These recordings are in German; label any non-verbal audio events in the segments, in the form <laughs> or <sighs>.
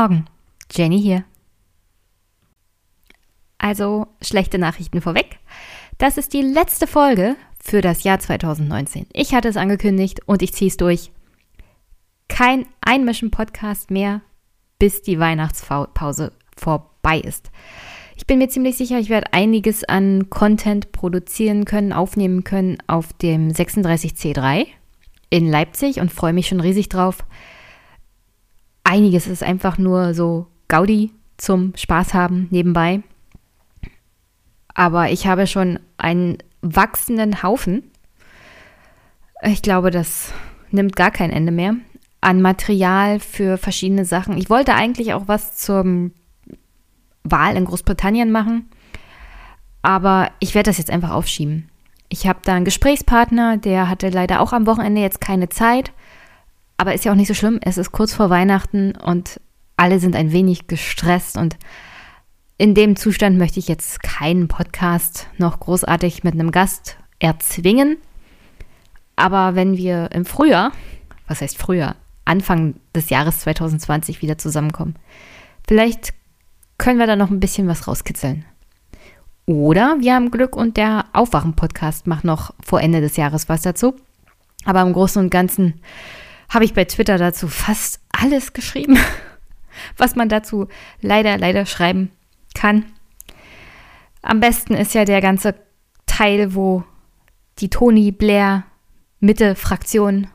Morgen, Jenny hier. Also, schlechte Nachrichten vorweg. Das ist die letzte Folge für das Jahr 2019. Ich hatte es angekündigt und ich ziehe es durch. Kein Einmischen-Podcast mehr, bis die Weihnachtspause vorbei ist. Ich bin mir ziemlich sicher, ich werde einiges an Content produzieren können, aufnehmen können auf dem 36C3 in Leipzig und freue mich schon riesig drauf einiges ist einfach nur so Gaudi zum Spaß haben nebenbei. Aber ich habe schon einen wachsenden Haufen. Ich glaube, das nimmt gar kein Ende mehr. An Material für verschiedene Sachen. Ich wollte eigentlich auch was zur Wahl in Großbritannien machen. Aber ich werde das jetzt einfach aufschieben. Ich habe da einen Gesprächspartner, der hatte leider auch am Wochenende jetzt keine Zeit. Aber ist ja auch nicht so schlimm. Es ist kurz vor Weihnachten und alle sind ein wenig gestresst und in dem Zustand möchte ich jetzt keinen Podcast noch großartig mit einem Gast erzwingen. Aber wenn wir im Frühjahr, was heißt Frühjahr, Anfang des Jahres 2020 wieder zusammenkommen, vielleicht können wir da noch ein bisschen was rauskitzeln. Oder wir haben Glück und der Aufwachen-Podcast macht noch vor Ende des Jahres was dazu. Aber im Großen und Ganzen habe ich bei Twitter dazu fast alles geschrieben, <laughs> was man dazu leider, leider schreiben kann. Am besten ist ja der ganze Teil, wo die Tony Blair Mitte-Fraktion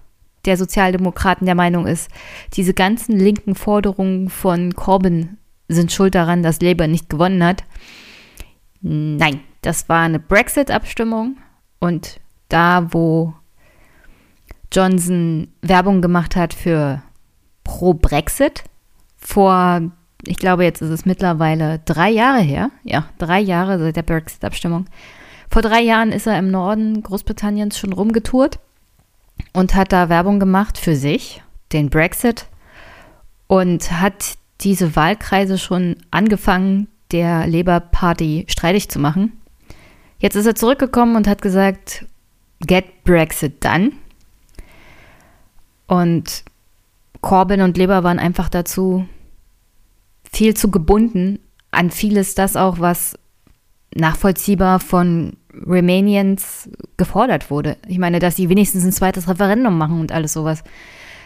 der Sozialdemokraten der Meinung ist, diese ganzen linken Forderungen von Corbyn sind schuld daran, dass Labour nicht gewonnen hat. Nein, das war eine Brexit-Abstimmung und da, wo Johnson Werbung gemacht hat für Pro-Brexit vor, ich glaube, jetzt ist es mittlerweile drei Jahre her. Ja, drei Jahre seit der Brexit-Abstimmung. Vor drei Jahren ist er im Norden Großbritanniens schon rumgetourt und hat da Werbung gemacht für sich, den Brexit, und hat diese Wahlkreise schon angefangen, der Labour Party streitig zu machen. Jetzt ist er zurückgekommen und hat gesagt, get Brexit done. Und Corbyn und Leber waren einfach dazu viel zu gebunden an vieles das auch, was nachvollziehbar von Romanians gefordert wurde. Ich meine, dass sie wenigstens ein zweites Referendum machen und alles sowas.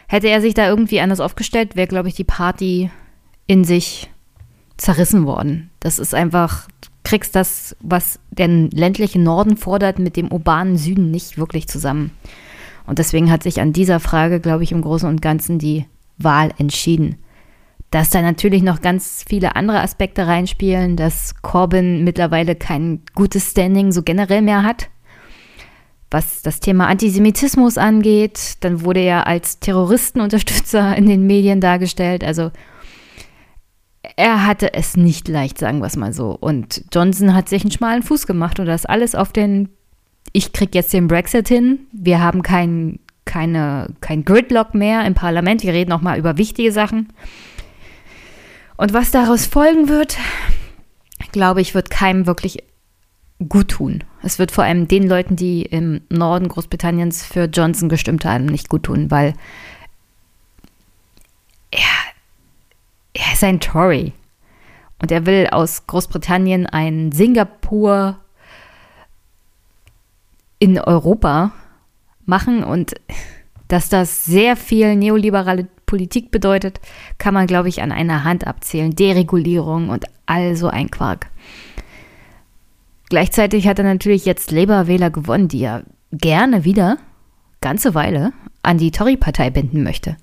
Hätte er sich da irgendwie anders aufgestellt, wäre, glaube ich, die Party in sich zerrissen worden. Das ist einfach, du kriegst das, was der ländliche Norden fordert, mit dem urbanen Süden nicht wirklich zusammen. Und deswegen hat sich an dieser Frage, glaube ich, im Großen und Ganzen die Wahl entschieden. Dass da natürlich noch ganz viele andere Aspekte reinspielen, dass Corbyn mittlerweile kein gutes Standing so generell mehr hat. Was das Thema Antisemitismus angeht, dann wurde er als Terroristenunterstützer in den Medien dargestellt. Also er hatte es nicht leicht, sagen wir es mal so. Und Johnson hat sich einen schmalen Fuß gemacht und das alles auf den ich kriege jetzt den Brexit hin, wir haben kein, keine, kein Gridlock mehr im Parlament, wir reden auch mal über wichtige Sachen. Und was daraus folgen wird, glaube ich, wird keinem wirklich gut tun. Es wird vor allem den Leuten, die im Norden Großbritanniens für Johnson gestimmt haben, nicht gut tun, weil er, er ist ein Tory. Und er will aus Großbritannien ein Singapur in Europa machen und dass das sehr viel neoliberale Politik bedeutet, kann man, glaube ich, an einer Hand abzählen. Deregulierung und all so ein Quark. Gleichzeitig hat er natürlich jetzt Labour-Wähler gewonnen, die er gerne wieder, ganze Weile, an die Tory-Partei binden möchte.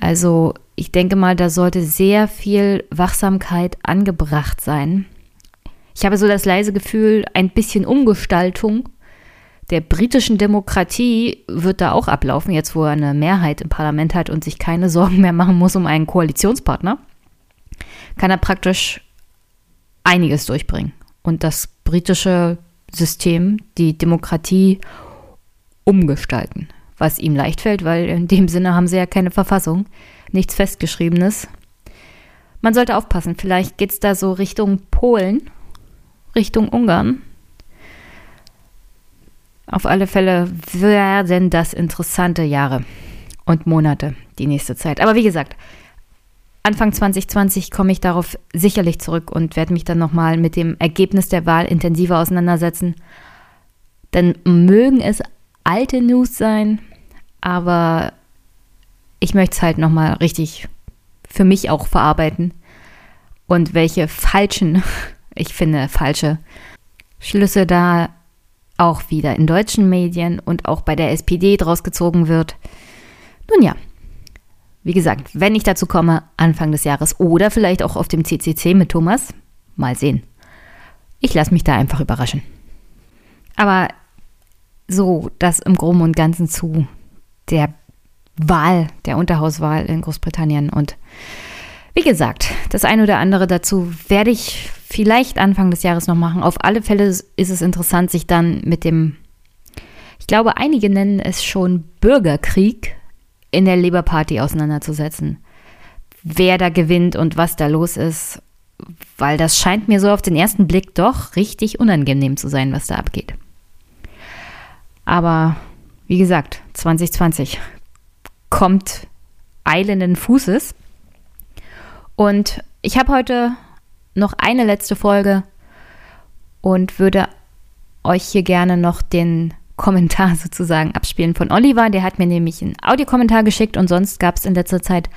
Also ich denke mal, da sollte sehr viel Wachsamkeit angebracht sein ich habe so das leise Gefühl, ein bisschen Umgestaltung der britischen Demokratie wird da auch ablaufen, jetzt wo er eine Mehrheit im Parlament hat und sich keine Sorgen mehr machen muss um einen Koalitionspartner, kann er praktisch einiges durchbringen. Und das britische System, die Demokratie umgestalten, was ihm leicht fällt, weil in dem Sinne haben sie ja keine Verfassung, nichts Festgeschriebenes. Man sollte aufpassen, vielleicht geht es da so Richtung Polen Richtung Ungarn. Auf alle Fälle werden das interessante Jahre und Monate, die nächste Zeit. Aber wie gesagt, Anfang 2020 komme ich darauf sicherlich zurück und werde mich dann nochmal mit dem Ergebnis der Wahl intensiver auseinandersetzen. Denn mögen es alte News sein, aber ich möchte es halt nochmal richtig für mich auch verarbeiten. Und welche falschen, ich finde falsche Schlüsse da auch wieder in deutschen Medien und auch bei der SPD draus gezogen wird. Nun ja, wie gesagt, wenn ich dazu komme, Anfang des Jahres oder vielleicht auch auf dem CCC mit Thomas, mal sehen. Ich lasse mich da einfach überraschen. Aber so, das im Groben und Ganzen zu der Wahl, der Unterhauswahl in Großbritannien. Und wie gesagt, das eine oder andere dazu werde ich vielleicht Anfang des Jahres noch machen. Auf alle Fälle ist es interessant, sich dann mit dem, ich glaube, einige nennen es schon Bürgerkrieg in der Labour Party auseinanderzusetzen. Wer da gewinnt und was da los ist, weil das scheint mir so auf den ersten Blick doch richtig unangenehm zu sein, was da abgeht. Aber wie gesagt, 2020 kommt eilenden Fußes. Und ich habe heute noch eine letzte Folge und würde euch hier gerne noch den Kommentar <laughs> sozusagen abspielen von Oliver. Der hat mir nämlich einen Audiokommentar geschickt und sonst gab es in letzter Zeit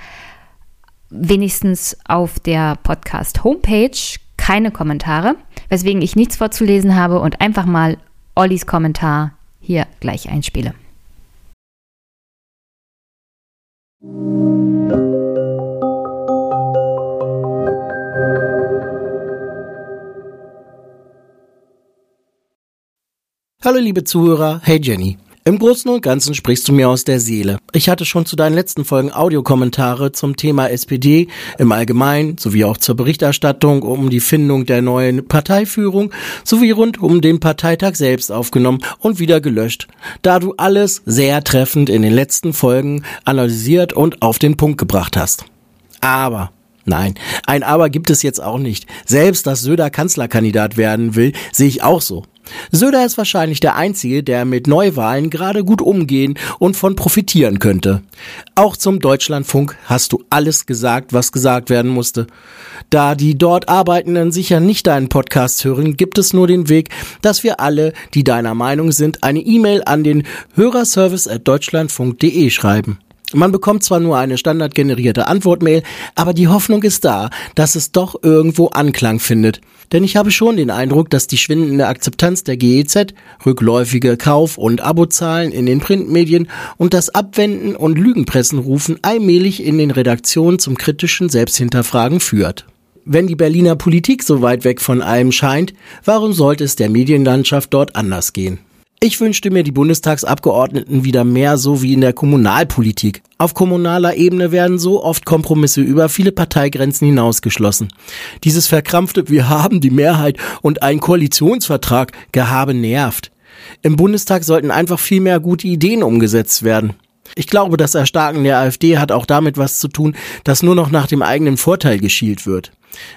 wenigstens auf der Podcast-Homepage keine Kommentare, weswegen ich nichts vorzulesen habe und einfach mal Ollis Kommentar hier gleich einspiele. Hallo liebe Zuhörer, hey Jenny. Im Großen und Ganzen sprichst du mir aus der Seele. Ich hatte schon zu deinen letzten Folgen Audiokommentare zum Thema SPD im Allgemeinen sowie auch zur Berichterstattung um die Findung der neuen Parteiführung sowie rund um den Parteitag selbst aufgenommen und wieder gelöscht, da du alles sehr treffend in den letzten Folgen analysiert und auf den Punkt gebracht hast. Aber Nein, ein Aber gibt es jetzt auch nicht. Selbst, dass Söder Kanzlerkandidat werden will, sehe ich auch so. Söder ist wahrscheinlich der Einzige, der mit Neuwahlen gerade gut umgehen und von profitieren könnte. Auch zum Deutschlandfunk hast du alles gesagt, was gesagt werden musste. Da die dort Arbeitenden sicher nicht deinen Podcast hören, gibt es nur den Weg, dass wir alle, die deiner Meinung sind, eine E-Mail an den Hörerservice at deutschlandfunk.de schreiben. Man bekommt zwar nur eine standardgenerierte Antwortmail, aber die Hoffnung ist da, dass es doch irgendwo Anklang findet. Denn ich habe schon den Eindruck, dass die schwindende Akzeptanz der GEZ, rückläufige Kauf- und Abozahlen in den Printmedien und das Abwenden und Lügenpressenrufen allmählich in den Redaktionen zum kritischen Selbsthinterfragen führt. Wenn die Berliner Politik so weit weg von allem scheint, warum sollte es der Medienlandschaft dort anders gehen? Ich wünschte mir die Bundestagsabgeordneten wieder mehr so wie in der Kommunalpolitik. Auf kommunaler Ebene werden so oft Kompromisse über viele Parteigrenzen hinausgeschlossen. Dieses verkrampfte Wir haben die Mehrheit und ein Koalitionsvertrag Gehabe nervt. Im Bundestag sollten einfach viel mehr gute Ideen umgesetzt werden. Ich glaube, das Erstarken der AfD hat auch damit was zu tun, dass nur noch nach dem eigenen Vorteil geschielt wird.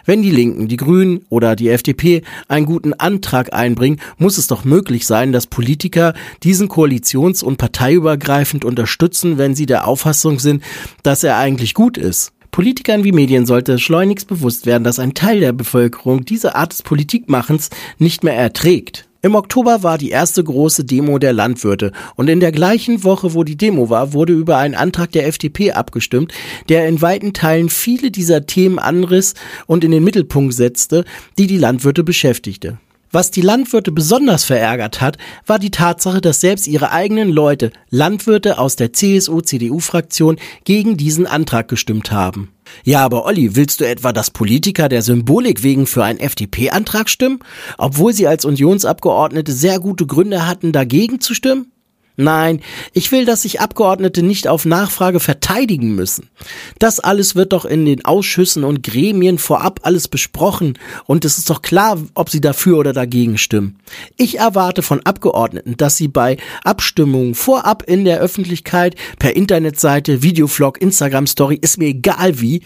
Wenn die Linken, die Grünen oder die FDP einen guten Antrag einbringen, muss es doch möglich sein, dass Politiker diesen koalitions- und parteiübergreifend unterstützen, wenn sie der Auffassung sind, dass er eigentlich gut ist. Politikern wie Medien sollte schleunigst bewusst werden, dass ein Teil der Bevölkerung diese Art des Politikmachens nicht mehr erträgt. Im Oktober war die erste große Demo der Landwirte und in der gleichen Woche, wo die Demo war, wurde über einen Antrag der FDP abgestimmt, der in weiten Teilen viele dieser Themen anriss und in den Mittelpunkt setzte, die die Landwirte beschäftigte. Was die Landwirte besonders verärgert hat, war die Tatsache, dass selbst ihre eigenen Leute, Landwirte aus der CSU-CDU-Fraktion, gegen diesen Antrag gestimmt haben. Ja, aber Olli, willst du etwa, dass Politiker der Symbolik wegen für einen FDP-Antrag stimmen, obwohl sie als Unionsabgeordnete sehr gute Gründe hatten, dagegen zu stimmen? Nein, ich will, dass sich Abgeordnete nicht auf Nachfrage verteidigen müssen. Das alles wird doch in den Ausschüssen und Gremien vorab alles besprochen und es ist doch klar, ob sie dafür oder dagegen stimmen. Ich erwarte von Abgeordneten, dass sie bei Abstimmungen vorab in der Öffentlichkeit per Internetseite, Videovlog, Instagram Story, ist mir egal wie,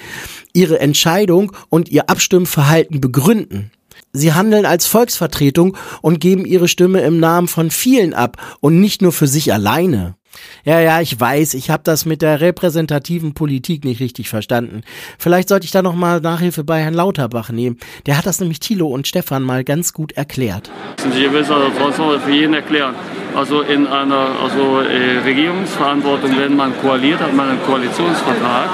ihre Entscheidung und ihr Abstimmverhalten begründen. Sie handeln als Volksvertretung und geben ihre Stimme im Namen von vielen ab und nicht nur für sich alleine. Ja, ja, ich weiß, ich habe das mit der repräsentativen Politik nicht richtig verstanden. Vielleicht sollte ich da noch mal Nachhilfe bei Herrn Lauterbach nehmen. Der hat das nämlich Thilo und Stefan mal ganz gut erklärt. Ich will es also für jeden erklären. Also in einer also, äh, Regierungsverantwortung, wenn man koaliert, hat man einen Koalitionsvertrag.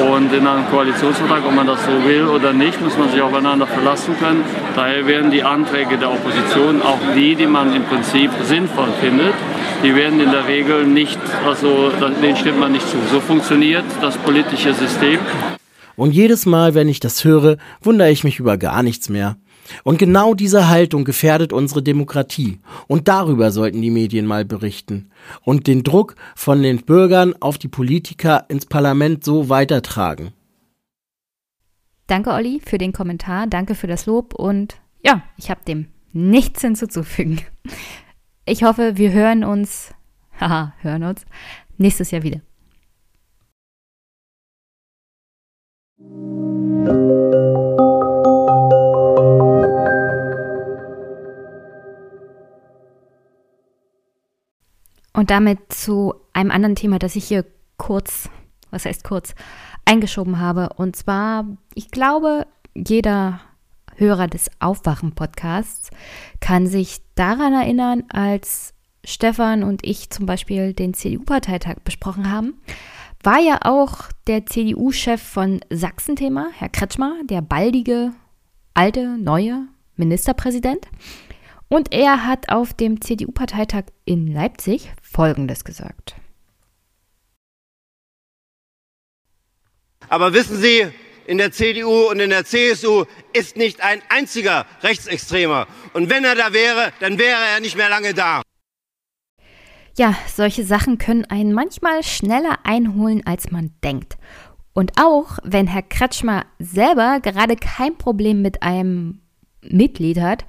Und in einem Koalitionsvertrag, ob man das so will oder nicht, muss man sich aufeinander verlassen können. Daher werden die Anträge der Opposition, auch die, die man im Prinzip sinnvoll findet, die werden in der Regel nicht, also denen stimmt man nicht zu. So funktioniert das politische System. Und jedes Mal, wenn ich das höre, wundere ich mich über gar nichts mehr. Und genau diese Haltung gefährdet unsere Demokratie. Und darüber sollten die Medien mal berichten. Und den Druck von den Bürgern auf die Politiker ins Parlament so weitertragen. Danke, Olli, für den Kommentar. Danke für das Lob. Und ja, ich habe dem nichts hinzuzufügen. Ich hoffe, wir hören uns, <laughs> haha, hören uns nächstes Jahr wieder. Und damit zu einem anderen Thema, das ich hier kurz, was heißt kurz, eingeschoben habe. Und zwar, ich glaube, jeder Hörer des Aufwachen-Podcasts kann sich daran erinnern, als Stefan und ich zum Beispiel den CDU-Parteitag besprochen haben, war ja auch der CDU-Chef von Sachsen-Thema, Herr Kretschmer, der baldige, alte, neue Ministerpräsident. Und er hat auf dem CDU-Parteitag in Leipzig Folgendes gesagt. Aber wissen Sie, in der CDU und in der CSU ist nicht ein einziger Rechtsextremer. Und wenn er da wäre, dann wäre er nicht mehr lange da. Ja, solche Sachen können einen manchmal schneller einholen, als man denkt. Und auch wenn Herr Kretschmer selber gerade kein Problem mit einem Mitglied hat,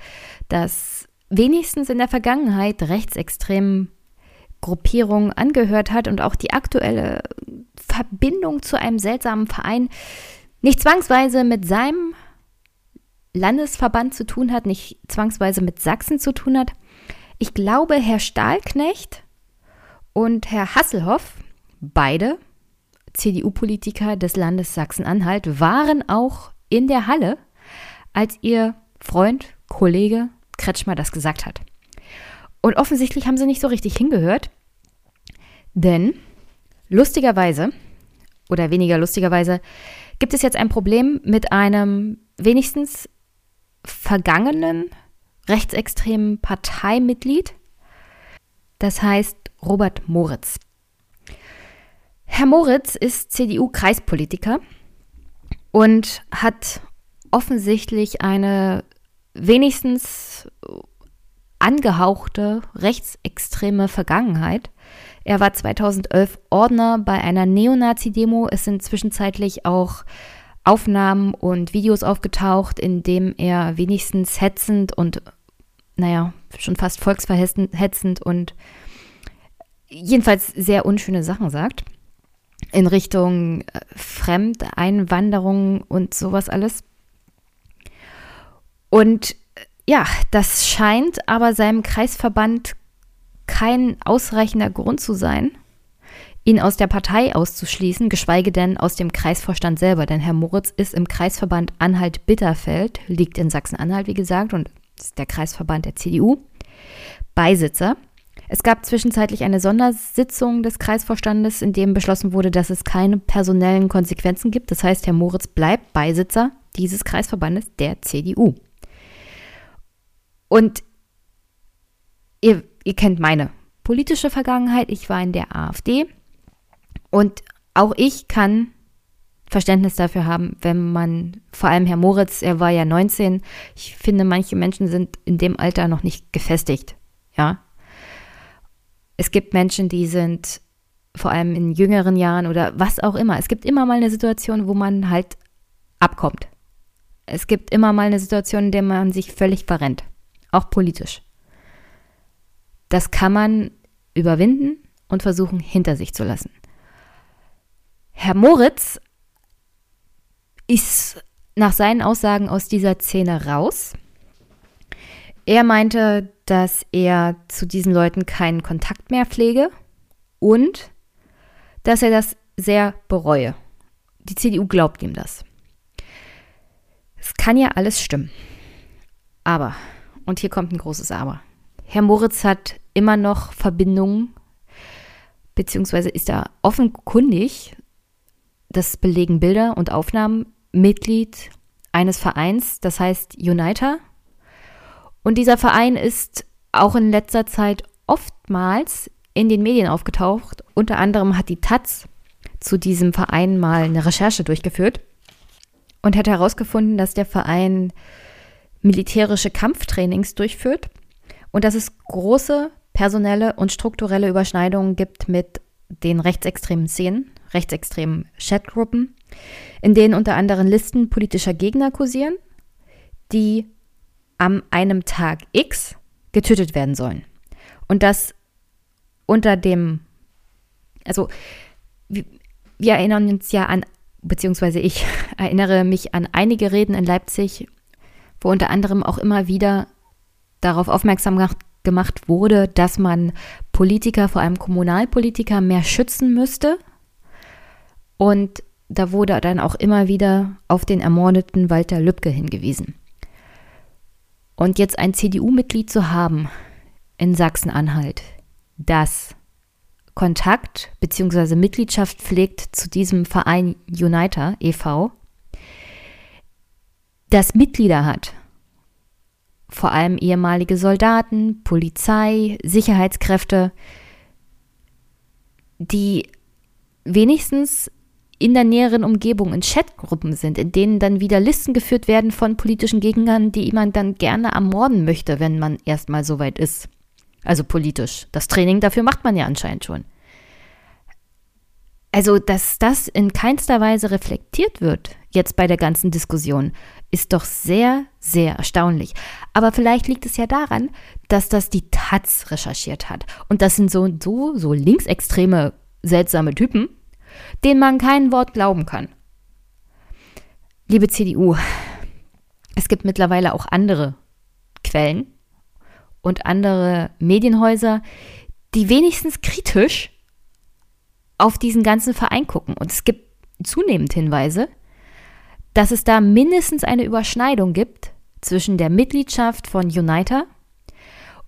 das wenigstens in der Vergangenheit rechtsextremen Gruppierungen angehört hat und auch die aktuelle Verbindung zu einem seltsamen Verein nicht zwangsweise mit seinem Landesverband zu tun hat, nicht zwangsweise mit Sachsen zu tun hat. Ich glaube, Herr Stahlknecht und Herr Hasselhoff, beide CDU-Politiker des Landes Sachsen-Anhalt, waren auch in der Halle, als ihr Freund, Kollege Kretschmer das gesagt hat. Und offensichtlich haben sie nicht so richtig hingehört, denn lustigerweise oder weniger lustigerweise gibt es jetzt ein Problem mit einem wenigstens vergangenen rechtsextremen Parteimitglied. Das heißt Robert Moritz. Herr Moritz ist CDU-Kreispolitiker und hat offensichtlich eine wenigstens angehauchte rechtsextreme Vergangenheit. Er war 2011 Ordner bei einer Neonazi-Demo. Es sind zwischenzeitlich auch Aufnahmen und Videos aufgetaucht, in dem er wenigstens hetzend und, naja, schon fast volksverhetzend und jedenfalls sehr unschöne Sachen sagt. In Richtung äh, Fremdeinwanderung und sowas alles. Und ja, das scheint aber seinem Kreisverband kein ausreichender Grund zu sein, ihn aus der Partei auszuschließen, geschweige denn aus dem Kreisvorstand selber. Denn Herr Moritz ist im Kreisverband Anhalt-Bitterfeld, liegt in Sachsen-Anhalt, wie gesagt, und ist der Kreisverband der CDU, Beisitzer. Es gab zwischenzeitlich eine Sondersitzung des Kreisvorstandes, in dem beschlossen wurde, dass es keine personellen Konsequenzen gibt. Das heißt, Herr Moritz bleibt Beisitzer dieses Kreisverbandes der CDU. Und ihr, kennt meine politische Vergangenheit. Ich war in der AfD. Und auch ich kann Verständnis dafür haben, wenn man, vor allem Herr Moritz, er war ja 19. Ich finde, manche Menschen sind in dem Alter noch nicht gefestigt. Ja. Es gibt Menschen, die sind vor allem in jüngeren Jahren oder was auch immer. Es gibt immer mal eine Situation, wo man halt abkommt. Es gibt immer mal eine Situation, in der man sich völlig verrennt auch politisch. Das kann man überwinden und versuchen hinter sich zu lassen. Herr Moritz ist nach seinen Aussagen aus dieser Szene raus. Er meinte, dass er zu diesen Leuten keinen Kontakt mehr pflege und dass er das sehr bereue. Die CDU glaubt ihm das. Es kann ja alles stimmen. Aber, und hier kommt ein großes Aber. Herr Moritz hat immer noch Verbindungen, beziehungsweise ist er offenkundig, das belegen Bilder und Aufnahmen, Mitglied eines Vereins, das heißt Uniter. Und dieser Verein ist auch in letzter Zeit oftmals in den Medien aufgetaucht. Unter anderem hat die Taz zu diesem Verein mal eine Recherche durchgeführt und hat herausgefunden, dass der Verein militärische Kampftrainings durchführt und dass es große personelle und strukturelle Überschneidungen gibt mit den rechtsextremen Szenen, rechtsextremen Chatgruppen, in denen unter anderem Listen politischer Gegner kursieren, die an einem Tag X getötet werden sollen. Und das unter dem, also wir, wir erinnern uns ja an, beziehungsweise ich <laughs> erinnere mich an einige Reden in Leipzig, wo unter anderem auch immer wieder darauf aufmerksam gemacht wurde, dass man Politiker, vor allem Kommunalpolitiker, mehr schützen müsste. Und da wurde dann auch immer wieder auf den ermordeten Walter Lübcke hingewiesen. Und jetzt ein CDU-Mitglied zu haben in Sachsen-Anhalt, das Kontakt bzw. Mitgliedschaft pflegt zu diesem Verein Uniter e.V., das Mitglieder hat, vor allem ehemalige Soldaten, Polizei, Sicherheitskräfte, die wenigstens in der näheren Umgebung in Chatgruppen sind, in denen dann wieder Listen geführt werden von politischen Gegnern, die man dann gerne ermorden möchte, wenn man erstmal so weit ist. Also politisch. Das Training dafür macht man ja anscheinend schon. Also, dass das in keinster Weise reflektiert wird, jetzt bei der ganzen Diskussion, ist doch sehr, sehr erstaunlich. Aber vielleicht liegt es ja daran, dass das die Taz recherchiert hat. Und das sind so, so, so linksextreme, seltsame Typen, denen man kein Wort glauben kann. Liebe CDU, es gibt mittlerweile auch andere Quellen und andere Medienhäuser, die wenigstens kritisch auf diesen ganzen Verein gucken. Und es gibt zunehmend Hinweise, dass es da mindestens eine Überschneidung gibt zwischen der Mitgliedschaft von Uniter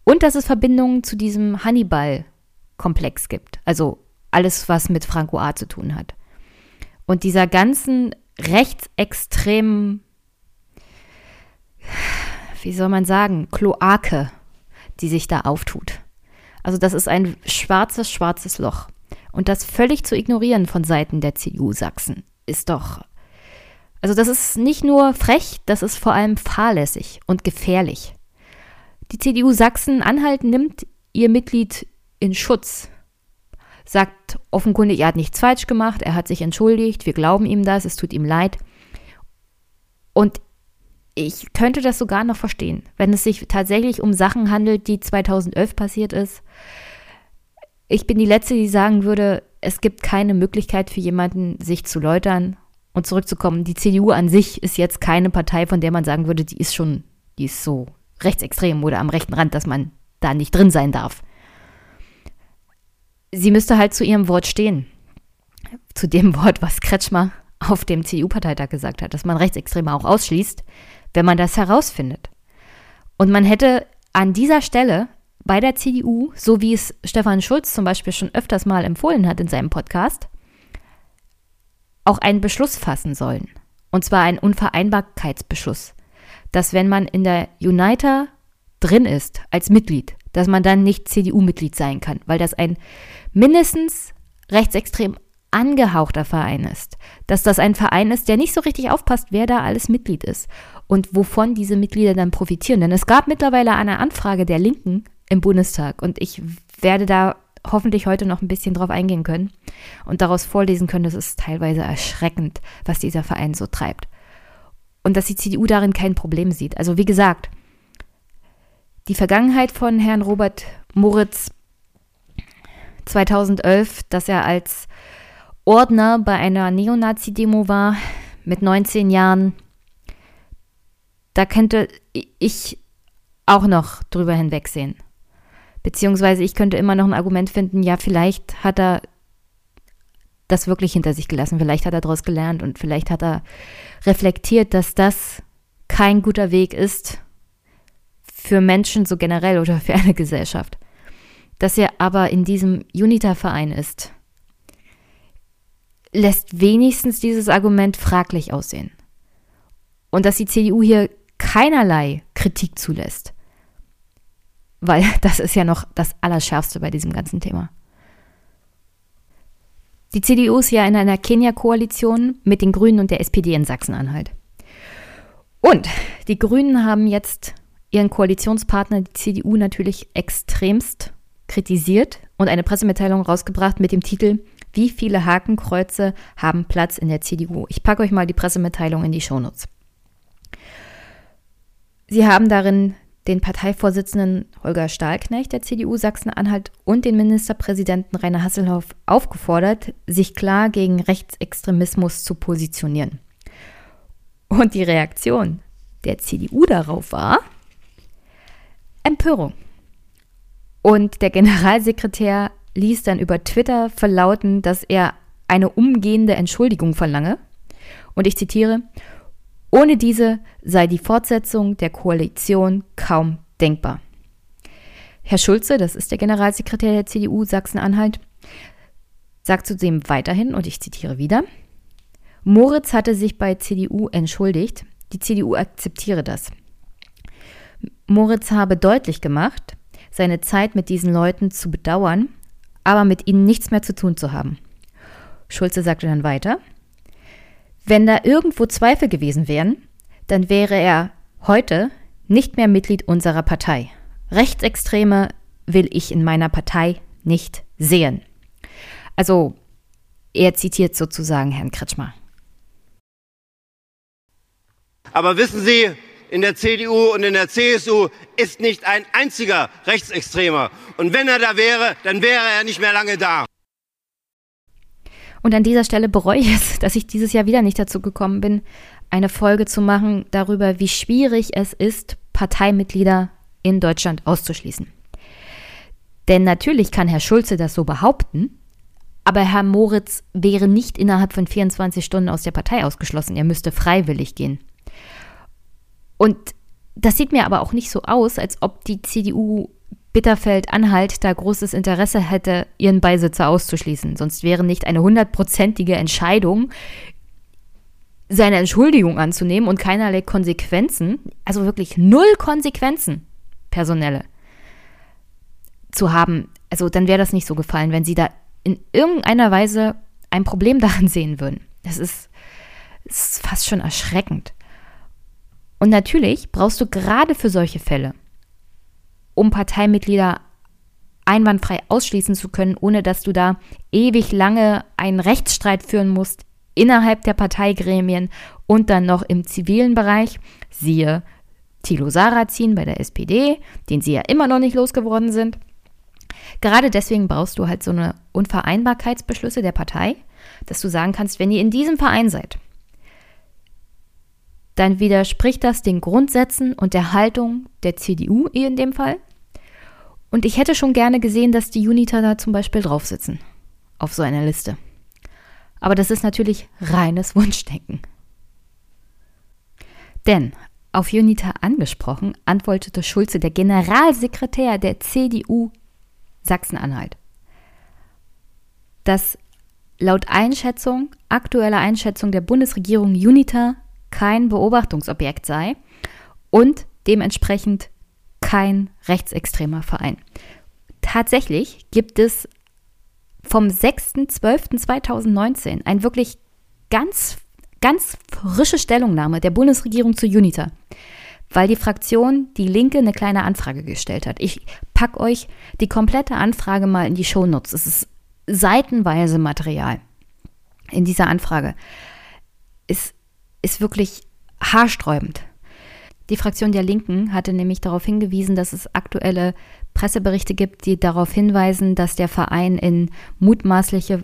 und dass es Verbindungen zu diesem Hannibal-Komplex gibt. Also alles, was mit Franco A zu tun hat. Und dieser ganzen rechtsextremen, wie soll man sagen, Kloake, die sich da auftut. Also das ist ein schwarzes, schwarzes Loch. Und das völlig zu ignorieren von Seiten der CDU Sachsen ist doch. Also das ist nicht nur frech, das ist vor allem fahrlässig und gefährlich. Die CDU Sachsen-Anhalt nimmt ihr Mitglied in Schutz sagt offenkundig, er hat nichts falsch gemacht, er hat sich entschuldigt, wir glauben ihm das, es tut ihm leid. Und ich könnte das sogar noch verstehen, wenn es sich tatsächlich um Sachen handelt, die 2011 passiert ist. Ich bin die Letzte, die sagen würde, es gibt keine Möglichkeit für jemanden, sich zu läutern und zurückzukommen. Die CDU an sich ist jetzt keine Partei, von der man sagen würde, die ist schon, die ist so rechtsextrem oder am rechten Rand, dass man da nicht drin sein darf sie müsste halt zu ihrem Wort stehen. Zu dem <laughs> Wort, was Kretschmer auf dem CDU-Parteitag gesagt hat, dass man Rechtsextreme auch ausschließt, wenn man das herausfindet. Und man hätte an dieser Stelle bei der CDU, so wie es Stefan Schulz zum Beispiel schon öfters mal empfohlen hat in seinem Podcast, auch einen Beschluss fassen sollen. Und zwar einen Unvereinbarkeitsbeschluss. Dass wenn man in der Uniter drin ist als Mitglied, dass man dann nicht CDU-Mitglied sein kann, weil das ein mindestens rechtsextrem angehauchter Verein ist. Dass das ein Verein ist, der nicht so richtig aufpasst, wer da alles Mitglied ist und wovon diese Mitglieder dann profitieren. Denn es gab mittlerweile eine Anfrage der Linken im Bundestag und ich werde da hoffentlich heute noch ein bisschen drauf eingehen können und daraus vorlesen können. Das ist teilweise erschreckend, was dieser Verein so treibt. Und dass die CDU darin kein Problem sieht. Also wie gesagt, die Vergangenheit von Herrn Robert Moritz 2011, dass er als Ordner bei einer Neonazi-Demo war mit 19 Jahren, da könnte ich auch noch drüber hinwegsehen. Beziehungsweise ich könnte immer noch ein Argument finden, ja, vielleicht hat er das wirklich hinter sich gelassen, vielleicht hat er daraus gelernt und vielleicht hat er reflektiert, dass das kein guter Weg ist für Menschen so generell oder für eine Gesellschaft. Dass er aber in diesem UNITA-Verein ist, lässt wenigstens dieses Argument fraglich aussehen. Und dass die CDU hier keinerlei Kritik zulässt, weil <laughs> das ist ja noch das Allerschärfste bei diesem ganzen Thema. Die CDU ist ja in einer Kenia-Koalition mit den Grünen und der SPD in Sachsen-Anhalt. Und die Grünen haben jetzt ihren Koalitionspartner, die CDU, natürlich extremst kritisiert und eine Pressemitteilung rausgebracht mit dem Titel Wie viele Hakenkreuze haben Platz in der CDU? Ich packe euch mal die Pressemitteilung in die Shownotes. Sie haben darin den Parteivorsitzenden Holger Stahlknecht der CDU Sachsen-Anhalt und den Ministerpräsidenten Rainer Hasselhoff aufgefordert, sich klar gegen Rechtsextremismus zu positionieren. Und die Reaktion der CDU darauf war Empörung. Und der Generalsekretär ließ dann über Twitter verlauten, dass er eine umgehende Entschuldigung verlange. Und ich zitiere, ohne diese sei die Fortsetzung der Koalition kaum denkbar. Herr Schulze, das ist der Generalsekretär der CDU Sachsen-Anhalt, sagt zudem weiterhin, und ich zitiere wieder, Moritz hatte sich bei CDU entschuldigt, die CDU akzeptiere das. Moritz habe deutlich gemacht, seine Zeit mit diesen Leuten zu bedauern, aber mit ihnen nichts mehr zu tun zu haben. Schulze sagte dann weiter, wenn da irgendwo Zweifel gewesen wären, dann wäre er heute nicht mehr Mitglied unserer Partei. Rechtsextreme will ich in meiner Partei nicht sehen. Also, er zitiert sozusagen Herrn Kretschmer. Aber wissen Sie, in der CDU und in der CSU ist nicht ein einziger Rechtsextremer. Und wenn er da wäre, dann wäre er nicht mehr lange da. Und an dieser Stelle bereue ich es, <laughs> dass ich dieses Jahr wieder nicht dazu gekommen bin, eine Folge zu machen darüber, wie schwierig es ist, Parteimitglieder in Deutschland auszuschließen. Denn natürlich kann Herr Schulze das so behaupten, aber Herr Moritz wäre nicht innerhalb von 24 Stunden aus der Partei ausgeschlossen. Er müsste freiwillig gehen. Und das sieht mir aber auch nicht so aus, als ob die CDU Bitterfeld-Anhalt da großes Interesse hätte, ihren Beisitzer auszuschließen. Sonst wäre nicht eine hundertprozentige Entscheidung, seine Entschuldigung anzunehmen und keinerlei Konsequenzen, also wirklich null Konsequenzen, personelle, zu haben. Also dann wäre das nicht so gefallen, wenn sie da in irgendeiner Weise ein Problem <laughs> daran sehen würden. Das ist, das ist fast schon erschreckend. Und natürlich brauchst du gerade für solche Fälle um Parteimitglieder einwandfrei ausschließen zu können, ohne dass du da ewig lange einen Rechtsstreit führen musst innerhalb der Parteigremien und dann noch im zivilen Bereich. Siehe Thilo Sarrazin bei der SPD, den sie ja immer noch nicht losgeworden sind. Gerade deswegen brauchst du halt so eine Unvereinbarkeitsbeschlüsse der Partei, dass du sagen kannst, wenn ihr in diesem Verein seid, dann widerspricht das den Grundsätzen und der Haltung der CDU in dem Fall. Und ich hätte schon gerne gesehen, dass die Uniter da zum Beispiel drauf sitzen. Auf so einer Liste. Aber das ist natürlich reines Wunschdenken. Denn auf Unita angesprochen, antwortete Schulze, der Generalsekretär der CDU Sachsen-Anhalt, dass laut Einschätzung, aktueller Einschätzung der Bundesregierung UNITA kein Beobachtungsobjekt sei und dementsprechend kein rechtsextremer Verein. Tatsächlich gibt es vom 6.12.2019 ein wirklich ganz, ganz frische Stellungnahme der Bundesregierung zu UNITA, weil die Fraktion Die Linke eine kleine Anfrage gestellt hat. Ich packe euch die komplette Anfrage mal in die Shownotes. Es ist seitenweise Material in dieser Anfrage. Es ist wirklich haarsträubend. Die Fraktion der Linken hatte nämlich darauf hingewiesen, dass es aktuelle Presseberichte gibt, die darauf hinweisen, dass der Verein in mutmaßliche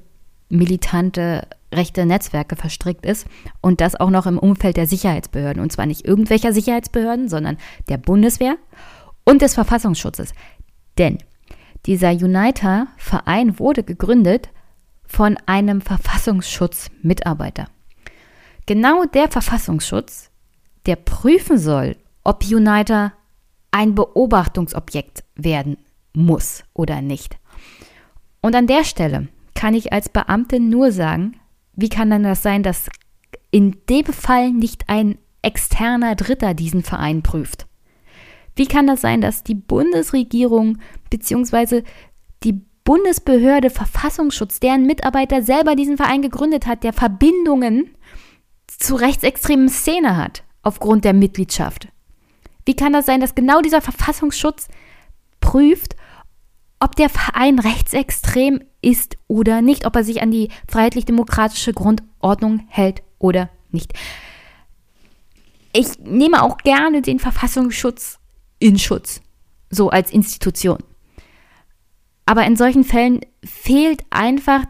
militante rechte Netzwerke verstrickt ist und das auch noch im Umfeld der Sicherheitsbehörden. Und zwar nicht irgendwelcher Sicherheitsbehörden, sondern der Bundeswehr und des Verfassungsschutzes. Denn Dieser Uniter-Verein wurde gegründet von einem Verfassungsschutzmitarbeiter. Genau der Verfassungsschutz, der prüfen soll, ob Uniter ein Beobachtungsobjekt werden muss oder nicht. Und an der Stelle kann ich als Beamtin nur sagen, wie kann dann das sein, dass in dem Fall nicht ein externer Dritter diesen Verein prüft? Wie kann das sein, dass die Bundesregierung bzw. die Bundesbehörde Verfassungsschutz, deren Mitarbeiter selber diesen Verein gegründet hat, der Verbindungen zu rechtsextremen Szene hat, aufgrund der Mitgliedschaft? Wie kann das sein, dass genau dieser Verfassungsschutz prüft, ob der Verein rechtsextrem ist oder nicht, ob er sich an die freiheitlich-demokratische Grundordnung hält oder nicht. Ich nehme auch gerne den Verfassungsschutz in Schutz, so als Institution. Aber in solchen Fällen fehlt einfach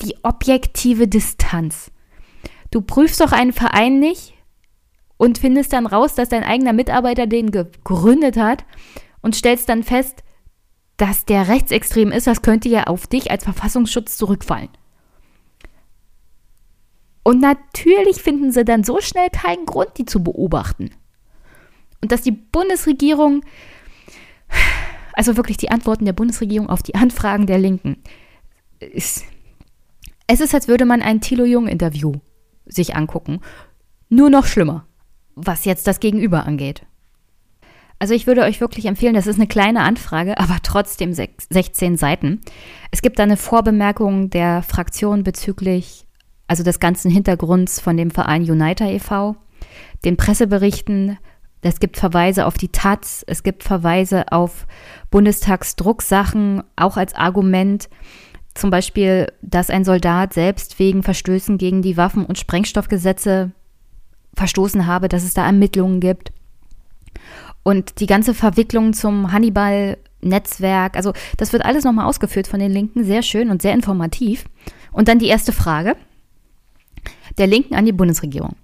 die objektive Distanz. Du prüfst doch einen Verein nicht und findest dann raus, dass dein eigener Mitarbeiter den gegründet hat und stellst dann fest, dass der rechtsextrem ist, das könnte ja auf dich als Verfassungsschutz zurückfallen. Und natürlich finden sie dann so schnell keinen Grund, die zu beobachten. Und dass die Bundesregierung, also wirklich die Antworten der Bundesregierung auf die Anfragen der Linken, ist, es ist, als würde man ein Thilo Jung-Interview sich angucken. Nur noch schlimmer, was jetzt das Gegenüber angeht. Also ich würde euch wirklich empfehlen, das ist eine kleine Anfrage, <laughs> aber trotzdem 16 Seiten. Es gibt da eine Vorbemerkung der Fraktion bezüglich, also des ganzen Hintergrunds von dem Verein Uniter e.V., den Presseberichten, es gibt Verweise auf die Taz, es gibt Verweise auf Bundestagsdrucksachen, auch als Argument, zum Beispiel, dass ein Soldat selbst wegen Verstößen gegen die Waffen- und Sprengstoffgesetze verstoßen habe, dass es da Ermittlungen gibt. Und die ganze Verwicklung zum Hannibal-Netzwerk, also das wird alles nochmal ausgeführt von den Linken, sehr schön und sehr informativ. Und dann die erste Frage der Linken an die Bundesregierung.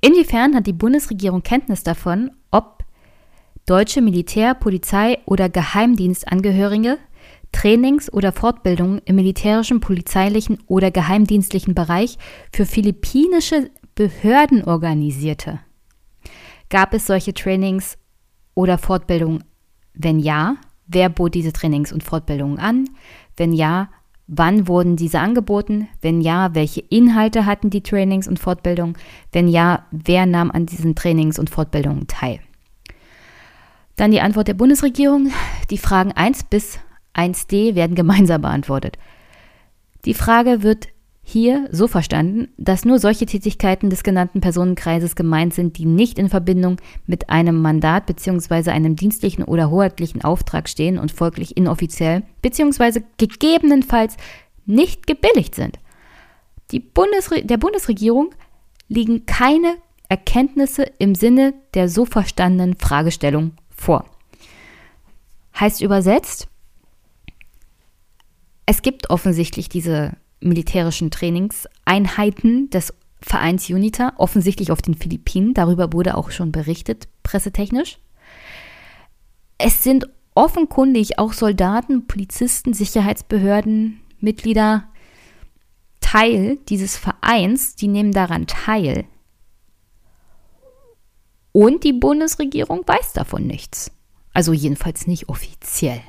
Inwiefern hat die Bundesregierung Kenntnis davon, ob deutsche Militär-, Polizei- oder Geheimdienstangehörige Trainings oder Fortbildungen im militärischen, polizeilichen oder geheimdienstlichen Bereich für philippinische Behörden organisierte? Gab es solche Trainings oder Fortbildung? Wenn ja, wer bot diese Trainings und Fortbildungen an? Wenn ja, wann wurden diese angeboten? Wenn ja, welche Inhalte hatten die Trainings und Fortbildungen? Wenn ja, wer nahm an diesen Trainings und Fortbildungen teil? Dann die Antwort der Bundesregierung. Die Fragen 1 bis 1d werden gemeinsam beantwortet. Die Frage wird hier so verstanden, dass nur solche Tätigkeiten des genannten Personenkreises gemeint sind, die nicht in Verbindung mit einem Mandat bzw. einem dienstlichen oder hoheitlichen Auftrag stehen und folglich inoffiziell bzw. gegebenenfalls nicht gebilligt sind. Bundesre der Bundesregierung liegen keine Erkenntnisse im Sinne der so verstandenen Fragestellung vor. Heißt übersetzt, es gibt offensichtlich diese militärischen Trainingseinheiten des Vereins UNITA, offensichtlich auf den Philippinen. Darüber wurde auch schon berichtet, pressetechnisch. Es sind offenkundig auch Soldaten, Polizisten, Sicherheitsbehörden, Mitglieder Teil dieses Vereins, die nehmen daran teil. Und die Bundesregierung weiß davon nichts. Also jedenfalls nicht offiziell.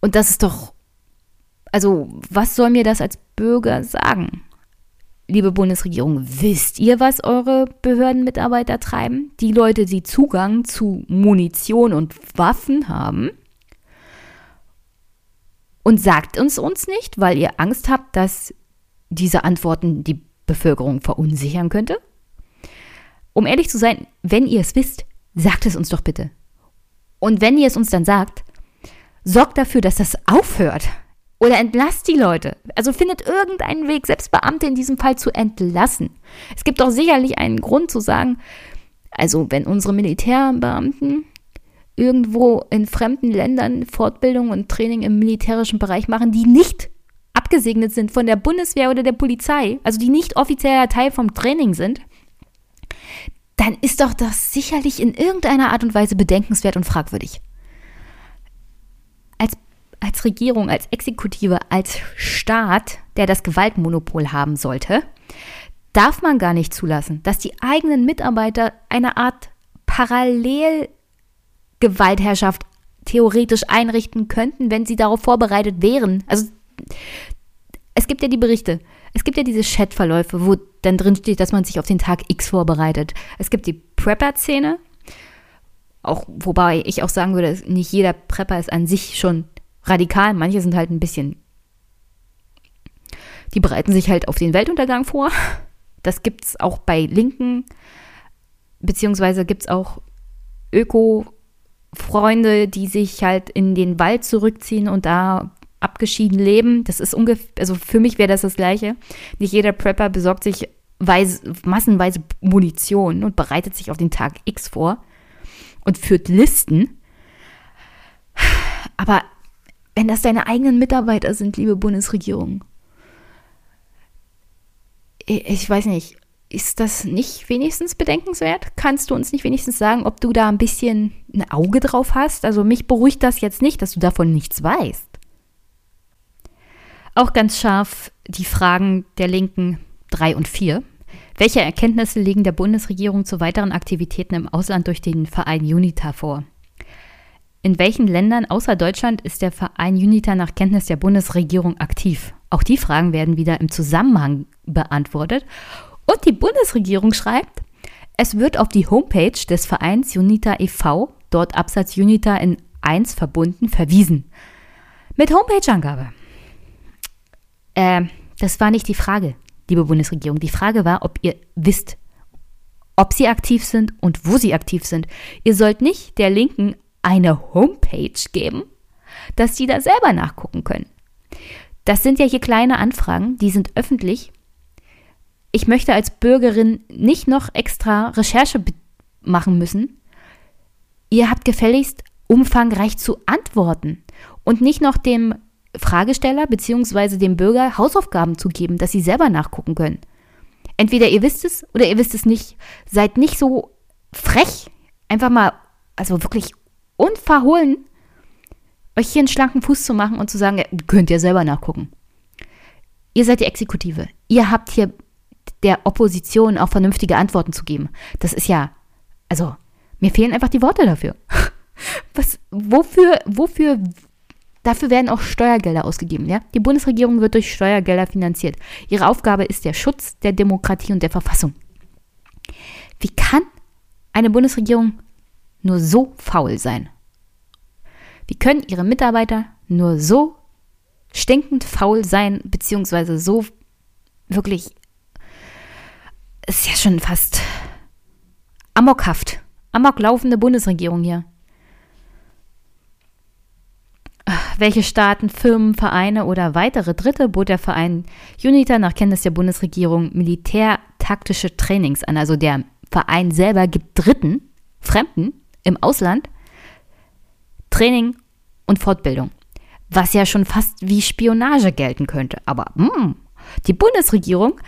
Und das ist doch also, was soll mir das als Bürger sagen? Liebe Bundesregierung, wisst ihr, was eure Behördenmitarbeiter treiben? Die Leute, die Zugang zu Munition und Waffen haben? Und sagt uns uns nicht, weil ihr Angst habt, dass diese Antworten die Bevölkerung verunsichern könnte? Um ehrlich zu sein, wenn ihr es wisst, sagt es uns doch bitte. Und wenn ihr es uns dann sagt, sorgt dafür, dass das aufhört. Oder entlasst die Leute. Also findet irgendeinen Weg, selbst Beamte in diesem Fall zu entlassen. Es gibt doch sicherlich einen Grund zu sagen, also wenn unsere Militärbeamten irgendwo in fremden Ländern Fortbildung und Training im militärischen Bereich machen, die nicht abgesegnet sind von der Bundeswehr oder der Polizei, also die nicht offizieller Teil vom Training sind, dann ist doch das sicherlich in irgendeiner Art und Weise bedenkenswert und fragwürdig. als, als Regierung, als Exekutive, als Staat, der das Gewaltmonopol haben sollte, darf man gar nicht zulassen, dass die eigenen Mitarbeiter eine Art Parallelgewaltherrschaft theoretisch einrichten könnten, wenn sie darauf vorbereitet wären. Also es gibt ja die Berichte, es gibt ja diese Chatverläufe, wo dann drin steht, dass man sich auf den Tag X vorbereitet. Es gibt die Prepper-Szene, auch wobei ich auch sagen würde, nicht jeder Prepper ist an sich schon radikal. Manche sind halt ein bisschen, die bereiten sich halt auf den Weltuntergang vor. Das gibt es auch bei Linken, beziehungsweise gibt es auch Öko-Freunde, die sich halt in den Wald zurückziehen und da abgeschieden leben. Das ist ungefähr, also für mich wäre das das Gleiche. Nicht jeder Prepper besorgt sich weise, massenweise Munition und bereitet sich auf den Tag X vor und führt Listen. Aber wenn das deine eigenen Mitarbeiter sind, liebe Bundesregierung, ich weiß nicht, ist das nicht wenigstens bedenkenswert? Kannst du uns nicht wenigstens sagen, ob du da ein bisschen ein Auge drauf hast? Also mich beruhigt das jetzt nicht, dass du davon nichts weißt. Auch ganz scharf die Fragen der Linken 3 und 4. Welche Erkenntnisse legen der Bundesregierung zu weiteren Aktivitäten im Ausland durch den Verein UNITA vor? In welchen Ländern außer Deutschland ist der Verein UNITA nach Kenntnis der Bundesregierung aktiv? Auch die Fragen werden wieder im Zusammenhang beantwortet. Und die Bundesregierung schreibt, es wird auf die Homepage des Vereins UNITA e.V., dort Absatz UNITA in 1 verbunden, verwiesen. Mit Homepage-Angabe. Äh, das war nicht die Frage, liebe Bundesregierung. Die Frage war, ob ihr wisst, ob sie aktiv sind und wo sie aktiv sind. Ihr sollt nicht der Linken eine Homepage geben, dass die da selber nachgucken können. Das sind ja hier kleine Anfragen, die sind öffentlich. Ich möchte als Bürgerin nicht noch extra Recherche machen müssen. Ihr habt gefälligst umfangreich zu antworten und nicht noch dem Fragesteller bzw. dem Bürger Hausaufgaben zu geben, dass sie selber nachgucken können. Entweder ihr wisst es oder ihr wisst es nicht. Seid nicht so frech, einfach mal, also wirklich unverhohlen euch hier einen schlanken Fuß zu machen und zu sagen, könnt ihr selber nachgucken. Ihr seid die Exekutive. Ihr habt hier der Opposition auch vernünftige Antworten zu geben. Das ist ja, also, mir fehlen einfach die Worte dafür. <laughs> Was, wofür, wofür, dafür werden auch Steuergelder ausgegeben, ja? Die Bundesregierung wird durch Steuergelder finanziert. Ihre Aufgabe ist der Schutz der Demokratie und der Verfassung. Wie kann eine Bundesregierung nur so faul sein? Wie können ihre Mitarbeiter nur so stinkend faul sein, beziehungsweise so wirklich, ist ja schon fast amokhaft, amoklaufende Bundesregierung hier. Welche Staaten, Firmen, Vereine oder weitere Dritte bot der Verein UNITA nach Kenntnis der Bundesregierung militärtaktische Trainings an? Also der Verein selber gibt Dritten, Fremden im Ausland Training und Fortbildung, was ja schon fast wie Spionage gelten könnte. Aber mh, hm, die Bundesregierung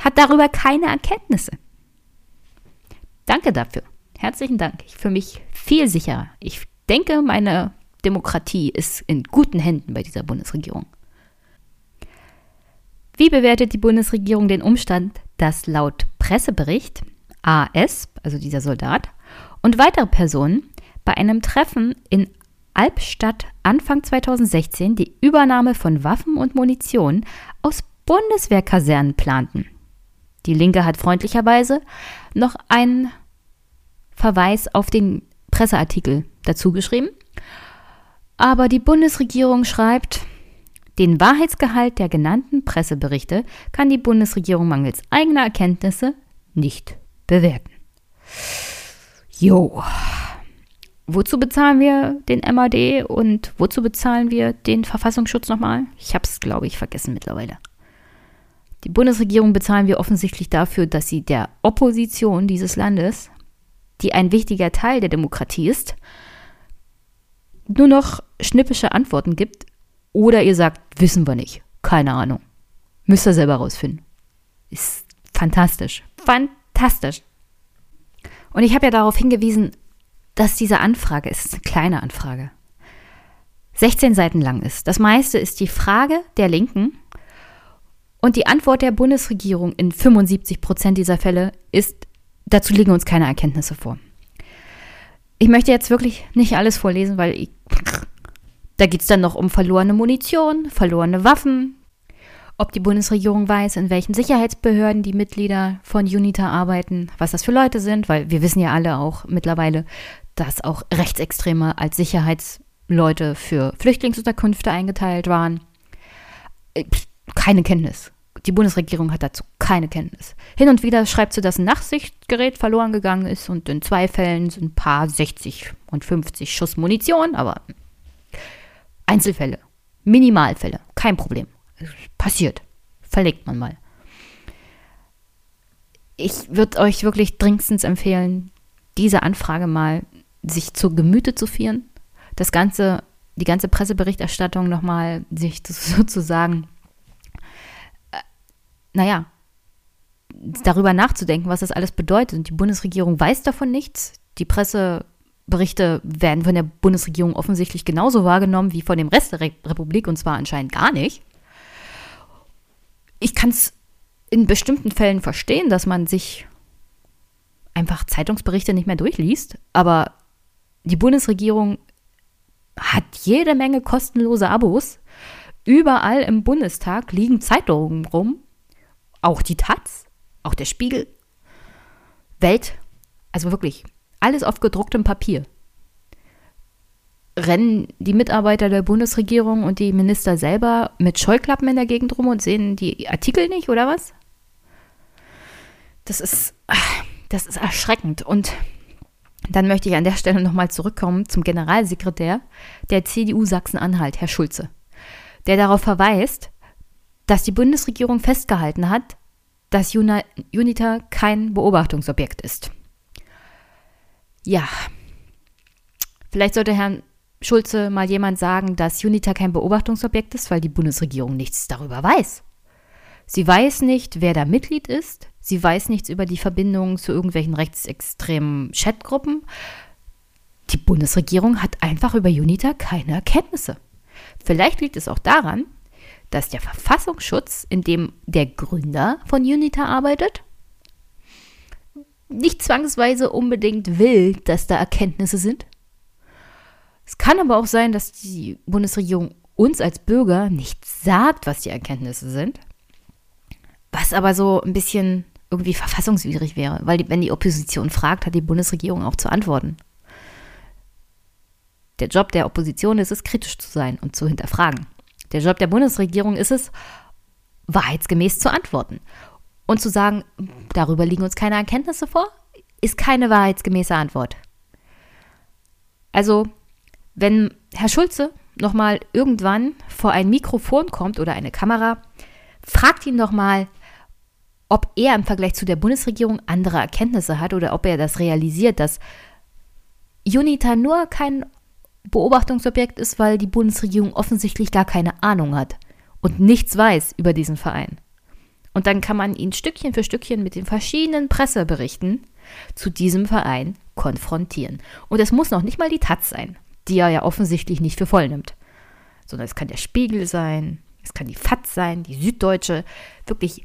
hat darüber keine Erkenntnisse. Danke dafür. Herzlichen Dank. Ich fühle mich viel sicherer. Ich denke, meine Demokratie ist in guten Händen bei dieser Bundesregierung. Wie bewertet die Bundesregierung den Umstand, dass laut Pressebericht AS, also dieser Soldat, und weitere Personen bei einem Treffen in Albstadt Anfang 2016 die Übernahme von Waffen und Munition aus Bundeswehrkasernen planten. Die Linke hat freundlicherweise noch einen Verweis auf den Presseartikel dazu geschrieben. Aber die Bundesregierung schreibt, den Wahrheitsgehalt der genannten Presseberichte kann die Bundesregierung mangels eigener Erkenntnisse nicht bewerten. Jo. Wozu bezahlen wir den MAD und wozu bezahlen wir den Verfassungsschutz nochmal? Ich habe es, glaube ich, vergessen mittlerweile. Die Bundesregierung bezahlen wir offensichtlich dafür, dass sie der Opposition dieses Landes, die ein wichtiger Teil der Demokratie ist, nur noch schnippische Antworten gibt oder ihr sagt, wissen wir nicht, keine Ahnung. Müsst ihr selber rausfinden. Ist fantastisch. Fantastisch. Und ich habe ja darauf hingewiesen, dass diese Anfrage ist, eine kleine Anfrage. 16 Seiten lang ist. Das meiste ist die Frage der Linken und die Antwort der Bundesregierung in 75 Prozent dieser Fälle ist, dazu liegen uns keine Erkenntnisse vor. Ich möchte jetzt wirklich nicht alles vorlesen, weil ich, da geht es dann noch um verlorene Munition, verlorene Waffen, ob die Bundesregierung weiß, in welchen Sicherheitsbehörden die Mitglieder von UNITA arbeiten, was das für Leute sind, weil wir wissen ja alle auch mittlerweile, dass auch Rechtsextreme als Sicherheitsleute für Flüchtlingsunterkünfte eingeteilt waren. Äh, keine Kenntnis. Die Bundesregierung hat dazu keine Kenntnis. Hin und wieder schreibt sie, dass ein Nachtsichtgerät verloren gegangen ist und in zwei Fällen sind ein paar 60 und 50 Schuss Munition, aber Einzelfälle, Minimalfälle, kein Problem. Passiert. Verlegt man mal. Ich würde euch wirklich dringendstens empfehlen, diese Anfrage mal sich zu Gemüte zu führen, das ganze, die ganze Presseberichterstattung nochmal sich <laughs> sozusagen, äh, naja, darüber nachzudenken, was das alles bedeutet. Und die Bundesregierung weiß davon nichts. Die Presseberichte werden von der Bundesregierung offensichtlich genauso wahrgenommen wie von dem Rest der Re Republik und zwar anscheinend gar nicht ich kann es in bestimmten Fällen verstehen, dass man sich einfach Zeitungsberichte nicht mehr durchliest, aber die Bundesregierung hat jede Menge kostenlose Abos. Überall im Bundestag liegen Zeitungen rum, auch die Taz, auch der Spiegel, Welt, also wirklich alles auf gedrucktem Papier rennen die Mitarbeiter der Bundesregierung und die Minister selber mit Scheuklappen in der Gegend rum und sehen die Artikel nicht oder was? Das ist, das ist erschreckend. Und dann möchte ich an der Stelle nochmal zurückkommen zum Generalsekretär der CDU Sachsen-Anhalt, Herr Schulze, der darauf verweist, dass die Bundesregierung festgehalten hat, dass UNITA kein Beobachtungsobjekt ist. Ja, vielleicht sollte Herrn Schulze mal jemand sagen, dass UNITA kein Beobachtungsobjekt ist, weil die Bundesregierung nichts darüber weiß. Sie weiß nicht, wer da Mitglied ist. Sie weiß nichts über die Verbindungen zu irgendwelchen rechtsextremen Chatgruppen. Die Bundesregierung hat einfach über UNITA keine Erkenntnisse. Vielleicht liegt es auch daran, dass der Verfassungsschutz, in dem der Gründer von UNITA arbeitet, nicht zwangsweise unbedingt will, dass da Erkenntnisse sind. Es kann aber auch sein, dass die Bundesregierung uns als Bürger nicht sagt, was die Erkenntnisse sind, was aber so ein bisschen irgendwie verfassungswidrig wäre, weil die, wenn die Opposition fragt, hat die Bundesregierung auch zu antworten. Der Job der Opposition ist es, kritisch zu sein und zu hinterfragen. Der Job der Bundesregierung ist es, wahrheitsgemäß zu antworten. Und zu sagen, darüber liegen uns keine Erkenntnisse vor, ist keine wahrheitsgemäße Antwort. Also wenn Herr Schulze nochmal irgendwann vor ein Mikrofon kommt oder eine Kamera, fragt ihn doch mal, ob er im Vergleich zu der Bundesregierung andere Erkenntnisse hat oder ob er das realisiert, dass UNITA nur kein Beobachtungsobjekt ist, weil die Bundesregierung offensichtlich gar keine Ahnung hat und nichts weiß über diesen Verein. Und dann kann man ihn Stückchen für Stückchen mit den verschiedenen Presseberichten zu diesem Verein konfrontieren. Und es muss noch nicht mal die Taz sein die er ja offensichtlich nicht für voll nimmt. Sondern es kann der Spiegel sein, es kann die FAZ sein, die Süddeutsche, wirklich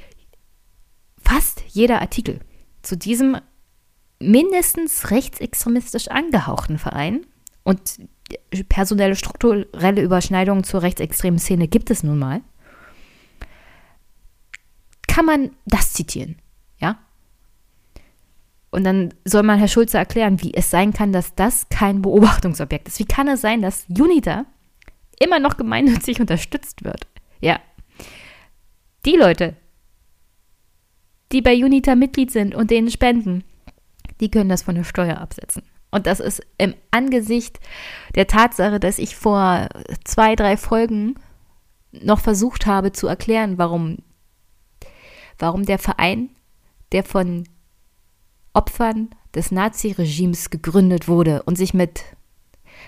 fast jeder Artikel zu diesem mindestens rechtsextremistisch angehauchten Verein und personelle strukturelle Überschneidungen zur rechtsextremen Szene gibt es nun mal, kann man das zitieren. Und dann soll man Herr Schulze erklären, wie es sein kann, dass das kein Beobachtungsobjekt ist. Wie kann es sein, dass UNITA immer noch gemeinnützig unterstützt wird? Ja. Die Leute, die bei UNITA Mitglied sind und denen spenden, die können das von der Steuer absetzen. Und das ist im Angesicht der Tatsache, dass ich vor zwei, drei Folgen noch versucht habe zu erklären, warum, warum der Verein, der von Opfern des Naziregimes gegründet wurde und sich mit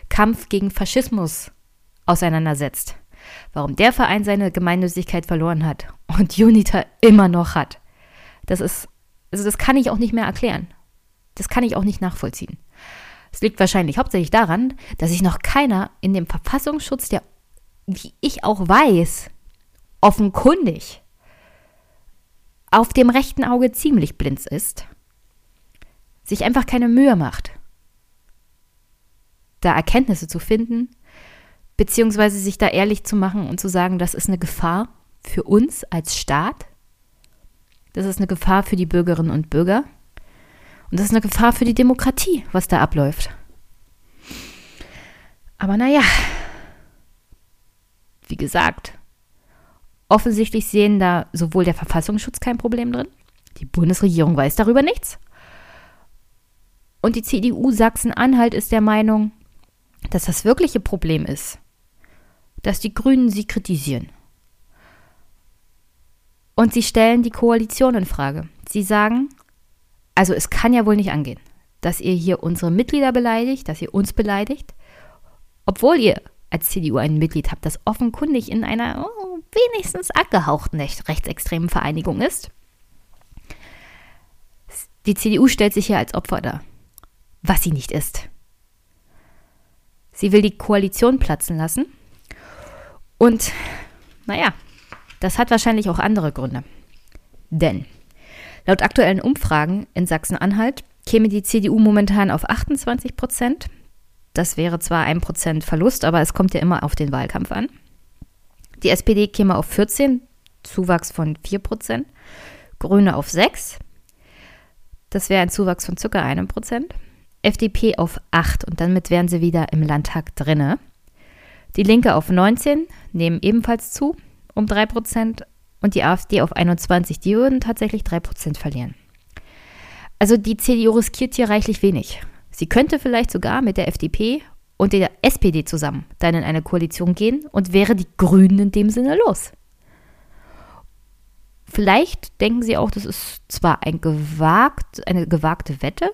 Kampf gegen Faschismus auseinandersetzt. Warum der Verein seine Gemeinnützigkeit verloren hat und UNITA immer noch hat. Das ist, also das kann ich auch nicht mehr erklären. Das kann ich auch nicht nachvollziehen. Es liegt wahrscheinlich hauptsächlich daran, dass sich noch keiner in dem Verfassungsschutz, der, wie ich auch weiß, offenkundig auf dem rechten Auge ziemlich blind ist, sich einfach keine Mühe macht, da Erkenntnisse zu finden, beziehungsweise sich da ehrlich zu machen und zu sagen, das ist eine Gefahr für uns als Staat, das ist eine Gefahr für die Bürgerinnen und Bürger und das ist eine Gefahr für die Demokratie, was da abläuft. Aber naja, wie gesagt, offensichtlich sehen da sowohl der Verfassungsschutz kein Problem drin, die Bundesregierung weiß darüber nichts. Und die CDU Sachsen-Anhalt ist der Meinung, dass das wirkliche Problem ist, dass die Grünen sie kritisieren. Und sie stellen die Koalition in Frage. Sie sagen, also es kann ja wohl nicht angehen, dass ihr hier unsere Mitglieder beleidigt, dass ihr uns beleidigt, obwohl ihr als CDU ein Mitglied habt, das offenkundig in einer oh, wenigstens angehauchten rechtsextremen Vereinigung ist. Die CDU stellt sich hier als Opfer dar, was sie nicht ist. Sie will die Koalition platzen lassen. Und naja, das hat wahrscheinlich auch andere Gründe. Denn laut aktuellen Umfragen in Sachsen-Anhalt käme die CDU momentan auf 28 Prozent. Das wäre zwar ein Prozent Verlust, aber es kommt ja immer auf den Wahlkampf an. Die SPD käme auf 14, Zuwachs von 4 Prozent. Grüne auf 6. Das wäre ein Zuwachs von ca. einem Prozent. FDP auf 8 und damit wären sie wieder im Landtag drinne. Die Linke auf 19, nehmen ebenfalls zu um 3 Prozent und die AfD auf 21. Die würden tatsächlich 3 Prozent verlieren. Also die CDU riskiert hier reichlich wenig. Sie könnte vielleicht sogar mit der FDP und der SPD zusammen dann in eine Koalition gehen und wäre die Grünen in dem Sinne los. Vielleicht denken sie auch, das ist zwar ein gewagt, eine gewagte Wette,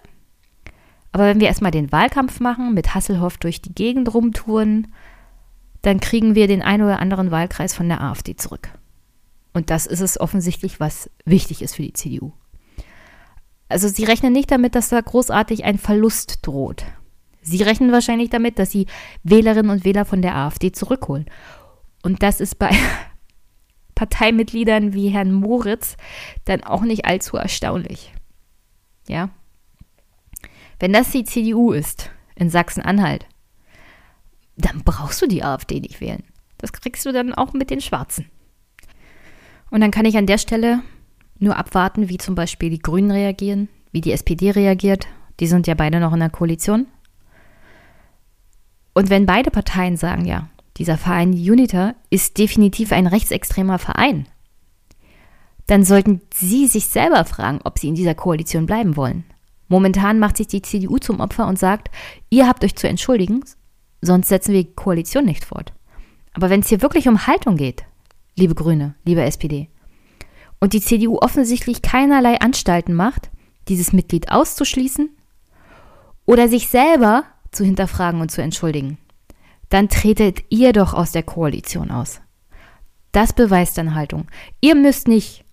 aber wenn wir erstmal den Wahlkampf machen, mit Hasselhoff durch die Gegend rumtouren, dann kriegen wir den einen oder anderen Wahlkreis von der AfD zurück. Und das ist es offensichtlich, was wichtig ist für die CDU. Also sie rechnen nicht damit, dass da großartig ein Verlust droht. Sie rechnen wahrscheinlich damit, dass sie Wählerinnen und Wähler von der AfD zurückholen. Und das ist bei <laughs> Parteimitgliedern wie Herrn Moritz dann auch nicht allzu erstaunlich. Ja, wenn das die CDU ist in Sachsen-Anhalt, dann brauchst du die AfD nicht wählen. Das kriegst du dann auch mit den Schwarzen. Und dann kann ich an der Stelle nur abwarten, wie zum Beispiel die Grünen reagieren, wie die SPD reagiert. Die sind ja beide noch in der Koalition. Und wenn beide Parteien sagen, ja, dieser Verein Uniter ist definitiv ein rechtsextremer Verein, dann sollten sie sich selber fragen, ob sie in dieser Koalition bleiben wollen. Momentan macht sich die CDU zum Opfer und sagt, ihr habt euch zu entschuldigen, sonst setzen wir die Koalition nicht fort. Aber wenn es hier wirklich um Haltung geht, liebe Grüne, liebe SPD, und die CDU offensichtlich keinerlei Anstalten macht, dieses Mitglied auszuschließen oder sich selber zu hinterfragen und zu entschuldigen, dann tretet ihr doch aus der Koalition aus. Das beweist dann Haltung. Ihr müsst nicht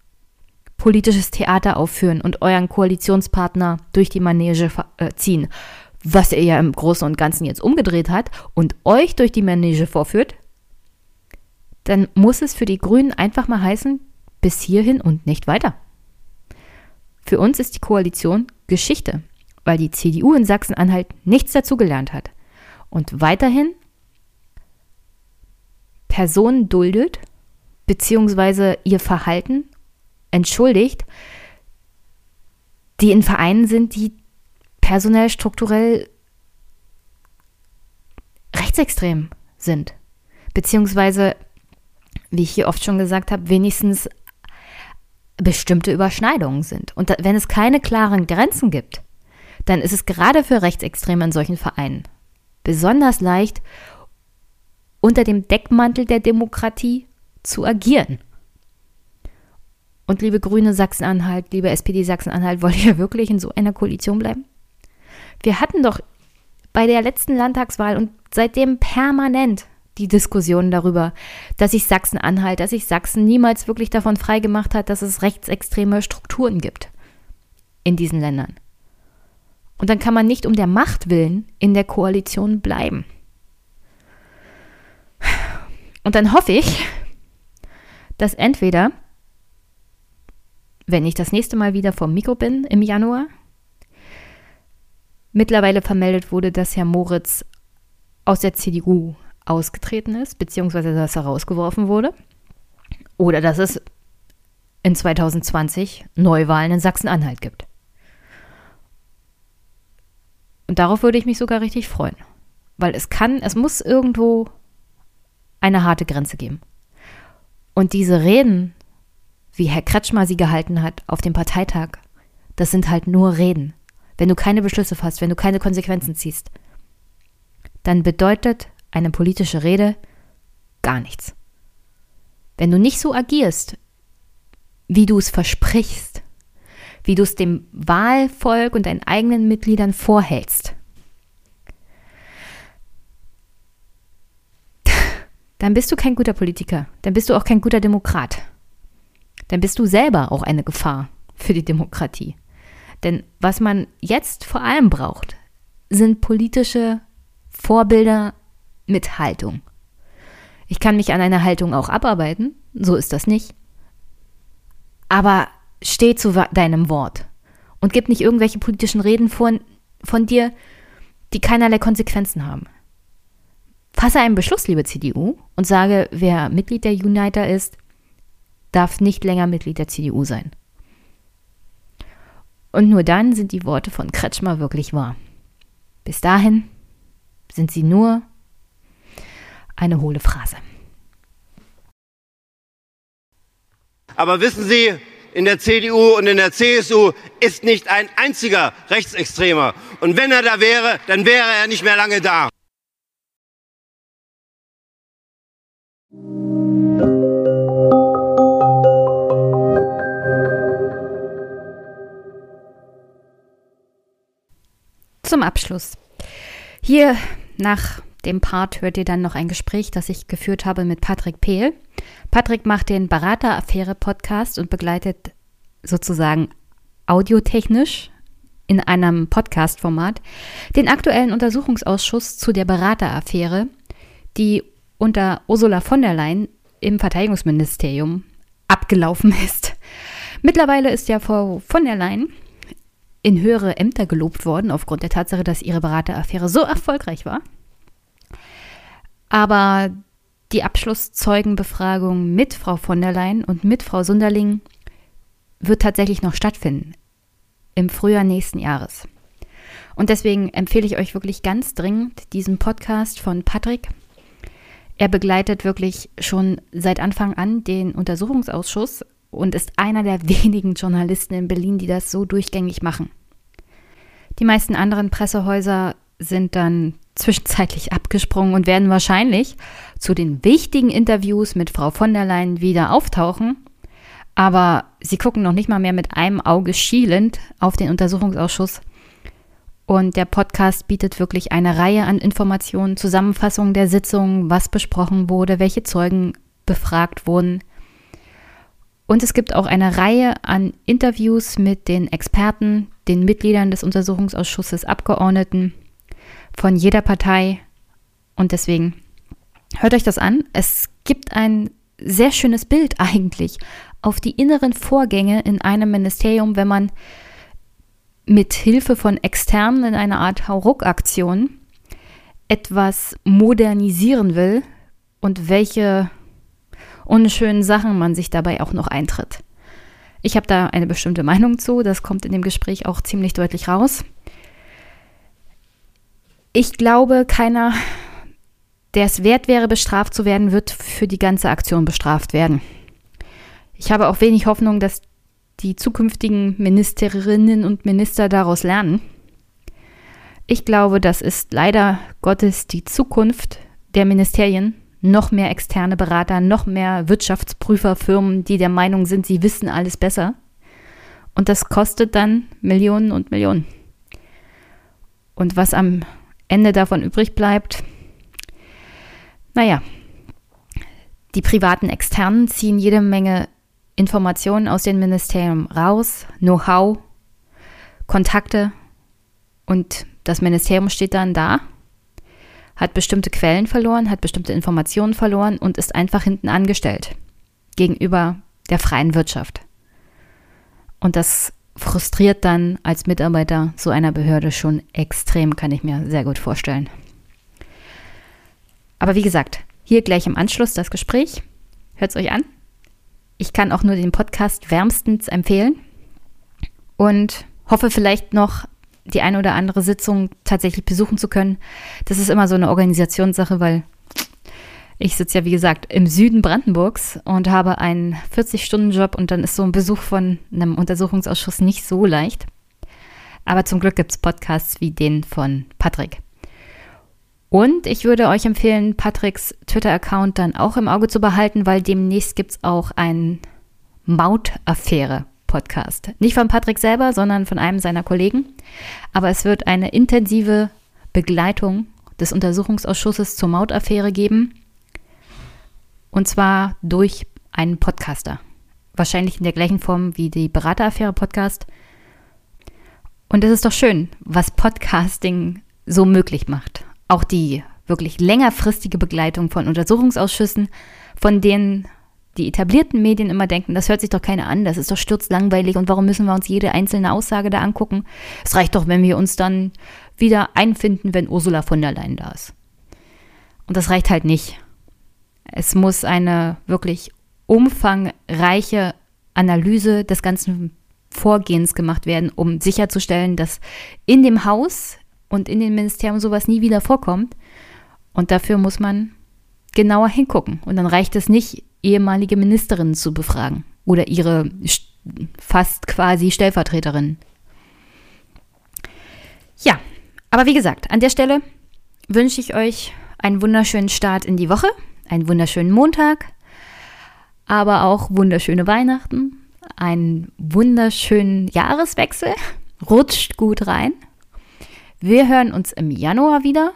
politisches Theater aufführen und euren Koalitionspartner durch die Manege äh, ziehen, was er ja im Großen und Ganzen jetzt umgedreht hat und euch durch die Manege vorführt, dann muss es für die Grünen einfach mal heißen, bis hierhin und nicht weiter. Für uns ist die Koalition Geschichte, weil die CDU in Sachsen-Anhalt nichts dazugelernt hat und weiterhin Personen duldet, beziehungsweise ihr Verhalten entschuldigt, die in Vereinen sind, die personell, strukturell rechtsextrem sind. Beziehungsweise, wie ich hier oft schon gesagt habe, wenigstens bestimmte Überschneidungen sind. Und wenn es keine klaren Grenzen gibt, dann ist es gerade für Rechtsextreme in solchen Vereinen besonders leicht, unter dem Deckmantel der Demokratie zu agieren. Und liebe Grüne Sachsen-Anhalt, liebe SPD Sachsen-Anhalt, wollt ihr wirklich in so einer Koalition bleiben? Wir hatten doch bei der letzten Landtagswahl und seitdem permanent die Diskussion darüber, dass sich Sachsen-Anhalt, dass sich Sachsen niemals wirklich davon freigemacht hat, dass es rechtsextreme Strukturen gibt in diesen Ländern. Und dann kann man nicht um der Macht willen in der Koalition bleiben. Und dann hoffe ich, dass entweder, wenn ich das nächste Mal wieder vom Mikro bin im Januar, mittlerweile vermeldet wurde, dass Herr Moritz aus der CDU ausgetreten ist, beziehungsweise dass er rausgeworfen wurde. Oder dass es in 2020 Neuwahlen in Sachsen-Anhalt gibt. Und darauf würde ich mich sogar richtig freuen. Weil es kann, es muss irgendwo eine harte Grenze geben. Und diese Reden, wie Herr Kretschmer sie gehalten hat auf dem Parteitag, das sind halt nur Reden. Wenn du keine Beschlüsse fasst, wenn du keine Konsequenzen ziehst, dann bedeutet eine politische Rede gar nichts. Wenn du nicht so agierst, wie du es versprichst, wie du es dem Wahlvolk und deinen eigenen Mitgliedern vorhältst, dann bist du kein guter Politiker, dann bist du auch kein guter Demokrat. Dann bist du selber auch eine Gefahr für die Demokratie. Denn was man jetzt vor allem braucht, sind politische Vorbilder mit Haltung. Ich kann mich an einer Haltung auch abarbeiten, so ist das nicht. Aber steh zu deinem Wort und gib nicht irgendwelche politischen Reden von, von dir, die keinerlei Konsequenzen haben. Fasse einen Beschluss, liebe CDU, und sage, wer Mitglied der Uniter ist, darf nicht länger Mitglied der CDU sein. Und nur dann sind die Worte von Kretschmer wirklich wahr. Bis dahin sind sie nur eine hohle Phrase. Aber wissen Sie, in der CDU und in der CSU ist nicht ein einziger Rechtsextremer. Und wenn er da wäre, dann wäre er nicht mehr lange da. Zum Abschluss. Hier nach dem Part hört ihr dann noch ein Gespräch, das ich geführt habe mit Patrick Pehl. Patrick macht den Berater-Affäre-Podcast und begleitet sozusagen audiotechnisch in einem Podcast-Format den aktuellen Untersuchungsausschuss zu der Berater-Affäre, die unter Ursula von der Leyen im Verteidigungsministerium abgelaufen <laughs> ist. Mittlerweile ist ja Frau von der Leyen in höhere Ämter gelobt worden, aufgrund der Tatsache, dass ihre Berateraffäre so erfolgreich war. Aber die Abschlusszeugenbefragung mit Frau von der Leyen und mit Frau Sunderling wird tatsächlich noch stattfinden. Im Frühjahr nächsten Jahres. Und deswegen empfehle ich euch wirklich ganz dringend diesen Podcast von Patrick. Er begleitet wirklich schon seit Anfang an den Untersuchungsausschuss und ist einer der <laughs> wenigen Journalisten in Berlin, die das so durchgängig machen. Die meisten anderen Pressehäuser sind dann <laughs> zwischenzeitlich abgesprungen und werden wahrscheinlich zu den wichtigen Interviews mit Frau von der Leyen wieder auftauchen. Aber sie gucken noch nicht mal mehr mit einem Auge schielend auf den Untersuchungsausschuss. Und der Podcast bietet wirklich eine Reihe an Informationen, Zusammenfassungen der Sitzungen, was besprochen wurde, welche Zeugen befragt wurden, und es gibt auch eine Reihe an Interviews mit den Experten, den Mitgliedern des Untersuchungsausschusses, Abgeordneten von jeder Partei. Und deswegen hört euch das an. Es gibt ein sehr schönes Bild <laughs> eigentlich auf die inneren Vorgänge in einem Ministerium, wenn man mit Hilfe von Externen in einer Art Hauruck-Aktion etwas modernisieren will und welche unschönen Sachen man sich dabei auch noch eintritt. Ich habe da eine bestimmte Meinung zu, das kommt in dem Gespräch auch ziemlich deutlich raus. Ich glaube, keiner, der es wert wäre, bestraft zu werden, wird für die ganze Aktion bestraft werden. Ich habe auch wenig Hoffnung, dass die zukünftigen Ministerinnen und Minister daraus lernen. Ich glaube, das ist leider Gottes die Zukunft der Ministerien noch mehr externe Berater, noch mehr Wirtschaftsprüferfirmen, die der Meinung sind, sie wissen alles besser. Und das kostet dann Millionen und Millionen. Und was am Ende davon übrig bleibt, naja, die privaten Externen ziehen jede Menge Informationen aus den Ministerien raus, Know-how, Kontakte Und das Ministerium steht dann da, hat bestimmte Quellen verloren, hat bestimmte Informationen verloren und ist einfach hinten angestellt gegenüber der freien Wirtschaft. Und das frustriert dann als Mitarbeiter so einer Behörde schon extrem, kann ich mir sehr gut vorstellen. Aber wie gesagt, hier gleich im Anschluss das Gespräch. Hört es euch an. Ich kann auch nur den Podcast wärmstens empfehlen und hoffe vielleicht noch die eine oder andere Sitzung tatsächlich besuchen zu können. Das ist immer so eine Organisationssache, weil ich sitze ja, wie gesagt, im Süden Brandenburgs und habe einen 40-Stunden-Job und dann ist so ein Besuch von einem Untersuchungsausschuss nicht so leicht. Aber zum Glück gibt es Podcasts wie den von Patrick. Und ich würde euch empfehlen, Patricks Twitter-Account dann auch im Auge zu behalten, weil demnächst gibt es auch einen Mautaffäre-Podcast. Nicht von Patrick selber, sondern von einem seiner Kollegen. Aber es wird eine intensive Begleitung des Untersuchungsausschusses zur Mautaffäre geben. Und zwar durch einen Podcaster. Wahrscheinlich in der gleichen Form wie die Berateraffäre-Podcast. Und es ist doch schön, was Podcasting so möglich macht. Auch die wirklich längerfristige Begleitung von Untersuchungsausschüssen, von denen die etablierten Medien immer denken, das hört sich doch keiner an, das ist doch sturzlangweilig und warum müssen wir uns jede einzelne Aussage da angucken? Es reicht doch, wenn wir uns dann wieder einfinden, wenn Ursula von der Leyen da ist. Und das reicht halt nicht. Es muss eine wirklich umfangreiche Analyse des ganzen Vorgehens gemacht werden, um sicherzustellen, dass in dem Haus und in den Ministerien sowas nie wieder vorkommt. Und dafür muss man genauer hingucken. Und dann reicht es nicht, ehemalige Ministerinnen zu befragen oder ihre fast quasi Stellvertreterinnen. Ja, aber wie gesagt, an der Stelle wünsche ich euch einen wunderschönen Start in die Woche einen wunderschönen Montag, aber auch wunderschöne Weihnachten, einen wunderschönen Jahreswechsel. Rutscht gut rein. Wir hören uns im Januar wieder.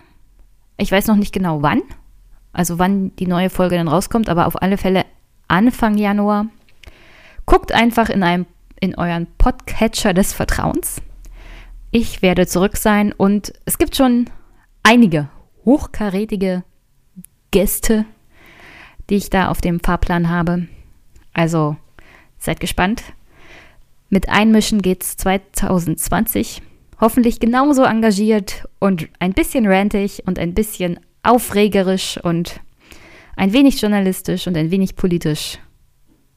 Ich weiß noch nicht genau wann, also wann die neue Folge dann rauskommt, aber auf alle Fälle Anfang Januar. Guckt einfach in, einem, in euren Podcatcher des Vertrauens. Ich werde zurück sein und es gibt schon einige hochkarätige Gäste die ich da auf dem Fahrplan habe. Also seid gespannt. Mit Einmischen geht's 2020. Hoffentlich genauso engagiert und ein bisschen rantig und ein bisschen aufregerisch und ein wenig journalistisch und ein wenig politisch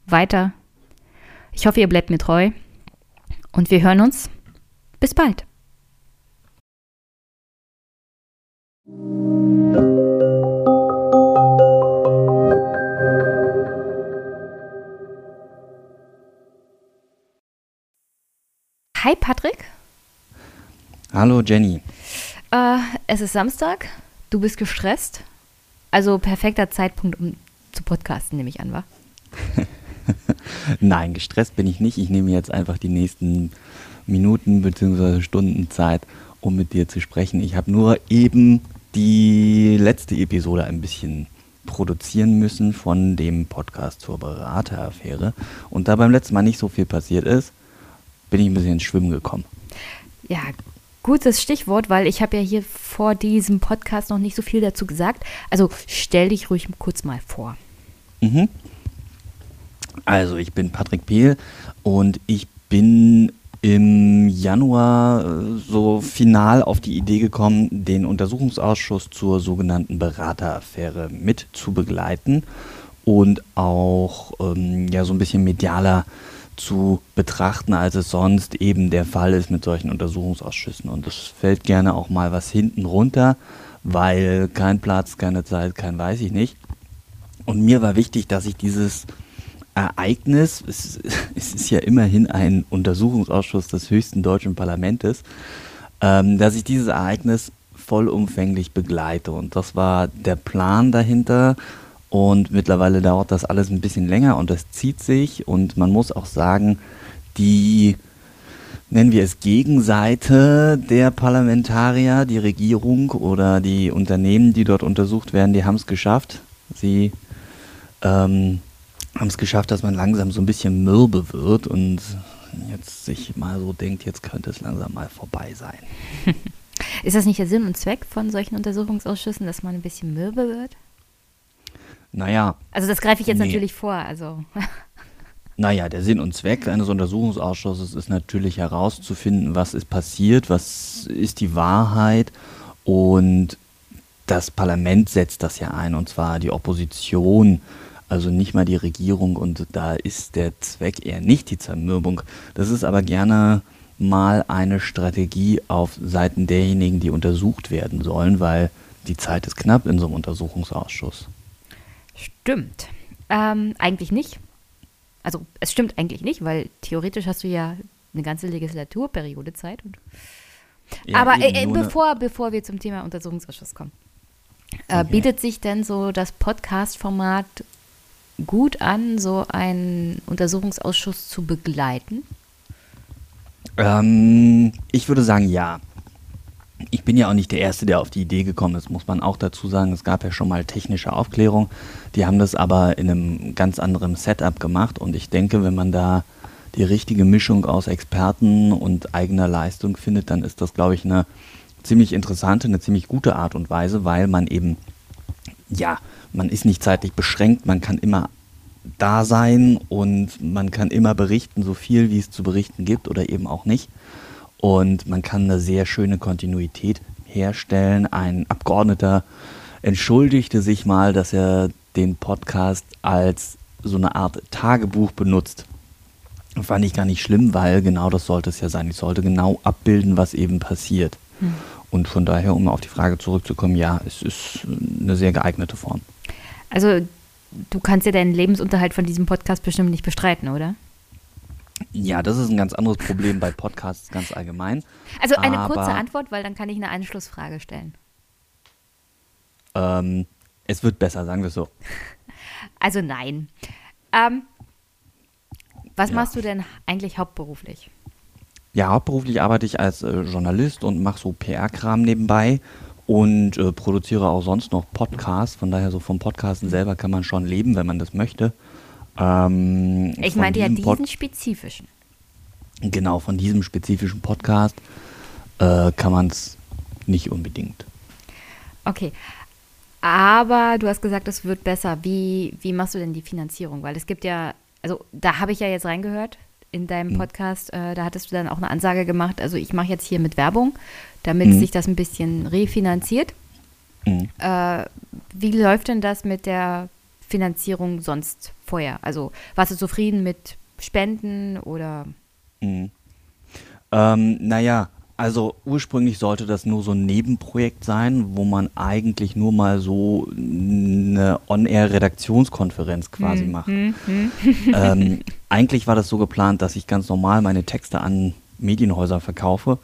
weiter. Ich hoffe, ihr bleibt mir treu und wir hören uns. Bis bald. Hi Patrick. Hallo Jenny. Äh, es ist Samstag, du bist gestresst. Also perfekter Zeitpunkt, um zu podcasten, nehme ich an, wa? <laughs> Nein, gestresst bin ich nicht. Ich nehme jetzt einfach die nächsten Minuten bzw. Stunden Zeit, um mit dir zu sprechen. Ich habe nur eben die letzte Episode ein bisschen produzieren müssen von dem Podcast zur Berateraffäre. Und da beim letzten Mal nicht so viel passiert ist, bin ich ein bisschen ins Schwimmen gekommen. Ja, gutes Stichwort, weil ich habe ja hier vor diesem Podcast noch nicht so viel dazu gesagt. Also stell dich ruhig kurz mal vor. Mhm. Also ich bin Patrick Pehl und ich bin im Januar äh, so final auf die Idee gekommen, den Untersuchungsausschuss zur sogenannten Berateraffäre mit zu begleiten und auch ähm, ja so ein bisschen medialer zu betrachten, als es sonst eben der Fall ist mit solchen Untersuchungsausschüssen. Und es fällt gerne auch mal was hinten runter, weil kein Platz, keine Zeit, kein weiß ich nicht. Und mir war wichtig, dass ich dieses Ereignis, es, <laughs> es ist ja immerhin ein Untersuchungsausschuss des höchsten deutschen Parlaments, ähm, dass ich dieses Ereignis vollumfänglich begleite. Und das war der Plan dahinter. Und mittlerweile dauert das alles ein bisschen länger und das zieht sich. Und man muss auch sagen, die, nennen wir es Gegenseite der Parlamentarier, die Regierung oder die Unternehmen, die dort untersucht werden, die haben es geschafft. Sie ähm, haben es geschafft, dass man langsam so ein bisschen mürbe wird und jetzt sich mal so denkt, jetzt könnte es langsam mal vorbei sein. <laughs> Ist das nicht der Sinn und Zweck von solchen Untersuchungsausschüssen, dass man ein bisschen mürbe wird? Naja. Also das greife ich jetzt nee. natürlich vor, also. <laughs> Naja, der Sinn und Zweck eines Untersuchungsausschusses ist natürlich herauszufinden, was ist passiert, was ist die Wahrheit und das Parlament setzt das ja ein, und zwar die Opposition, also nicht mal die Regierung und da ist der Zweck eher nicht die Zermürbung. Das ist aber gerne mal eine Strategie auf Seiten derjenigen, die untersucht werden sollen, weil die Zeit ist knapp in so einem Untersuchungsausschuss. Stimmt. Ähm, eigentlich nicht. Also es stimmt eigentlich nicht, weil theoretisch hast du ja eine ganze Legislaturperiode Zeit. Ja, Aber äh, bevor, bevor wir zum Thema Untersuchungsausschuss kommen, äh, okay. bietet sich denn so das Podcast-Format gut an, so einen Untersuchungsausschuss zu begleiten? Ähm, ich würde sagen, ja. Ich bin ja auch nicht der Erste, der auf die Idee gekommen ist, muss man auch dazu sagen. Es gab ja schon mal technische Aufklärung. Die haben das aber in einem ganz anderen Setup gemacht. Und ich denke, wenn man da die richtige Mischung aus Experten und eigener Leistung findet, dann ist das, glaube ich, eine ziemlich interessante, eine ziemlich gute Art und Weise, weil man eben, ja, man ist nicht zeitlich beschränkt, man kann immer da sein und man kann immer berichten, so viel wie es zu berichten gibt oder eben auch nicht. Und man kann eine sehr schöne Kontinuität herstellen. Ein Abgeordneter entschuldigte sich mal, dass er den Podcast als so eine Art Tagebuch benutzt. Fand ich gar nicht schlimm, weil genau das sollte es ja sein. Ich sollte genau abbilden, was eben passiert. Hm. Und von daher, um auf die Frage zurückzukommen, ja, es ist eine sehr geeignete Form. Also du kannst ja deinen Lebensunterhalt von diesem Podcast bestimmt nicht bestreiten, oder? Ja, das ist ein ganz anderes Problem bei Podcasts ganz allgemein. Also eine Aber, kurze Antwort, weil dann kann ich eine Anschlussfrage stellen. Ähm, es wird besser, sagen wir es so. <laughs> Also nein. Ähm, was ja. machst du denn eigentlich hauptberuflich? Ja, hauptberuflich arbeite ich als äh, Journalist und mache so PR-Kram nebenbei und äh, produziere auch sonst noch Podcasts. Von daher so vom Podcasten selber kann man schon leben, wenn man das möchte. Ähm, ich meinte ja diesen Pod spezifischen. Genau, von diesem spezifischen Podcast äh, kann man es nicht unbedingt. Okay. Aber du hast gesagt, es wird besser. Wie, wie machst du denn die Finanzierung? Weil es gibt ja, also da habe ich ja jetzt reingehört in deinem mhm. Podcast. Äh, da hattest du dann auch eine Ansage gemacht. Also ich mache jetzt hier mit Werbung, damit mhm. sich das ein bisschen refinanziert. Mhm. Äh, wie läuft denn das mit der Finanzierung sonst vorher? Also warst du zufrieden mit Spenden oder? Mhm. Ähm, naja, also ursprünglich sollte das nur so ein Nebenprojekt sein, wo man eigentlich nur mal so eine On-Air-Redaktionskonferenz quasi mhm. macht. Mhm. <laughs> ähm, eigentlich war das so geplant, dass ich ganz normal meine Texte an Medienhäuser verkaufe,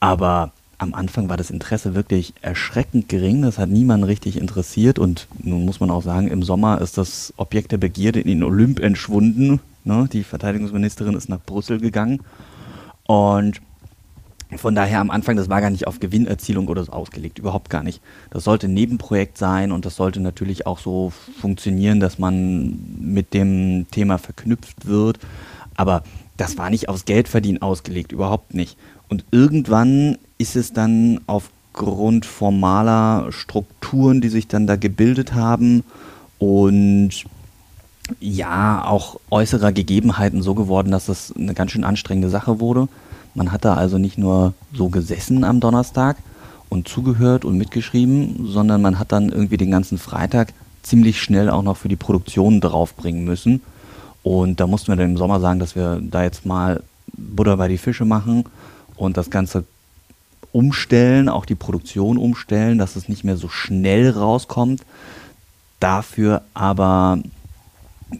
aber am Anfang war das Interesse wirklich erschreckend gering. Das hat niemanden richtig interessiert. Und nun muss man auch sagen, im Sommer ist das Objekt der Begierde in den Olymp entschwunden. Ne? Die Verteidigungsministerin ist nach Brüssel gegangen. Und von daher am Anfang, das war gar nicht auf Gewinnerzielung oder so ausgelegt, überhaupt gar nicht. Das sollte ein Nebenprojekt sein und das sollte natürlich auch so funktionieren, dass man mit dem Thema verknüpft wird. Aber das war nicht aufs Geldverdienen ausgelegt, überhaupt nicht. Und irgendwann ist es dann aufgrund formaler Strukturen, die sich dann da gebildet haben und ja, auch äußerer Gegebenheiten so geworden, dass das eine ganz schön anstrengende Sache wurde. Man hat da also nicht nur so gesessen am Donnerstag und zugehört und mitgeschrieben, sondern man hat dann irgendwie den ganzen Freitag ziemlich schnell auch noch für die Produktion draufbringen müssen. Und da mussten wir dann im Sommer sagen, dass wir da jetzt mal Butter bei die Fische machen und das Ganze umstellen, auch die Produktion umstellen, dass es nicht mehr so schnell rauskommt. Dafür aber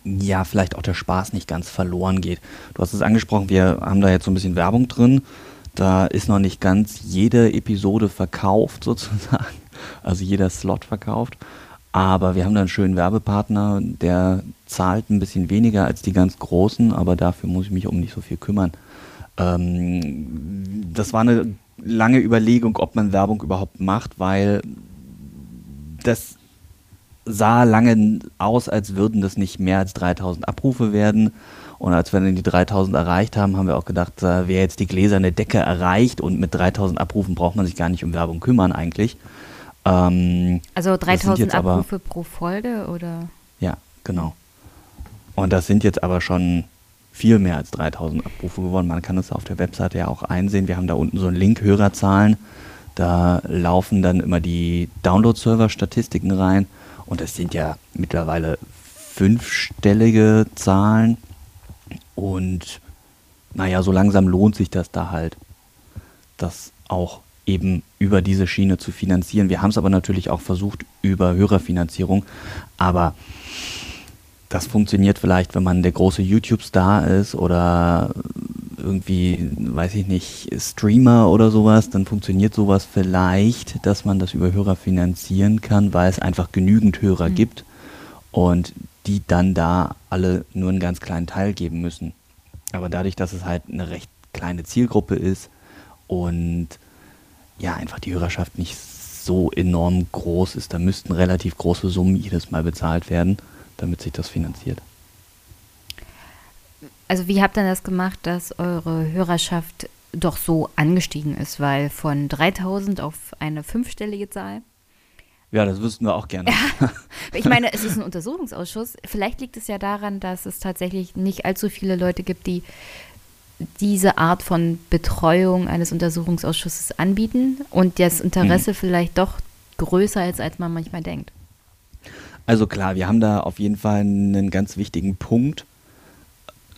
ja, vielleicht auch der Spaß nicht ganz verloren geht. Du hast es angesprochen, wir haben da jetzt so ein bisschen Werbung drin. Da ist noch nicht ganz jede Episode verkauft <laughs> sozusagen, also jeder Slot verkauft. Aber wir haben da einen schönen Werbepartner, der zahlt ein bisschen weniger als die ganz großen, aber dafür muss ich mich um nicht so viel kümmern. Ähm, das war eine lange Überlegung, ob man Werbung überhaupt macht, weil das sah lange aus, als würden das nicht mehr als 3000 Abrufe werden. Und als wir dann die 3000 erreicht haben, haben wir auch gedacht, äh, wer jetzt die gläserne Decke erreicht und mit 3000 Abrufen braucht man sich gar nicht um Werbung kümmern eigentlich. Ähm, also 3000 Abrufe aber, pro Folge oder? Ja, genau. Und das sind jetzt aber schon viel mehr als 3000 Abrufe geworden. Man kann es auf der Webseite ja auch einsehen. Wir haben da unten so einen Link, Hörerzahlen. Da laufen dann immer die Download-Server-Statistiken rein. Und das sind ja mittlerweile fünfstellige Zahlen. Und naja, so langsam lohnt sich das da halt, das auch eben über diese Schiene zu finanzieren. Wir haben es aber natürlich auch versucht über Hörerfinanzierung. Aber das funktioniert vielleicht, wenn man der große YouTube-Star ist oder irgendwie, weiß ich nicht, Streamer oder sowas, dann funktioniert sowas vielleicht, dass man das über Hörer finanzieren kann, weil es einfach genügend Hörer mhm. gibt und die dann da alle nur einen ganz kleinen Teil geben müssen. Aber dadurch, dass es halt eine recht kleine Zielgruppe ist und ja, einfach die Hörerschaft nicht so enorm groß ist, da müssten relativ große Summen jedes Mal bezahlt werden damit sich das finanziert. Also wie habt ihr das gemacht, dass eure Hörerschaft doch so angestiegen ist, weil von 3000 auf eine fünfstellige Zahl? Ja, das wüssten wir auch gerne. <laughs> ich meine, es ist ein Untersuchungsausschuss. Vielleicht liegt es ja daran, dass es tatsächlich nicht allzu viele Leute gibt, die diese Art von Betreuung eines Untersuchungsausschusses anbieten und das Interesse mhm. vielleicht doch größer ist, als man manchmal denkt. Also klar, wir haben da auf jeden Fall einen ganz wichtigen Punkt.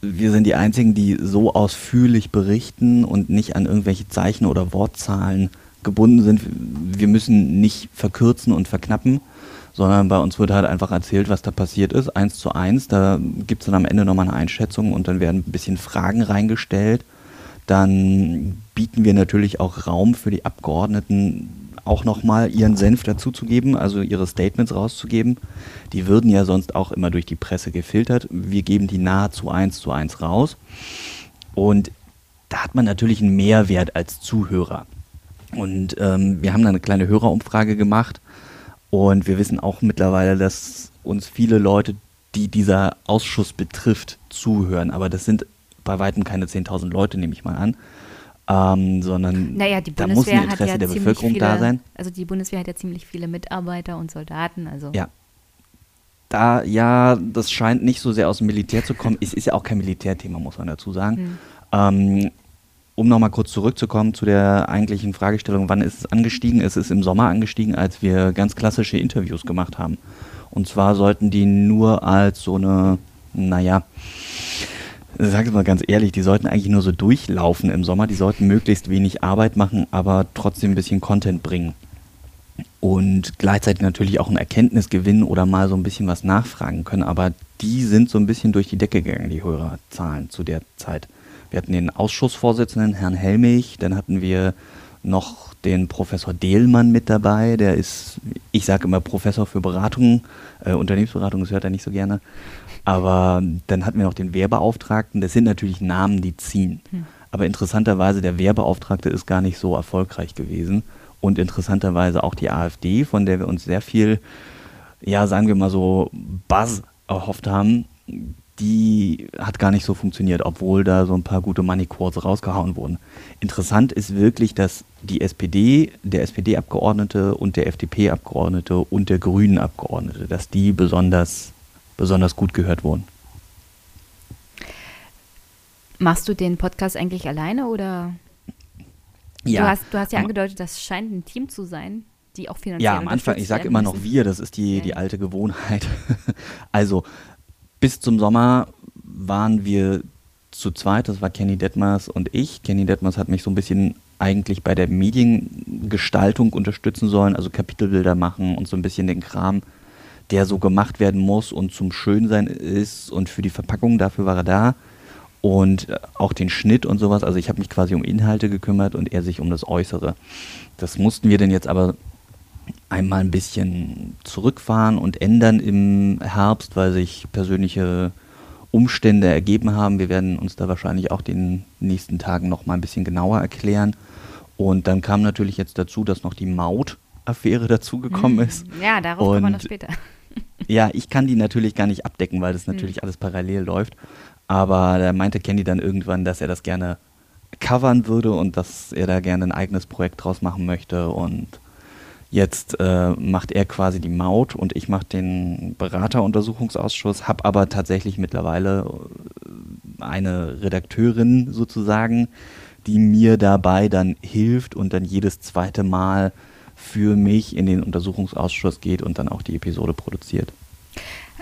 Wir sind die Einzigen, die so ausführlich berichten und nicht an irgendwelche Zeichen oder Wortzahlen gebunden sind. Wir müssen nicht verkürzen und verknappen, sondern bei uns wird halt einfach erzählt, was da passiert ist, eins zu eins. Da gibt es dann am Ende nochmal eine Einschätzung und dann werden ein bisschen Fragen reingestellt. Dann bieten wir natürlich auch Raum für die Abgeordneten, auch nochmal ihren Senf dazuzugeben, also ihre Statements rauszugeben. Die würden ja sonst auch immer durch die Presse gefiltert. Wir geben die nahezu eins zu eins raus. Und da hat man natürlich einen Mehrwert als Zuhörer. Und ähm, wir haben da eine kleine Hörerumfrage gemacht. Und wir wissen auch mittlerweile, dass uns viele Leute, die dieser Ausschuss betrifft, zuhören. Aber das sind bei weitem keine 10.000 Leute, nehme ich mal an ähm, sondern naja, die da muss ein Interesse ja der Bevölkerung viele, da sein. Also die Bundeswehr hat ja ziemlich viele Mitarbeiter und Soldaten. Also. Ja. Da, ja, das scheint nicht so sehr aus dem Militär zu kommen. Es ist ja auch kein Militärthema, muss man dazu sagen. Hm. Ähm, um nochmal kurz zurückzukommen zu der eigentlichen Fragestellung, wann ist es angestiegen? Es ist im Sommer angestiegen, als wir ganz klassische Interviews gemacht haben. Und zwar sollten die nur als so eine, naja, sag es mal ganz ehrlich, die sollten eigentlich nur so durchlaufen im Sommer. Die sollten möglichst wenig Arbeit machen, aber trotzdem ein bisschen Content bringen. Und gleichzeitig natürlich auch einen Erkenntnisgewinn oder mal so ein bisschen was nachfragen können. Aber die sind so ein bisschen durch die Decke gegangen, die Hörerzahlen zu der Zeit. Wir hatten den Ausschussvorsitzenden, Herrn Helmich, dann hatten wir noch den Professor Dehlmann mit dabei, der ist, ich sage immer Professor für Beratung, äh, Unternehmensberatung, das hört er nicht so gerne. Aber dann hatten wir noch den Wehrbeauftragten. Das sind natürlich Namen, die ziehen. Hm. Aber interessanterweise, der Wehrbeauftragte ist gar nicht so erfolgreich gewesen. Und interessanterweise auch die AfD, von der wir uns sehr viel, ja, sagen wir mal so, Buzz erhofft haben, die hat gar nicht so funktioniert, obwohl da so ein paar gute Money-Quotes rausgehauen wurden. Interessant ist wirklich, dass die SPD, der SPD-Abgeordnete und der FDP-Abgeordnete und der Grünen-Abgeordnete, dass die besonders besonders gut gehört wurden. Machst du den Podcast eigentlich alleine oder? Ja. Du hast, du hast ja angedeutet, das scheint ein Team zu sein, die auch finanziell Ja, am Anfang, ich sage immer noch wir, das ist die, die alte Gewohnheit. <laughs> also bis zum Sommer waren wir zu zweit, das war Kenny Detmers und ich. Kenny Detmers hat mich so ein bisschen eigentlich bei der Mediengestaltung unterstützen sollen, also Kapitelbilder machen und so ein bisschen den Kram der so gemacht werden muss und zum Schönsein ist und für die Verpackung, dafür war er da. Und äh, auch den Schnitt und sowas. Also ich habe mich quasi um Inhalte gekümmert und er sich um das Äußere. Das mussten wir denn jetzt aber einmal ein bisschen zurückfahren und ändern im Herbst, weil sich persönliche Umstände ergeben haben. Wir werden uns da wahrscheinlich auch den nächsten Tagen noch mal ein bisschen genauer erklären. Und dann kam natürlich jetzt dazu, dass noch die Maut-Affäre dazugekommen hm. ist. Ja, darauf kommen wir noch später. Ja, ich kann die natürlich gar nicht abdecken, weil das natürlich alles parallel läuft. Aber da meinte Kenny dann irgendwann, dass er das gerne covern würde und dass er da gerne ein eigenes Projekt draus machen möchte. Und jetzt äh, macht er quasi die Maut und ich mache den Berateruntersuchungsausschuss, habe aber tatsächlich mittlerweile äh, eine Redakteurin sozusagen, die mir dabei dann hilft und dann jedes zweite Mal für mich in den Untersuchungsausschuss geht und dann auch die Episode produziert.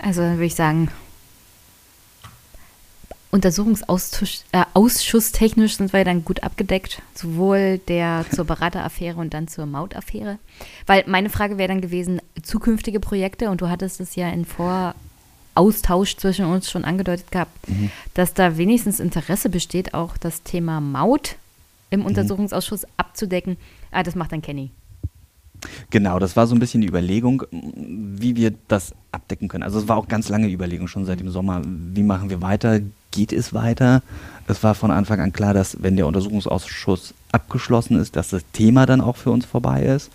Also dann würde ich sagen, Untersuchungsausschuss-technisch äh, sind wir dann gut abgedeckt, sowohl der <laughs> zur Berateraffäre und dann zur Mautaffäre. Weil meine Frage wäre dann gewesen, zukünftige Projekte, und du hattest es ja in Voraustausch zwischen uns schon angedeutet gehabt, mhm. dass da wenigstens Interesse besteht, auch das Thema Maut im mhm. Untersuchungsausschuss abzudecken. Ah, das macht dann Kenny. Genau, das war so ein bisschen die Überlegung, wie wir das abdecken können. Also es war auch ganz lange Überlegung schon seit dem Sommer, wie machen wir weiter, geht es weiter? Es war von Anfang an klar, dass wenn der Untersuchungsausschuss abgeschlossen ist, dass das Thema dann auch für uns vorbei ist.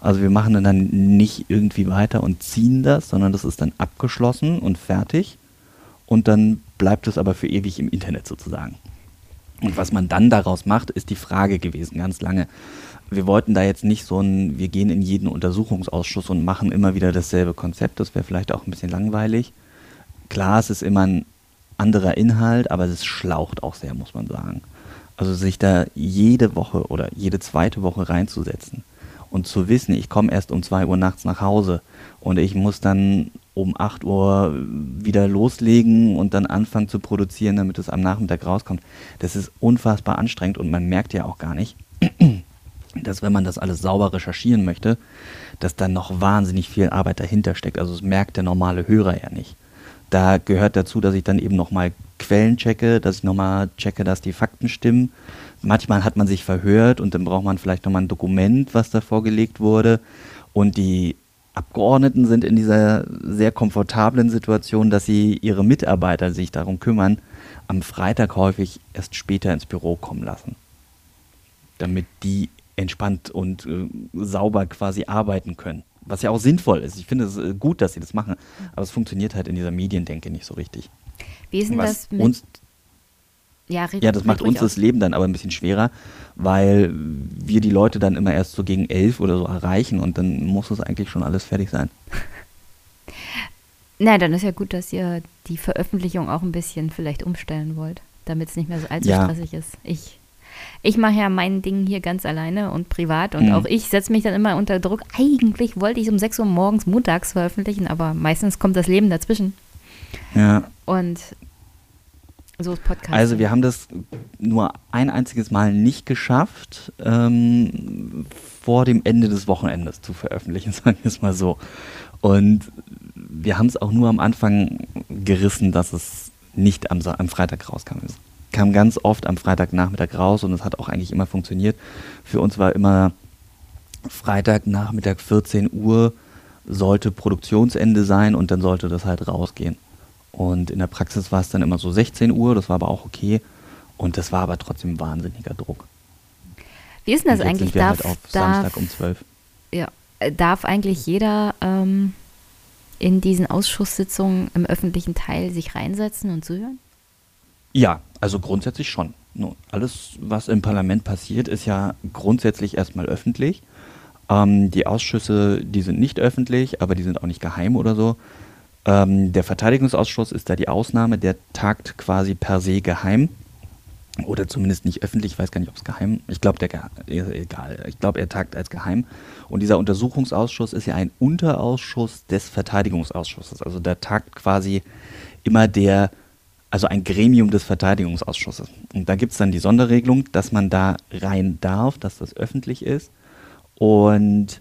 Also wir machen dann nicht irgendwie weiter und ziehen das, sondern das ist dann abgeschlossen und fertig. Und dann bleibt es aber für ewig im Internet sozusagen. Und was man dann daraus macht, ist die Frage gewesen, ganz lange wir wollten da jetzt nicht so ein, wir gehen in jeden Untersuchungsausschuss und machen immer wieder dasselbe Konzept. Das wäre vielleicht auch ein bisschen langweilig. Klar, es ist immer ein anderer Inhalt, aber es schlaucht auch sehr, muss man sagen. Also sich da jede Woche oder jede zweite Woche reinzusetzen und zu wissen, ich komme erst um zwei Uhr nachts nach Hause und ich muss dann um 8 Uhr wieder loslegen und dann anfangen zu produzieren, damit es am Nachmittag rauskommt. Das ist unfassbar anstrengend und man merkt ja auch gar nicht, dass wenn man das alles sauber recherchieren möchte, dass dann noch wahnsinnig viel Arbeit dahinter steckt. Also das merkt der normale Hörer ja nicht. Da gehört dazu, dass ich dann eben nochmal Quellen checke, dass ich nochmal checke, dass die Fakten stimmen. Manchmal hat man sich verhört und dann braucht man vielleicht nochmal ein Dokument, was da vorgelegt wurde. Und die Abgeordneten sind in dieser sehr komfortablen Situation, dass sie ihre Mitarbeiter sich darum kümmern, am Freitag häufig erst später ins Büro kommen lassen. Damit die entspannt und äh, sauber quasi arbeiten können. Was ja auch sinnvoll ist. Ich finde es äh, gut, dass sie das machen, aber es funktioniert halt in dieser Mediendenke nicht so richtig. Wie ist denn das mit uns, ja, ja, das macht uns das Leben dann aber ein bisschen schwerer, weil wir die Leute dann immer erst so gegen elf oder so erreichen und dann muss es eigentlich schon alles fertig sein. <laughs> Na, dann ist ja gut, dass ihr die Veröffentlichung auch ein bisschen vielleicht umstellen wollt, damit es nicht mehr so allzu ja. stressig ist. Ich ich mache ja mein Ding hier ganz alleine und privat und mhm. auch ich setze mich dann immer unter Druck. Eigentlich wollte ich um 6 Uhr morgens montags veröffentlichen, aber meistens kommt das Leben dazwischen. Ja. Und so ist Podcast. Also wir haben das nur ein einziges Mal nicht geschafft, ähm, vor dem Ende des Wochenendes zu veröffentlichen, <laughs> sagen wir es mal so. Und wir haben es auch nur am Anfang gerissen, dass es nicht am, am Freitag rauskam kam ganz oft am Freitagnachmittag raus und es hat auch eigentlich immer funktioniert. Für uns war immer Freitagnachmittag 14 Uhr sollte Produktionsende sein und dann sollte das halt rausgehen. Und in der Praxis war es dann immer so 16 Uhr, das war aber auch okay. Und das war aber trotzdem wahnsinniger Druck. Wie ist denn das eigentlich? Sind darf, halt auf darf, Samstag um 12. Ja, äh, darf eigentlich jeder ähm, in diesen Ausschusssitzungen im öffentlichen Teil sich reinsetzen und zuhören? Ja, also grundsätzlich schon. Alles, was im Parlament passiert, ist ja grundsätzlich erstmal öffentlich. Ähm, die Ausschüsse, die sind nicht öffentlich, aber die sind auch nicht geheim oder so. Ähm, der Verteidigungsausschuss ist da die Ausnahme, der tagt quasi per se geheim. Oder zumindest nicht öffentlich, ich weiß gar nicht, ob es geheim Ich glaube, der egal. Ich glaube, er tagt als geheim. Und dieser Untersuchungsausschuss ist ja ein Unterausschuss des Verteidigungsausschusses. Also da tagt quasi immer der also ein Gremium des Verteidigungsausschusses. Und da gibt es dann die Sonderregelung, dass man da rein darf, dass das öffentlich ist. Und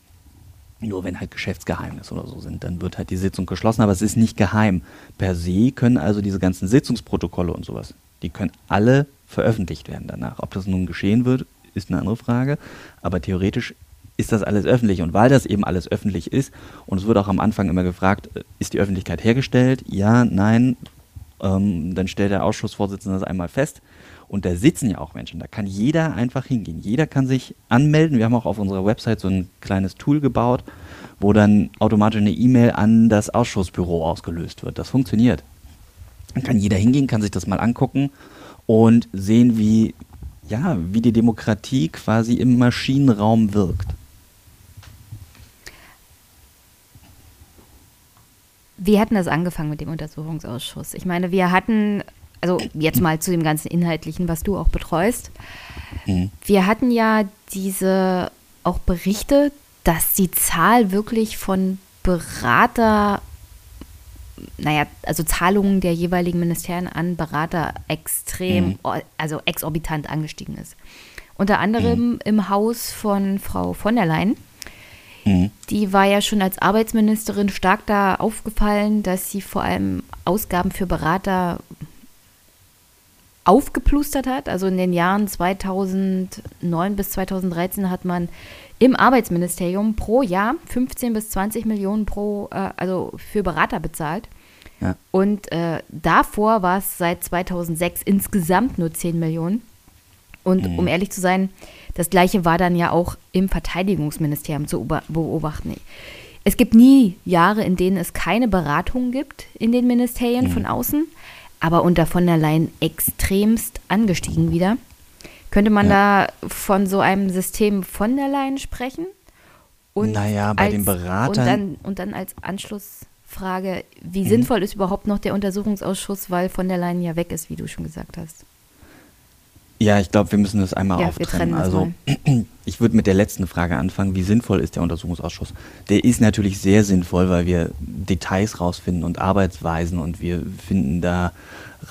nur wenn halt Geschäftsgeheimnisse oder so sind, dann wird halt die Sitzung geschlossen, aber es ist nicht geheim. Per se können also diese ganzen Sitzungsprotokolle und sowas, die können alle veröffentlicht werden danach. Ob das nun geschehen wird, ist eine andere Frage, aber theoretisch ist das alles öffentlich. Und weil das eben alles öffentlich ist, und es wird auch am Anfang immer gefragt, äh, ist die Öffentlichkeit hergestellt? Ja, nein, ähm, dann stellt der Ausschussvorsitzende das einmal fest Und da sitzen ja auch Menschen. Da kann jeder einfach hingehen. Jeder kann sich anmelden. Wir haben auch auf unserer Website so ein kleines Tool gebaut, wo dann automatisch eine E-Mail an das Ausschussbüro ausgelöst wird. Das funktioniert. Dann kann jeder hingehen, kann sich das mal angucken und sehen, wie, ja, wie die Demokratie quasi im Maschinenraum wirkt. Wie hatten das angefangen mit dem Untersuchungsausschuss? Ich meine, wir hatten, also jetzt mal zu dem ganzen Inhaltlichen, was du auch betreust. Mhm. Wir hatten ja diese auch Berichte, dass die Zahl wirklich von Berater, naja, also Zahlungen der jeweiligen Ministerien an Berater extrem, mhm. also exorbitant angestiegen ist. Unter anderem mhm. im Haus von Frau von der Leyen Mhm. Die war ja schon als Arbeitsministerin stark da aufgefallen, dass sie vor allem Ausgaben für Berater aufgeplustert hat. Also in den Jahren 2009 bis 2013 hat man im Arbeitsministerium pro Jahr 15 bis 20 Millionen pro, äh, also für Berater bezahlt. Ja. Und äh, davor war es seit 2006 insgesamt nur 10 Millionen. Und mhm. um ehrlich zu sein, das gleiche war dann ja auch im Verteidigungsministerium zu beobachten. Es gibt nie Jahre, in denen es keine Beratungen gibt in den Ministerien mhm. von außen, aber unter von der Leyen extremst angestiegen wieder. Könnte man ja. da von so einem System von der Leyen sprechen? Und naja, bei als, den Beratern. Und dann, und dann als Anschlussfrage, wie mhm. sinnvoll ist überhaupt noch der Untersuchungsausschuss, weil von der Leyen ja weg ist, wie du schon gesagt hast? Ja, ich glaube, wir müssen das einmal ja, auftrennen. Also <clears throat> ich würde mit der letzten Frage anfangen. Wie sinnvoll ist der Untersuchungsausschuss? Der ist natürlich sehr sinnvoll, weil wir Details rausfinden und Arbeitsweisen und wir finden da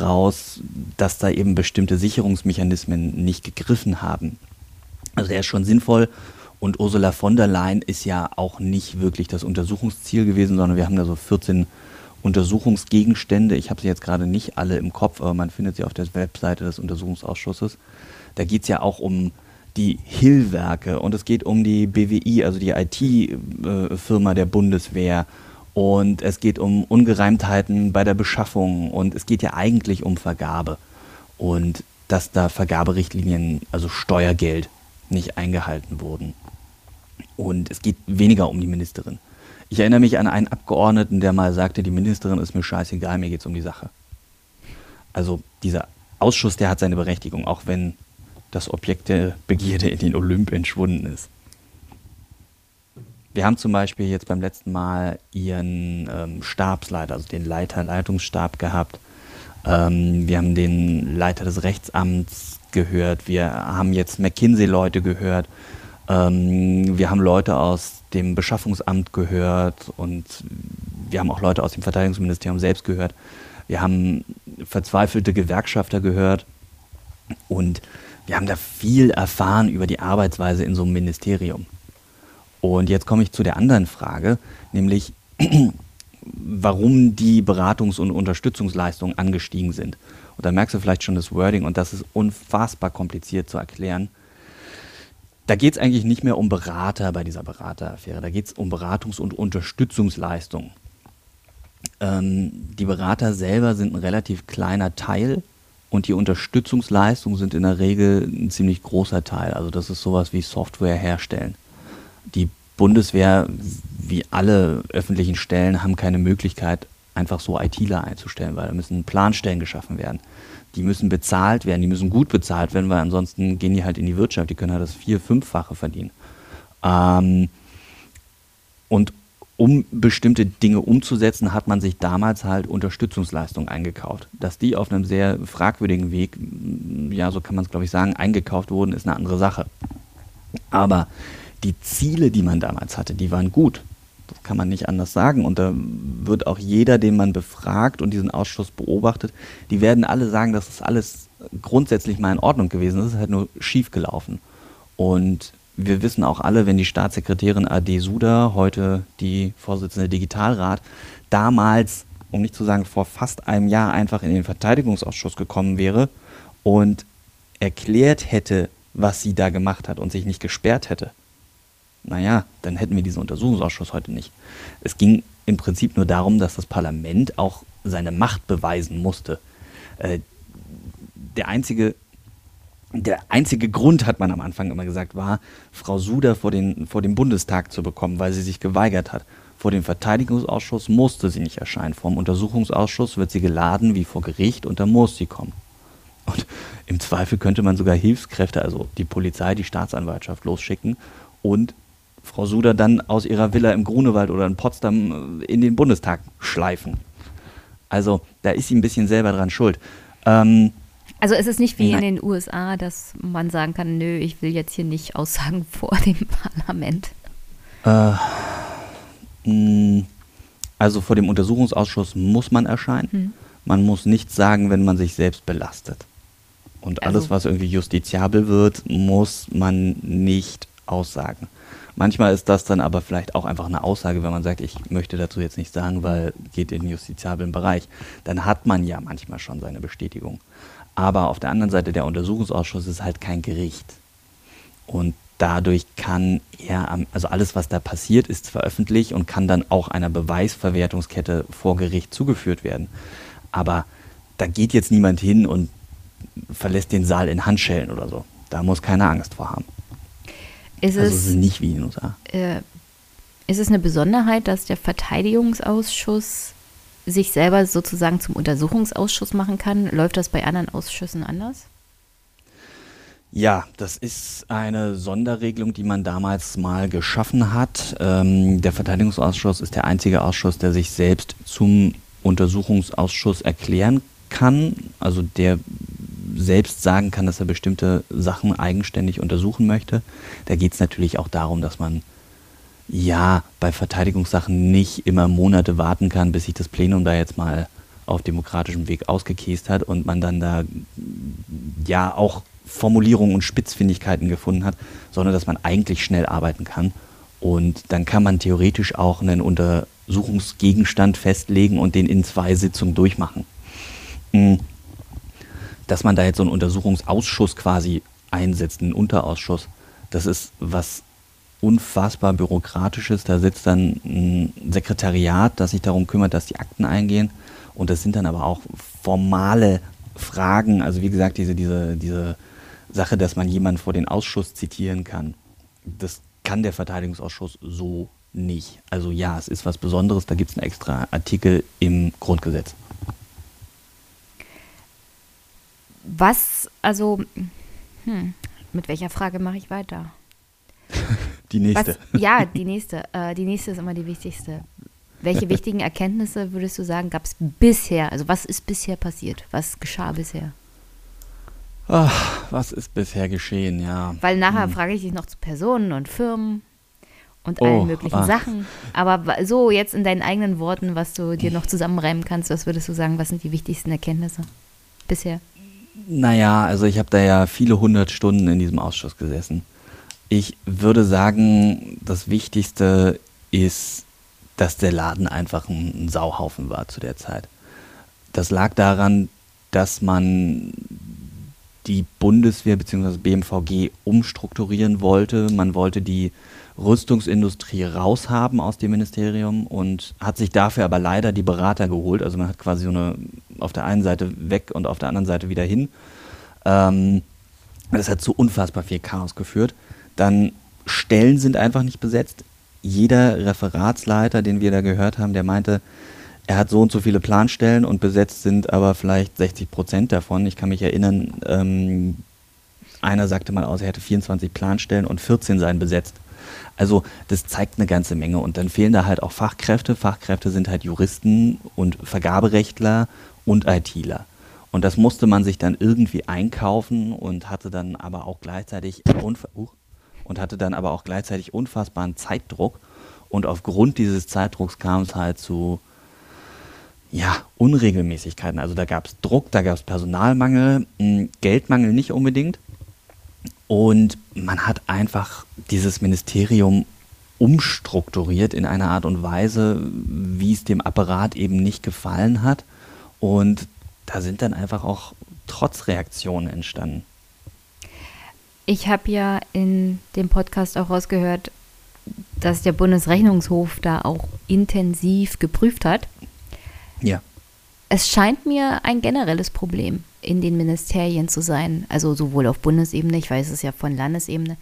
raus, dass da eben bestimmte Sicherungsmechanismen nicht gegriffen haben. Also der ist schon sinnvoll und Ursula von der Leyen ist ja auch nicht wirklich das Untersuchungsziel gewesen, sondern wir haben da so 14 Untersuchungsgegenstände. Ich habe sie jetzt gerade nicht alle im Kopf, aber man findet sie auf der Webseite des Untersuchungsausschusses. Da geht es ja auch um die Hillwerke und es geht um die BWI, also die IT-Firma der Bundeswehr. Und es geht um Ungereimtheiten bei der Beschaffung und es geht ja eigentlich um Vergabe. Und dass da Vergaberichtlinien, also Steuergeld, nicht eingehalten wurden. Und es geht weniger um die Ministerin. Ich erinnere mich an einen Abgeordneten, der mal sagte, die Ministerin ist mir scheißegal, mir geht es um die Sache. Also dieser Ausschuss, der hat seine Berechtigung, auch wenn das Objekt der Begierde in den Olymp entschwunden ist. Wir haben zum Beispiel jetzt beim letzten Mal ihren ähm, Stabsleiter, also den Leiter Leitungsstab gehabt. Ähm, wir haben den Leiter des Rechtsamts gehört. Wir haben jetzt McKinsey-Leute gehört. Ähm, wir haben Leute aus dem Beschaffungsamt gehört und wir haben auch Leute aus dem Verteidigungsministerium selbst gehört. Wir haben verzweifelte Gewerkschafter gehört und wir haben da viel erfahren über die Arbeitsweise in so einem Ministerium. Und jetzt komme ich zu der anderen Frage, nämlich <clears throat> warum die Beratungs- und Unterstützungsleistungen angestiegen sind. Und da merkst du vielleicht schon das Wording und das ist unfassbar kompliziert zu erklären. Da geht es eigentlich nicht mehr um Berater bei dieser Berateraffäre, da geht es um Beratungs- und Unterstützungsleistungen. Ähm, die Berater selber sind ein relativ kleiner Teil und die Unterstützungsleistungen sind in der Regel ein ziemlich großer Teil. Also das ist sowas wie Software herstellen. Die Bundeswehr, wie alle öffentlichen Stellen, haben keine Möglichkeit, einfach so ITler einzustellen, weil da müssen Planstellen geschaffen werden die müssen bezahlt werden, die müssen gut bezahlt werden, weil ansonsten gehen die halt in die Wirtschaft, die können halt das vier-, fünffache verdienen. Ähm, und um bestimmte Dinge umzusetzen, hat man sich damals halt Unterstützungsleistungen eingekauft. Dass die auf einem sehr fragwürdigen Weg, ja, so kann man es glaube ich sagen, eingekauft wurden, ist eine andere Sache. Aber die Ziele, die man damals hatte, die waren gut. Das kann man nicht anders sagen. Und da wird auch jeder, den man befragt und diesen Ausschuss beobachtet, die werden alle sagen, dass das alles grundsätzlich mal in Ordnung gewesen ist. Es ist halt nur schief gelaufen. Und wir wissen auch alle, wenn die Staatssekretärin Ade Suda, heute die Vorsitzende Digitalrat, damals, um nicht zu sagen vor fast einem Jahr, einfach in den Verteidigungsausschuss gekommen wäre und erklärt hätte, was sie da gemacht hat und sich nicht gesperrt hätte, naja, dann hätten wir diesen Untersuchungsausschuss heute nicht. Es ging im Prinzip nur darum, dass das Parlament auch seine Macht beweisen musste. Äh, der einzige der einzige Grund, hat man am Anfang immer gesagt, war, Frau Suder vor den, vor den Bundestag zu bekommen, weil sie sich geweigert hat. Vor dem Verteidigungsausschuss musste sie nicht erscheinen. Vor dem Untersuchungsausschuss wird sie geladen wie vor Gericht und da muss sie kommen. Und im Zweifel könnte man sogar Hilfskräfte, also die Polizei, die Staatsanwaltschaft losschicken und Frau Suder dann aus ihrer Villa im Grunewald oder in Potsdam äh, in den Bundestag schleifen. Also da ist sie ein bisschen selber dran schuld. Ähm, also es ist nicht wie Nein. in den USA, dass man sagen kann, nö, ich will jetzt hier nicht aussagen <laughs> vor dem Parlament. Äh, mh, also vor dem Untersuchungsausschuss muss man erscheinen. Hm. Man muss nichts sagen, wenn man sich selbst belastet. Und also, alles, was irgendwie justiziabel wird, muss man nicht aussagen. Manchmal ist das dann aber vielleicht auch einfach eine Aussage, wenn man sagt, ich möchte dazu jetzt nichts sagen, weil geht in den justiziablen Bereich. Dann hat man ja manchmal schon seine Bestätigung. Aber auf der anderen Seite, der Untersuchungsausschuss ist halt kein Gericht. Und dadurch kann er, also alles, was da passiert, ist veröffentlicht und kann dann auch einer Beweisverwertungskette vor Gericht zugeführt werden. Aber da geht jetzt niemand hin und verlässt den Saal in Handschellen oder so. Da muss keine Angst vor haben. Ist also es ist nicht wie in den USA. Äh, ist es eine Besonderheit, dass der Verteidigungsausschuss sich selber sozusagen zum Untersuchungsausschuss machen kann. Läuft das bei anderen Ausschüssen anders? Ja, das ist eine Sonderregelung, die man damals mal geschaffen hat. Ähm, der Verteidigungsausschuss ist der einzige Ausschuss, der sich selbst zum Untersuchungsausschuss erklären kann. Also der selbst sagen kann, dass er bestimmte Sachen eigenständig untersuchen möchte. Da geht es natürlich auch darum, dass man ja bei Verteidigungssachen nicht immer Monate warten kann, bis sich das Plenum da jetzt mal auf demokratischem Weg ausgekäst hat und man dann da ja auch Formulierungen und Spitzfindigkeiten gefunden hat, sondern dass man eigentlich schnell arbeiten kann. Und dann kann man theoretisch auch einen Untersuchungsgegenstand festlegen und den in zwei Sitzungen durchmachen. Hm. Dass man da jetzt so einen Untersuchungsausschuss quasi einsetzt, einen Unterausschuss, das ist was unfassbar bürokratisches. Da sitzt dann ein Sekretariat, das sich darum kümmert, dass die Akten eingehen. Und das sind dann aber auch formale Fragen. Also wie gesagt, diese, diese, diese Sache, dass man jemanden vor den Ausschuss zitieren kann. Das kann der Verteidigungsausschuss so nicht. Also ja, es ist was Besonderes. Da gibt es einen extra Artikel im Grundgesetz. Was, also, hm, mit welcher Frage mache ich weiter? <laughs> Die nächste. Was, ja, die nächste. Äh, die nächste ist immer die wichtigste. Welche wichtigen Erkenntnisse würdest du sagen, gab es bisher? Also was ist bisher passiert? Was geschah bisher? Ach, was ist bisher geschehen, ja. Weil nachher hm. frage ich dich noch zu Personen und Firmen und allen oh, möglichen ach. Sachen. Aber so jetzt in deinen eigenen Worten, was du dir noch zusammenreimen kannst, was würdest du sagen, was sind die wichtigsten Erkenntnisse bisher? Naja, also ich habe da ja viele hundert Stunden in diesem Ausschuss gesessen. Ich würde sagen, das Wichtigste ist, dass der Laden einfach ein, Sauhaufen war zu der Zeit. Das lag daran, dass man die Bundeswehr bzw. BMVG umstrukturieren wollte. Man wollte die Rüstungsindustrie raushaben aus dem Ministerium und hat sich dafür aber leider die Berater geholt. Also man hat quasi so eine auf der einen Seite weg und auf der anderen Seite wieder hin. Ähm, das hat zu unfassbar viel Chaos geführt. Dann Stellen sind einfach nicht besetzt. Jeder Referatsleiter, den wir da gehört haben, der meinte, er hat so und so viele Planstellen und besetzt sind aber vielleicht 60 Prozent davon. Ich kann mich erinnern, ähm, einer sagte mal aus, er hätte 24 Planstellen und 14 seien besetzt. Also das zeigt eine ganze Menge und dann fehlen da halt auch Fachkräfte. Fachkräfte sind halt Juristen und Vergaberechtler und ITler. Und das musste man sich dann irgendwie einkaufen und hatte dann aber auch gleichzeitig uh, und hatte dann aber auch gleichzeitig unfassbaren Zeitdruck. Und aufgrund dieses Zeitdrucks kam es halt zu ja, Unregelmäßigkeiten. Also da gab es Druck, da gab es Personalmangel, hm, Geldmangel nicht unbedingt. Und man hat einfach dieses Ministerium umstrukturiert in einer Art und Weise, wie es dem Apparat eben nicht gefallen hat. Und da sind dann einfach auch Trotzreaktionen entstanden. Ich habe ja in dem Podcast auch rausgehört, dass der Bundesrechnungshof da auch intensiv geprüft hat. Ja. Es scheint mir ein generelles Problem in den Ministerien zu sein, also sowohl auf Bundesebene, ich weiß es ja von Landesebene,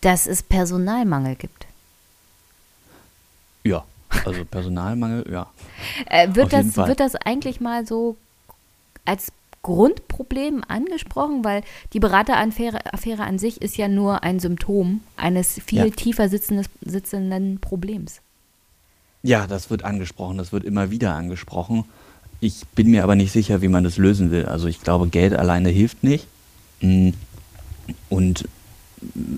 dass es Personalmangel gibt. Ja, also Personalmangel, ja. <laughs> Äh, wird, das, wird das eigentlich mal so als Grundproblem angesprochen, weil die Berateraffäre Affäre an sich ist ja nur ein Symptom eines viel ja. tiefer sitzendes, sitzenden Problems. Ja, das wird angesprochen, das wird immer wieder angesprochen. Ich bin mir aber nicht sicher, wie man das lösen will. Also ich glaube, Geld alleine hilft nicht. Mm. Und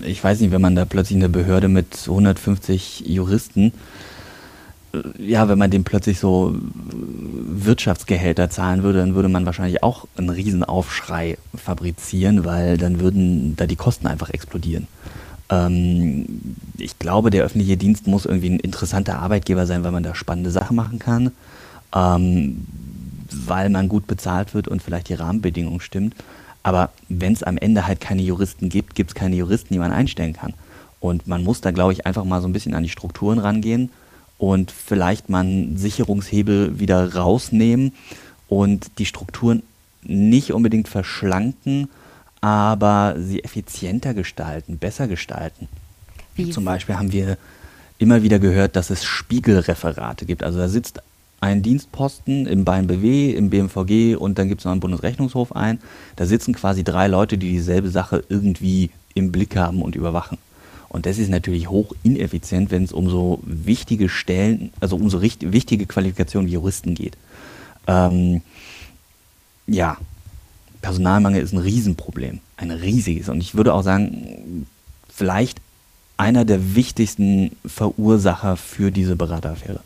ich weiß nicht, wenn man da plötzlich eine Behörde mit 150 Juristen ja, wenn man dem plötzlich so Wirtschaftsgehälter zahlen würde, dann würde man wahrscheinlich auch einen Riesenaufschrei fabrizieren, weil dann würden da die Kosten einfach explodieren. Ähm, ich glaube, der öffentliche Dienst muss irgendwie ein interessanter Arbeitgeber sein, weil man da spannende Sachen machen kann, ähm, weil man gut bezahlt wird und vielleicht die Rahmenbedingungen stimmt. Aber wenn es am Ende halt keine Juristen gibt, gibt es keine Juristen, die man einstellen kann. Und man muss da, glaube ich, einfach mal so ein bisschen an die Strukturen rangehen und vielleicht mal einen Sicherungshebel wieder rausnehmen und die Strukturen nicht unbedingt verschlanken, aber sie effizienter gestalten, besser gestalten. Wie? Zum Beispiel haben wir immer wieder gehört, dass es Spiegelreferate gibt. Also da sitzt ein Dienstposten im BMBW, im BMVG und dann gibt es noch einen Bundesrechnungshof ein. Da sitzen quasi drei Leute, die dieselbe Sache irgendwie im Blick haben und überwachen. Und das ist natürlich hoch ineffizient, wenn es um so wichtige Stellen, also um so richtig, wichtige Qualifikationen wie Juristen geht. Ähm, ja, Personalmangel ist ein Riesenproblem, ein riesiges. Und ich würde auch sagen, vielleicht einer der wichtigsten Verursacher für diese Berateraffäre.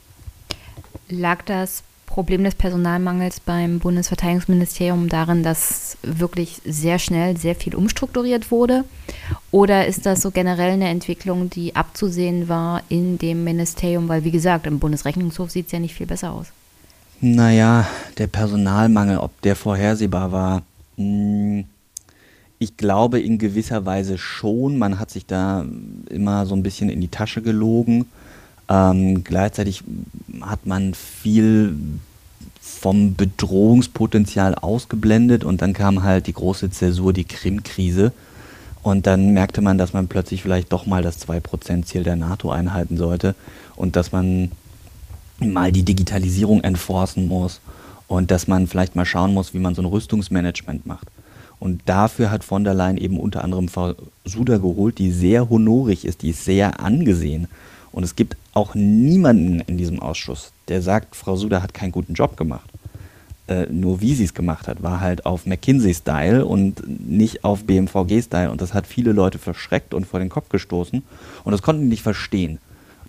Lag das Problem des Personalmangels beim Bundesverteidigungsministerium darin, dass wirklich sehr schnell sehr viel umstrukturiert wurde? Oder ist das so generell eine Entwicklung, die abzusehen war in dem Ministerium? Weil, wie gesagt, im Bundesrechnungshof sieht es ja nicht viel besser aus. Naja, der Personalmangel, ob der vorhersehbar war, hm, ich glaube in gewisser Weise schon. Man hat sich da immer so ein bisschen in die Tasche gelogen. Ähm, gleichzeitig hat man viel vom Bedrohungspotenzial ausgeblendet und dann kam halt die große Zäsur, die Krim-Krise. Und dann merkte man, dass man plötzlich vielleicht doch mal das 2%-Ziel der NATO einhalten sollte und dass man mal die Digitalisierung enforcen muss und dass man vielleicht mal schauen muss, wie man so ein Rüstungsmanagement macht. Und dafür hat von der Leyen eben unter anderem Frau Suda geholt, die sehr honorig ist, die ist sehr angesehen. Und es gibt auch niemanden in diesem Ausschuss, der sagt, Frau Suda hat keinen guten Job gemacht. Äh, nur wie sie es gemacht hat, war halt auf McKinsey-Style und nicht auf BMVG-Style. Und das hat viele Leute verschreckt und vor den Kopf gestoßen. Und das konnten die nicht verstehen.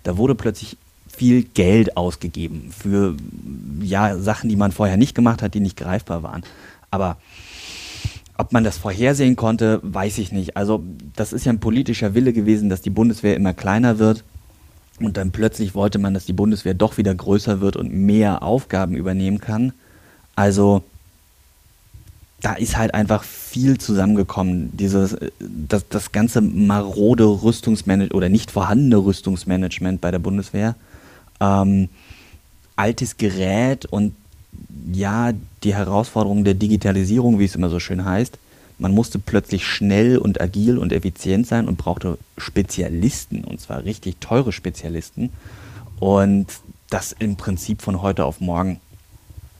Da wurde plötzlich viel Geld ausgegeben für ja, Sachen, die man vorher nicht gemacht hat, die nicht greifbar waren. Aber ob man das vorhersehen konnte, weiß ich nicht. Also das ist ja ein politischer Wille gewesen, dass die Bundeswehr immer kleiner wird und dann plötzlich wollte man, dass die Bundeswehr doch wieder größer wird und mehr Aufgaben übernehmen kann. Also da ist halt einfach viel zusammengekommen. Dieses, das, das ganze marode Rüstungsmanagement oder nicht vorhandene Rüstungsmanagement bei der Bundeswehr. Ähm, altes Gerät und ja, die Herausforderung der Digitalisierung, wie es immer so schön heißt, man musste plötzlich schnell und agil und effizient sein und brauchte Spezialisten, und zwar richtig teure Spezialisten. Und das im Prinzip von heute auf morgen.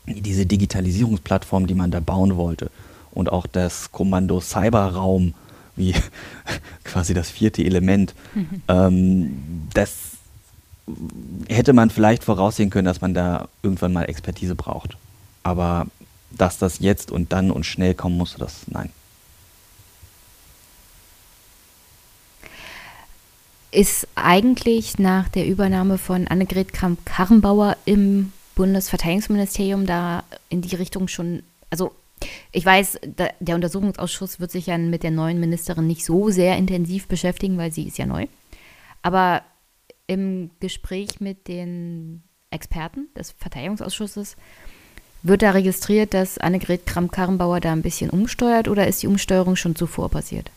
Diese Digitalisierungsplattform, die man da bauen wollte und auch das Kommando Cyberraum, wie <laughs> quasi das vierte Element, mhm. <laughs> ähm, das hätte man vielleicht voraussehen können, dass man da irgendwann mal Expertise braucht. Aber dass das jetzt und dann und schnell kommen musste, das nein. Ist eigentlich nach der Übernahme von Annegret Kramp-Karrenbauer im Bundesverteidigungsministerium da in die Richtung schon, also ich weiß, der Untersuchungsausschuss wird sich ja mit der neuen Ministerin nicht so sehr intensiv beschäftigen, weil sie ist ja neu. Aber im Gespräch mit den Experten des Verteidigungsausschusses wird da registriert, dass Annegret Kramp-Karrenbauer da ein bisschen umsteuert oder ist die Umsteuerung schon zuvor passiert?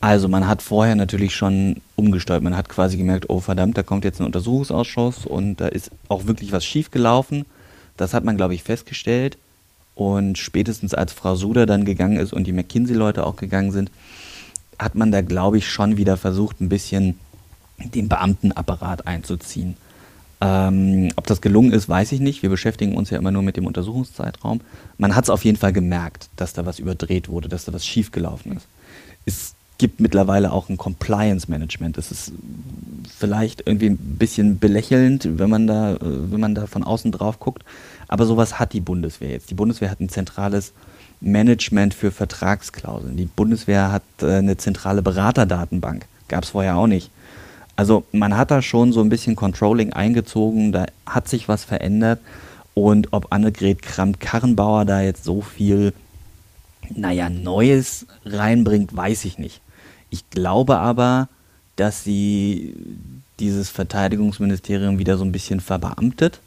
Also man hat vorher natürlich schon umgesteuert. Man hat quasi gemerkt, oh verdammt, da kommt jetzt ein Untersuchungsausschuss und da ist auch wirklich was schiefgelaufen. Das hat man, glaube ich, festgestellt. Und spätestens als Frau Suder dann gegangen ist und die McKinsey-Leute auch gegangen sind, hat man da, glaube ich, schon wieder versucht, ein bisschen den Beamtenapparat einzuziehen. Ähm, ob das gelungen ist, weiß ich nicht. Wir beschäftigen uns ja immer nur mit dem Untersuchungszeitraum. Man hat es auf jeden Fall gemerkt, dass da was überdreht wurde, dass da was schiefgelaufen ist. Gibt mittlerweile auch ein Compliance Management. Das ist vielleicht irgendwie ein bisschen belächelnd, wenn man da, äh, wenn man da von außen drauf guckt. Aber sowas hat die Bundeswehr jetzt. Die Bundeswehr hat ein zentrales Management für Vertragsklauseln. Die Bundeswehr hat äh, eine zentrale Beraterdatenbank. Gab es vorher auch nicht. Also man hat da schon so ein bisschen Controlling eingezogen, da hat sich was verändert. Und ob Annegret Kramp-Karrenbauer da jetzt so viel, naja, Neues reinbringt, weiß ich nicht. Ich glaube aber, dass sie dieses Verteidigungsministerium wieder so ein bisschen verbeamtet.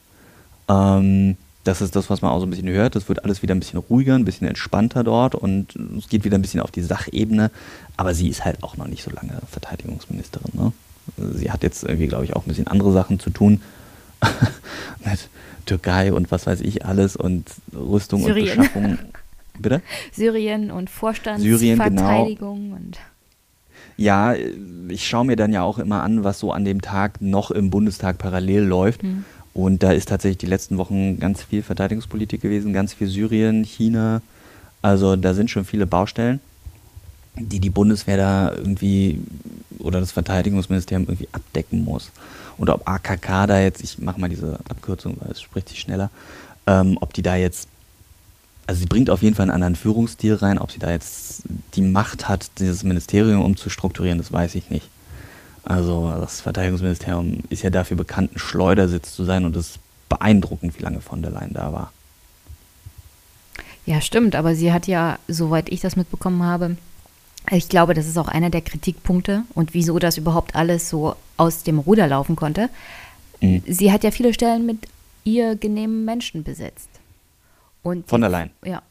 Ähm, das ist das, was man auch so ein bisschen hört. Das wird alles wieder ein bisschen ruhiger, ein bisschen entspannter dort und es geht wieder ein bisschen auf die Sachebene. Aber sie ist halt auch noch nicht so lange Verteidigungsministerin. Ne? Sie hat jetzt irgendwie, glaube ich, auch ein bisschen andere Sachen zu tun. <laughs> Mit Türkei und was weiß ich alles und Rüstung Syrien. und Beschaffung. <laughs> Bitte? Syrien und Vorstandsverteidigung genau. und. Ja, ich schaue mir dann ja auch immer an, was so an dem Tag noch im Bundestag parallel läuft. Hm. Und da ist tatsächlich die letzten Wochen ganz viel Verteidigungspolitik gewesen, ganz viel Syrien, China. Also da sind schon viele Baustellen, die die Bundeswehr da irgendwie oder das Verteidigungsministerium irgendwie abdecken muss. Und ob AKK da jetzt, ich mache mal diese Abkürzung, weil es spricht sich schneller, ähm, ob die da jetzt, also sie bringt auf jeden Fall einen anderen Führungsstil rein, ob sie da jetzt die Macht hat, dieses Ministerium umzustrukturieren, das weiß ich nicht. Also das Verteidigungsministerium ist ja dafür bekannt, ein Schleudersitz zu sein und es ist beeindruckend, wie lange von der Leyen da war. Ja, stimmt, aber sie hat ja, soweit ich das mitbekommen habe, ich glaube, das ist auch einer der Kritikpunkte und wieso das überhaupt alles so aus dem Ruder laufen konnte. Mhm. Sie hat ja viele Stellen mit ihr genehmen Menschen besetzt. Und Von allein. Ja.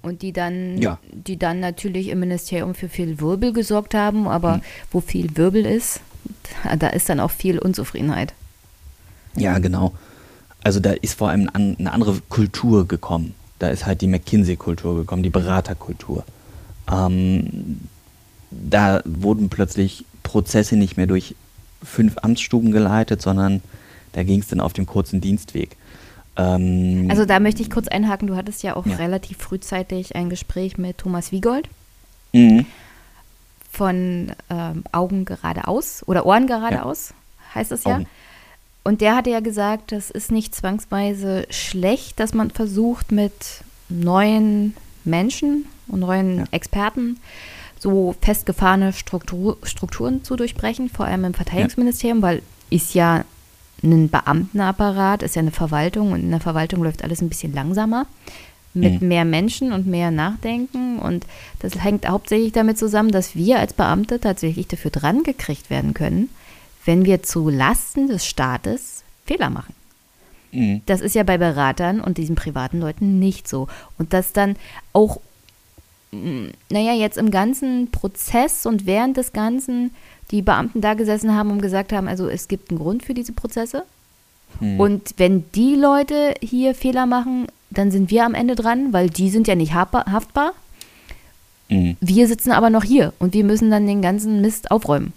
Und die dann, ja. die dann natürlich im Ministerium für viel Wirbel gesorgt haben, aber mhm. wo viel Wirbel ist, <laughs> da ist dann auch viel Unzufriedenheit. Ja, genau. Also da ist vor allem eine andere Kultur gekommen. Da ist halt die McKinsey-Kultur gekommen, die Beraterkultur. Ähm, da wurden plötzlich Prozesse nicht mehr durch fünf Amtsstuben geleitet, sondern da ging es dann auf dem kurzen Dienstweg. Ähm, also da möchte ich kurz einhaken, du hattest ja auch ja. relativ frühzeitig ein Gespräch mit Thomas Wiegold mhm. von ähm, Augen geradeaus oder Ohren geradeaus, ja. heißt es ja. Augen. Und der hatte ja gesagt, das ist nicht zwangsweise schlecht, dass man versucht, mit neuen Menschen und neuen ja. Experten so festgefahrene Struktur, Strukturen zu durchbrechen, vor allem im Verteidigungsministerium, ja. weil ist ja ein Beamtenapparat, ist ja eine Verwaltung und in der Verwaltung läuft alles ein bisschen langsamer mit mhm. mehr Menschen und mehr Nachdenken und das hängt hauptsächlich damit zusammen, dass wir als Beamte tatsächlich dafür dran gekriegt werden können, wenn wir zu Lasten des Staates Fehler machen. Mhm. Das ist ja bei Beratern und diesen privaten Leuten nicht so. Und das dann auch naja, jetzt im ganzen Prozess und während des Ganzen die Beamten da gesessen haben und gesagt haben, also es gibt einen Grund für diese Prozesse. Hm. Und wenn die Leute hier Fehler machen, dann sind wir am Ende dran, weil die sind ja nicht haftbar. Hm. Wir sitzen aber noch hier und wir müssen dann den ganzen Mist aufräumen.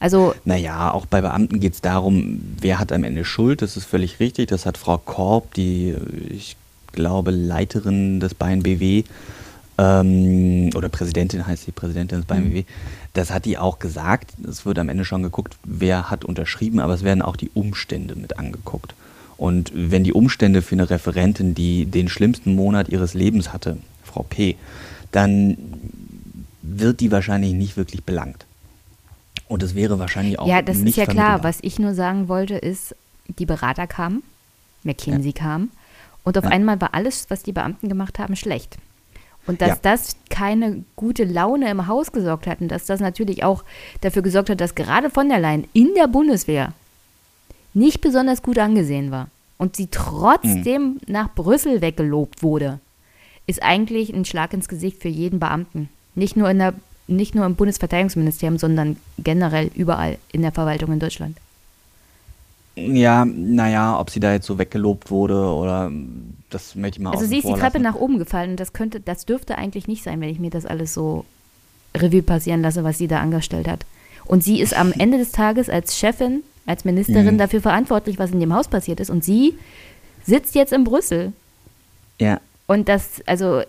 Also, naja, auch bei Beamten geht es darum, wer hat am Ende Schuld, das ist völlig richtig. Das hat Frau Korb, die, ich glaube, Leiterin des Bayern BW, ähm, oder Präsidentin heißt sie, Präsidentin des BMWW, mhm. das hat die auch gesagt. Es wird am Ende schon geguckt, wer hat unterschrieben, aber es werden auch die Umstände mit angeguckt. Und wenn die Umstände für eine Referentin, die den schlimmsten Monat ihres Lebens hatte, Frau P., dann wird die wahrscheinlich nicht wirklich belangt. Und es wäre wahrscheinlich auch. Ja, das ist ja klar. Was ich nur sagen wollte, ist, die Berater kamen, McKinsey ja. kam, und auf ja. einmal war alles, was die Beamten gemacht haben, schlecht. Und dass ja. das keine gute Laune im Haus gesorgt hat und dass das natürlich auch dafür gesorgt hat, dass gerade von der Leyen in der Bundeswehr nicht besonders gut angesehen war und sie trotzdem mhm. nach Brüssel weggelobt wurde, ist eigentlich ein Schlag ins Gesicht für jeden Beamten. Nicht nur, in der, nicht nur im Bundesverteidigungsministerium, sondern generell überall in der Verwaltung in Deutschland. Ja, naja, ob sie da jetzt so weggelobt wurde oder das möchte ich mal Also sie ist die Treppe nach oben gefallen und das könnte, das dürfte eigentlich nicht sein, wenn ich mir das alles so Revue passieren lasse, was sie da angestellt hat. Und sie ist am Ende des Tages als Chefin, als Ministerin mhm. dafür verantwortlich, was in dem Haus passiert ist. Und sie sitzt jetzt in Brüssel. Ja. Und das, also,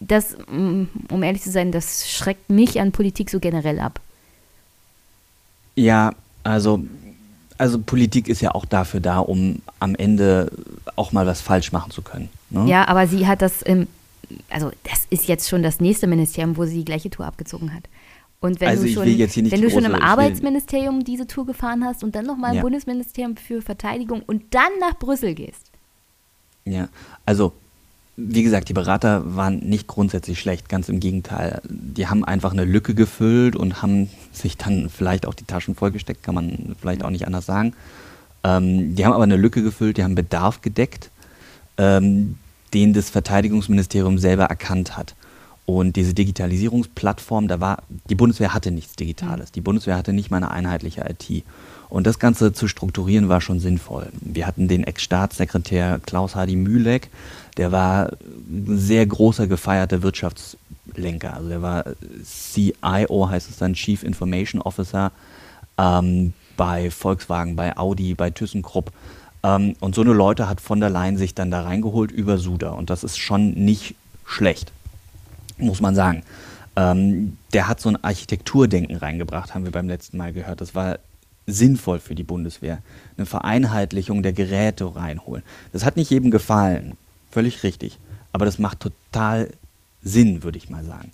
das, um ehrlich zu sein, das schreckt mich an Politik so generell ab. Ja, also also Politik ist ja auch dafür da, um am Ende auch mal was falsch machen zu können. Ne? Ja, aber sie hat das im, also das ist jetzt schon das nächste Ministerium, wo sie die gleiche Tour abgezogen hat. Und wenn also du schon, wenn du schon im Arbeitsministerium diese Tour gefahren hast und dann nochmal im ja. Bundesministerium für Verteidigung und dann nach Brüssel gehst. Ja, also wie gesagt, die Berater waren nicht grundsätzlich schlecht, ganz im Gegenteil. Die haben einfach eine Lücke gefüllt und haben sich dann vielleicht auch die Taschen vollgesteckt, kann man vielleicht auch nicht anders sagen. Ähm, die haben aber eine Lücke gefüllt, die haben Bedarf gedeckt, ähm, den das Verteidigungsministerium selber erkannt hat. Und diese Digitalisierungsplattform, da war, die Bundeswehr hatte nichts Digitales. Die Bundeswehr hatte nicht mal eine einheitliche IT. Und das Ganze zu strukturieren war schon sinnvoll. Wir hatten den Ex-Staatssekretär Klaus Hardy Mühleck, der war ein sehr großer gefeierter Wirtschaftslenker. Also der war CIO, heißt es dann, Chief Information Officer ähm, bei Volkswagen, bei Audi, bei ThyssenKrupp. Ähm, und so eine Leute hat von der Leyen sich dann da reingeholt über Suda. Und das ist schon nicht schlecht, muss man sagen. Ähm, der hat so ein Architekturdenken reingebracht, haben wir beim letzten Mal gehört. Das war sinnvoll für die Bundeswehr. Eine Vereinheitlichung der Geräte reinholen. Das hat nicht jedem gefallen. Völlig richtig. Aber das macht total Sinn, würde ich mal sagen.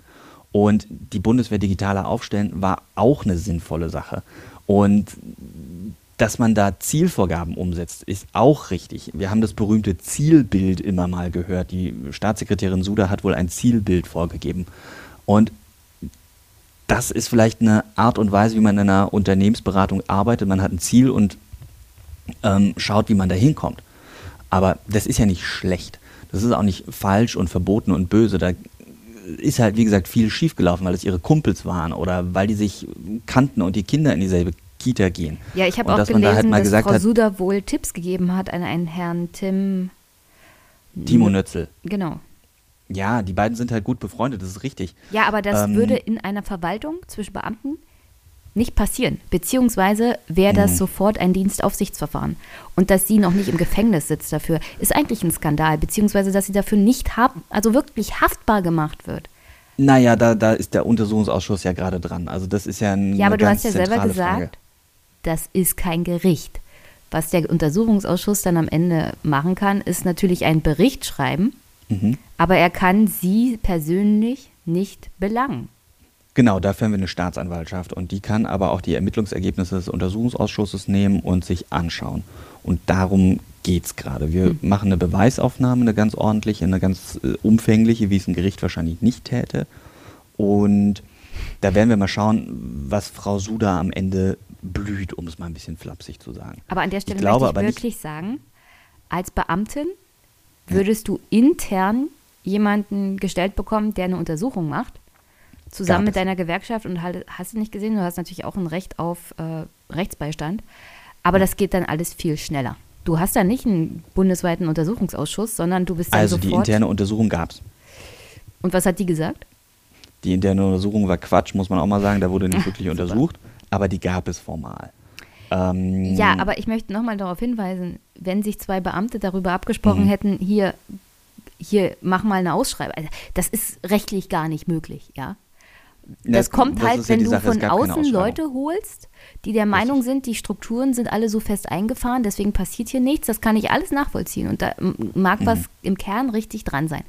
Und die Bundeswehr digitaler aufstellen war auch eine sinnvolle Sache. Und dass man da Zielvorgaben umsetzt, ist auch richtig. Wir haben das berühmte Zielbild immer mal gehört. Die Staatssekretärin Suda hat wohl ein Zielbild vorgegeben. Und das ist vielleicht eine Art und Weise, wie man in einer Unternehmensberatung arbeitet. Man hat ein Ziel und ähm, schaut, wie man da hinkommt. Aber das ist ja nicht schlecht. Das ist auch nicht falsch und verboten und böse. Da ist halt, wie gesagt, viel schiefgelaufen, weil es ihre Kumpels waren oder weil die sich kannten und die Kinder in dieselbe Kita gehen. Ja, ich habe auch gelesen, da halt dass Frau Suda wohl Tipps gegeben hat an einen Herrn Tim. Timo Nötzel. Genau. Ja, die beiden sind halt gut befreundet, das ist richtig. Ja, aber das ähm, würde in einer Verwaltung zwischen Beamten nicht passieren. Beziehungsweise wäre das mhm. sofort ein Dienstaufsichtsverfahren. Und dass sie noch nicht im Gefängnis sitzt dafür, ist eigentlich ein Skandal. Beziehungsweise, dass sie dafür nicht hab, also wirklich haftbar gemacht wird. Naja, da, da ist der Untersuchungsausschuss ja gerade dran. Also das ist ja ein Ja, aber du hast ja selber gesagt, Frage. das ist kein Gericht. Was der Untersuchungsausschuss dann am Ende machen kann, ist natürlich einen Bericht schreiben, mhm. aber er kann sie persönlich nicht belangen. Genau, dafür haben wir eine Staatsanwaltschaft und die kann aber auch die Ermittlungsergebnisse des Untersuchungsausschusses nehmen und sich anschauen. Und darum geht es gerade. Wir mhm. machen eine Beweisaufnahme, eine ganz ordentliche, eine ganz äh, umfängliche, wie es ein Gericht wahrscheinlich nicht täte. Und da werden wir mal schauen, was Frau Suda am Ende blüht, um es mal ein bisschen flapsig zu sagen. Aber an der Stelle ich glaube, möchte ich wirklich sagen, als Beamtin würdest ja. du intern jemanden gestellt bekommen, der eine Untersuchung macht zusammen mit deiner Gewerkschaft und halt, hast du nicht gesehen, du hast natürlich auch ein Recht auf äh, Rechtsbeistand, aber das geht dann alles viel schneller. Du hast da nicht einen bundesweiten Untersuchungsausschuss, sondern du bist dann Also sofort die interne Untersuchung gab es. Und was hat die gesagt? Die interne Untersuchung war Quatsch, muss man auch mal sagen, da wurde nicht <laughs> wirklich untersucht, aber die gab es formal. Ähm, ja, aber ich möchte nochmal darauf hinweisen, wenn sich zwei Beamte darüber abgesprochen mhm. hätten, hier, hier, mach mal eine Ausschreibung. Also das ist rechtlich gar nicht möglich, ja. Das, kommt das halt, wenn ja du von außen Leute holst, die der Meinung sind, die Strukturen sind alle so fest eingefahren, deswegen passiert hier nichts. Das kann ich alles nachvollziehen und da mag mhm. was im Kern richtig dran sein.